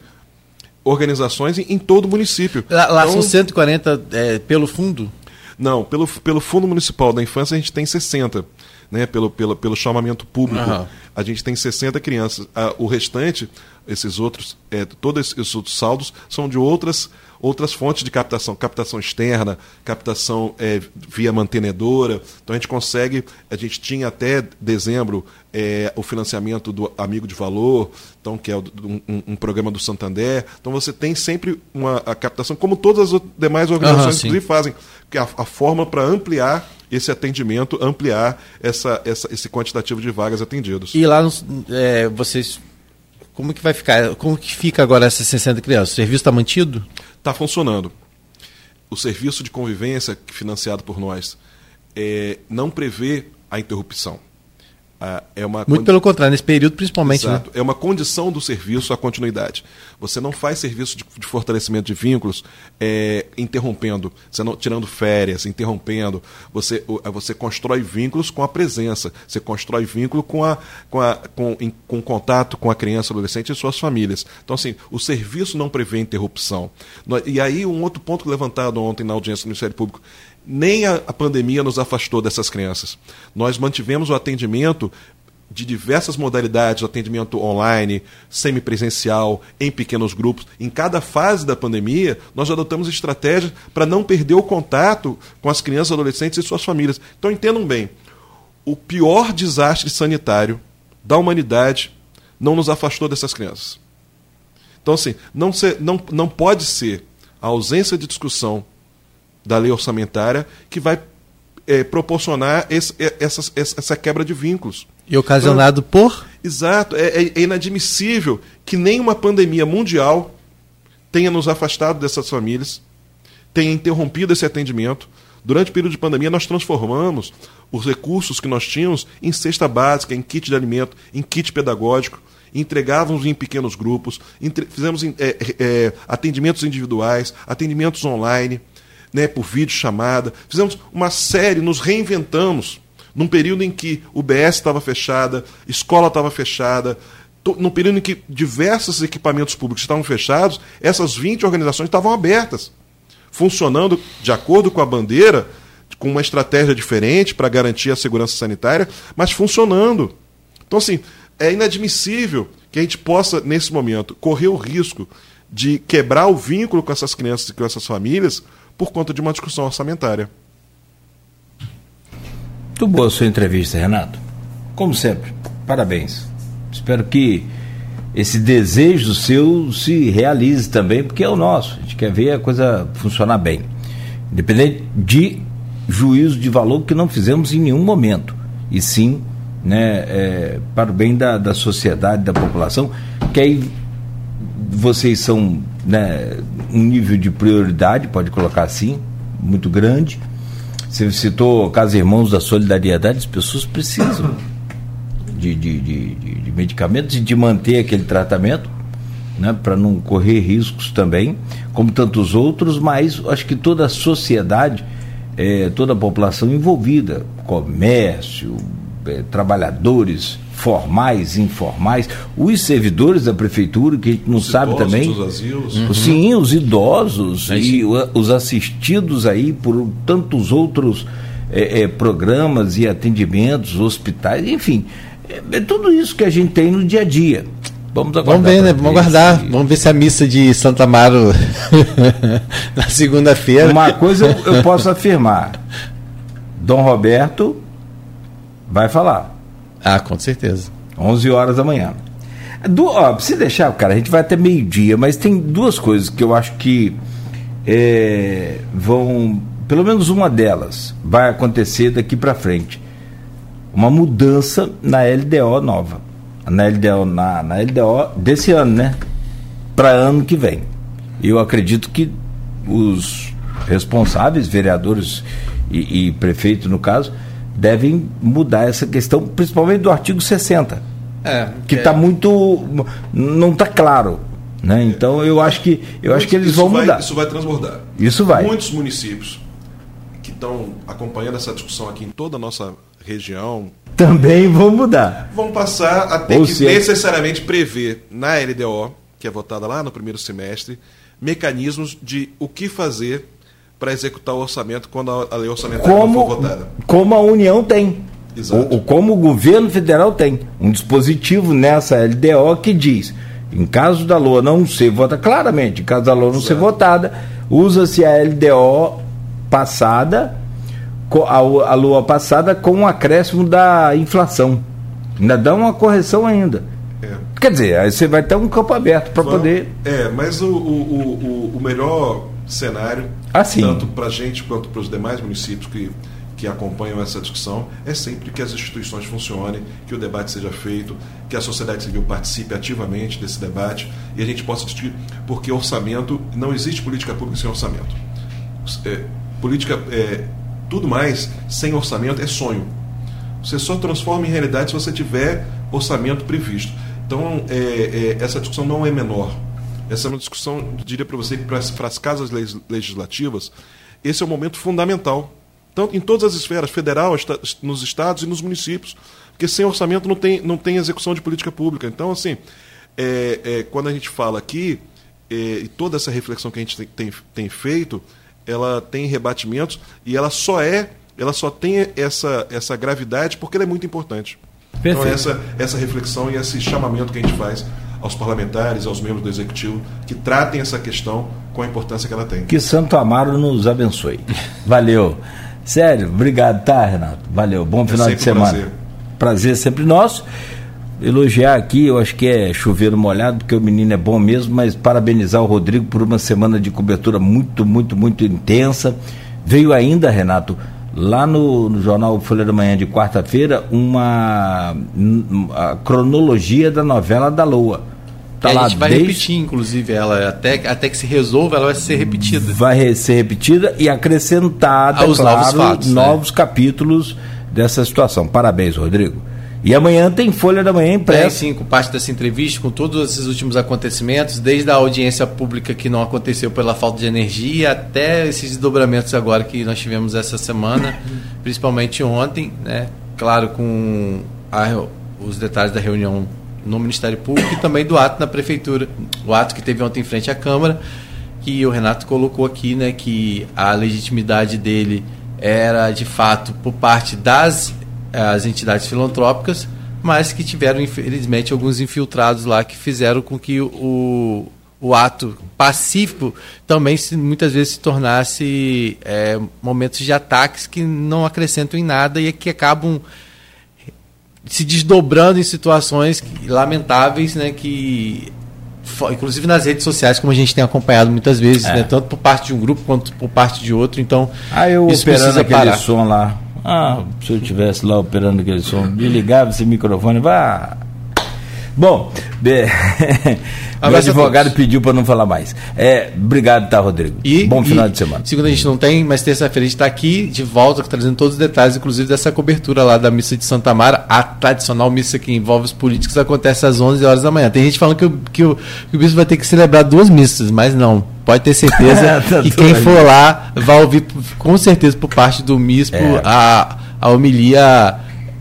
organizações em, em todo o município. Lá, lá então, são 140 é, pelo fundo? Não, pelo, pelo Fundo Municipal da Infância a gente tem 60 né, pelo, pelo, pelo chamamento público, uhum. a gente tem 60 crianças. o restante, esses outros, é, todos esses outros saldos são de outras outras fontes de captação, captação externa, captação é, via mantenedora. Então a gente consegue, a gente tinha até dezembro é, o financiamento do Amigo de Valor, então que é um, um, programa do Santander. Então você tem sempre uma a captação, como todas as demais organizações uhum, inclusive fazem, que é a, a forma para ampliar esse atendimento, ampliar essa, essa, esse quantitativo de vagas atendidas. E lá é, vocês. Como que vai ficar? Como que fica agora essas 60 crianças? O serviço está mantido? Está funcionando. O serviço de convivência financiado por nós é, não prevê a interrupção. Ah, é uma Muito pelo contrário, nesse período principalmente. Né? É uma condição do serviço a continuidade. Você não faz serviço de, de fortalecimento de vínculos é, interrompendo, você não, tirando férias, interrompendo. Você, você constrói vínculos com a presença, você constrói vínculo com, a, com, a, com, em, com contato com a criança, adolescente e suas famílias. Então, assim, o serviço não prevê interrupção. E aí, um outro ponto levantado ontem na audiência do Ministério Público nem a, a pandemia nos afastou dessas crianças. Nós mantivemos o atendimento de diversas modalidades, atendimento online, semipresencial, em pequenos grupos. Em cada fase da pandemia, nós adotamos estratégias para não perder o contato com as crianças, adolescentes e suas famílias. Então entendam bem, o pior desastre sanitário da humanidade não nos afastou dessas crianças. Então, assim, não, ser, não, não pode ser a ausência de discussão da lei orçamentária que vai é, proporcionar esse, essa, essa quebra de vínculos. E ocasionado então, por? Exato. É, é, inadmissível que nenhuma pandemia mundial tenha nos afastado dessas famílias, tenha interrompido esse atendimento. Durante o período de pandemia, nós transformamos os recursos que nós tínhamos em cesta básica, em kit de alimento, em kit pedagógico, entregávamos em pequenos grupos, entre, fizemos é, é, atendimentos individuais, atendimentos online né, por vídeo chamada. Fizemos uma série, nos reinventamos num período em que o BS estava fechada, escola estava fechada, no período em que diversos equipamentos públicos estavam fechados, essas 20 organizações estavam abertas, funcionando de acordo com a bandeira, com uma estratégia diferente para garantir a segurança sanitária, mas funcionando. Então, assim, é inadmissível que a gente possa, nesse momento, correr o risco de quebrar o vínculo com essas crianças e com essas famílias por conta de uma discussão orçamentária. Muito boa a sua entrevista, Renato. Como sempre, parabéns. Espero que esse desejo seu se realize também, porque é o nosso. A gente quer ver a coisa funcionar bem. Independente de juízo de valor que não fizemos em nenhum momento. E sim, né, é, para o bem da, da sociedade, da população, que aí vocês são né, um nível de prioridade, pode colocar assim, muito grande. Você citou Casa Irmãos da Solidariedade, as pessoas precisam de, de, de, de medicamentos e de manter aquele tratamento, né, para não correr riscos também, como tantos outros, mas acho que toda a sociedade, é, toda a população envolvida, comércio, é, trabalhadores, formais, informais, os servidores da prefeitura, que a gente não os sabe idosos, também. Os asilos. Uhum. Sim, os idosos é e os assistidos aí por tantos outros é, é, programas e atendimentos, hospitais, enfim. É, tudo isso que a gente tem no dia a dia. Vamos aguardar. Vamos ver, né? Vamos aguardar. Se... Vamos ver se a missa de Santa Amaro na segunda-feira. Uma coisa eu, eu posso afirmar: Dom Roberto vai falar. Ah, com certeza. 11 horas da manhã. Do, ó, se deixar, cara, a gente vai até meio-dia, mas tem duas coisas que eu acho que é, vão. Pelo menos uma delas vai acontecer daqui para frente. Uma mudança na LDO nova. Na LDO, na, na LDO desse ano, né? Para ano que vem. Eu acredito que os responsáveis, vereadores e, e prefeito, no caso, devem mudar essa questão, principalmente do artigo 60. É, que está é... muito. não está claro. Né? Então eu acho que eu acho que eles vão vai, mudar. Isso vai transbordar. Isso vai. Muitos municípios que estão acompanhando essa discussão aqui em toda a nossa região também vão mudar. Vão passar a ter Ou que seja... necessariamente prever na LDO, que é votada lá no primeiro semestre, mecanismos de o que fazer para executar o orçamento quando a lei orçamentária como, for votada. Como a União tem. Exato. O, como o governo federal tem. Um dispositivo nessa LDO que diz, em caso da LOA não ser votada, claramente, em caso da LOA não Exato. ser votada, usa-se a LDO passada, a, a LOA passada com o um acréscimo da inflação. Ainda dá uma correção ainda. É. Quer dizer, aí você vai ter um campo aberto para poder. É, mas o, o, o, o melhor cenário, ah, tanto para a gente quanto para os demais municípios que, que acompanham essa discussão, é sempre que as instituições funcionem, que o debate seja feito, que a sociedade civil participe ativamente desse debate e a gente possa discutir, porque orçamento, não existe política pública sem orçamento. É, política, é, tudo mais sem orçamento é sonho. Você só transforma em realidade se você tiver orçamento previsto. Então, é, é, essa discussão não é menor. Essa é uma discussão, diria para você, que para as casas legislativas, esse é um momento fundamental. Tanto em todas as esferas, federal, nos estados e nos municípios. Porque sem orçamento não tem, não tem execução de política pública. Então, assim, é, é, quando a gente fala aqui, é, e toda essa reflexão que a gente tem, tem, tem feito, ela tem rebatimentos e ela só é, ela só tem essa, essa gravidade porque ela é muito importante. Perfeito. Então, essa, essa reflexão e esse chamamento que a gente faz aos parlamentares, aos membros do Executivo, que tratem essa questão com a importância que ela tem. Que Santo Amaro nos abençoe. Valeu. Sério, obrigado, tá, Renato? Valeu. Bom é final é de semana. Prazer. prazer sempre nosso. Elogiar aqui, eu acho que é chover molhado, porque o menino é bom mesmo, mas parabenizar o Rodrigo por uma semana de cobertura muito, muito, muito intensa. Veio ainda, Renato, lá no, no, jornal Folha da Manhã de quarta-feira uma, cronologia da novela da Lua. Tá a gente vai desde... repetir, inclusive, ela até, até que se resolva, ela vai ser repetida. Vai ser repetida e acrescentada, Aos claro, novos, fatos, né? novos né? capítulos dessa situação. Parabéns, Rodrigo. E amanhã tem Folha da Manhã impressa. Tem sim, com parte dessa entrevista, com todos esses últimos acontecimentos, desde a audiência pública que não aconteceu pela falta de energia, até esses desdobramentos agora que nós tivemos essa semana, principalmente ontem, né? Claro, com a, os detalhes da reunião no Ministério Público e também do ato na Prefeitura, o ato que teve ontem em frente à Câmara, que o Renato colocou aqui, né, que a legitimidade dele era de fato por parte das as entidades filantrópicas, mas que tiveram infelizmente alguns infiltrados lá que fizeram com que o, o ato pacífico também se, muitas vezes se tornasse é, momentos de ataques que não acrescentam em nada e que acabam se desdobrando em situações lamentáveis, né, que inclusive nas redes sociais, como a gente tem acompanhado muitas vezes, é. né, tanto por parte de um grupo quanto por parte de outro. Então, ah, eu isso operando aquele parar. som lá. Ah, se eu tivesse lá operando aquele som, ligava esse microfone, vá Bom, be... meu advogado pediu para não falar mais. É, obrigado, tá, Rodrigo. E, Bom final de semana. Segunda a gente não tem, mas terça-feira a gente está aqui de volta, trazendo todos os detalhes, inclusive dessa cobertura lá da missa de Santa Mara, a tradicional missa que envolve os políticos, acontece às 11 horas da manhã. Tem gente falando que o, que o, que o bispo vai ter que celebrar duas missas, mas não. Pode ter certeza tá que quem for lá vai ouvir, com certeza, por parte do bispo, é. a, a homilia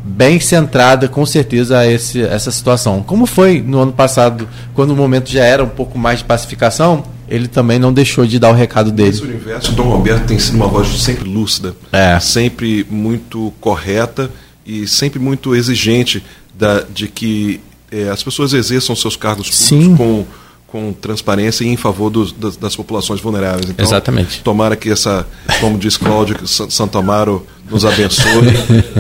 bem centrada, com certeza, a esse, essa situação. Como foi no ano passado, quando o momento já era um pouco mais de pacificação, ele também não deixou de dar o recado dele. Esse universo, Dom Roberto tem sido uma voz sempre lúcida, é. sempre muito correta e sempre muito exigente da, de que é, as pessoas exerçam seus cargos públicos Sim. com com transparência e em favor dos, das, das, populações vulneráveis. Então, Exatamente. Tomara que essa, como diz Cláudio, que Santo Amaro nos abençoe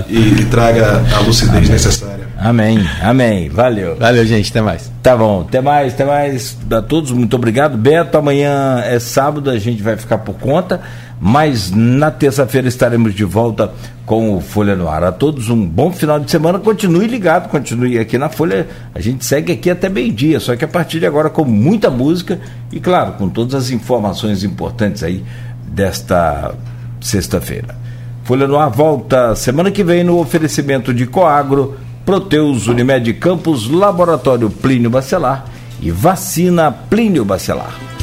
e, e, traga a lucidez amém. necessária. Amém, amém. Valeu. Valeu, gente. Até mais. Tá bom, até mais, até mais a todos. Muito obrigado. Beto, amanhã é sábado, a gente vai ficar por conta mas na terça-feira estaremos de volta com o Folha no Ar. A todos um bom final de semana. Continue ligado, continue aqui na Folha. A gente segue aqui até meio-dia, só que a partir de agora com muita música e, claro, com todas as informações importantes aí desta sexta-feira. Folha no Ar volta semana que vem no oferecimento de Coagro, Proteus Unimed Campos, Laboratório Plínio Bacelar e Vacina Plínio Bacelar.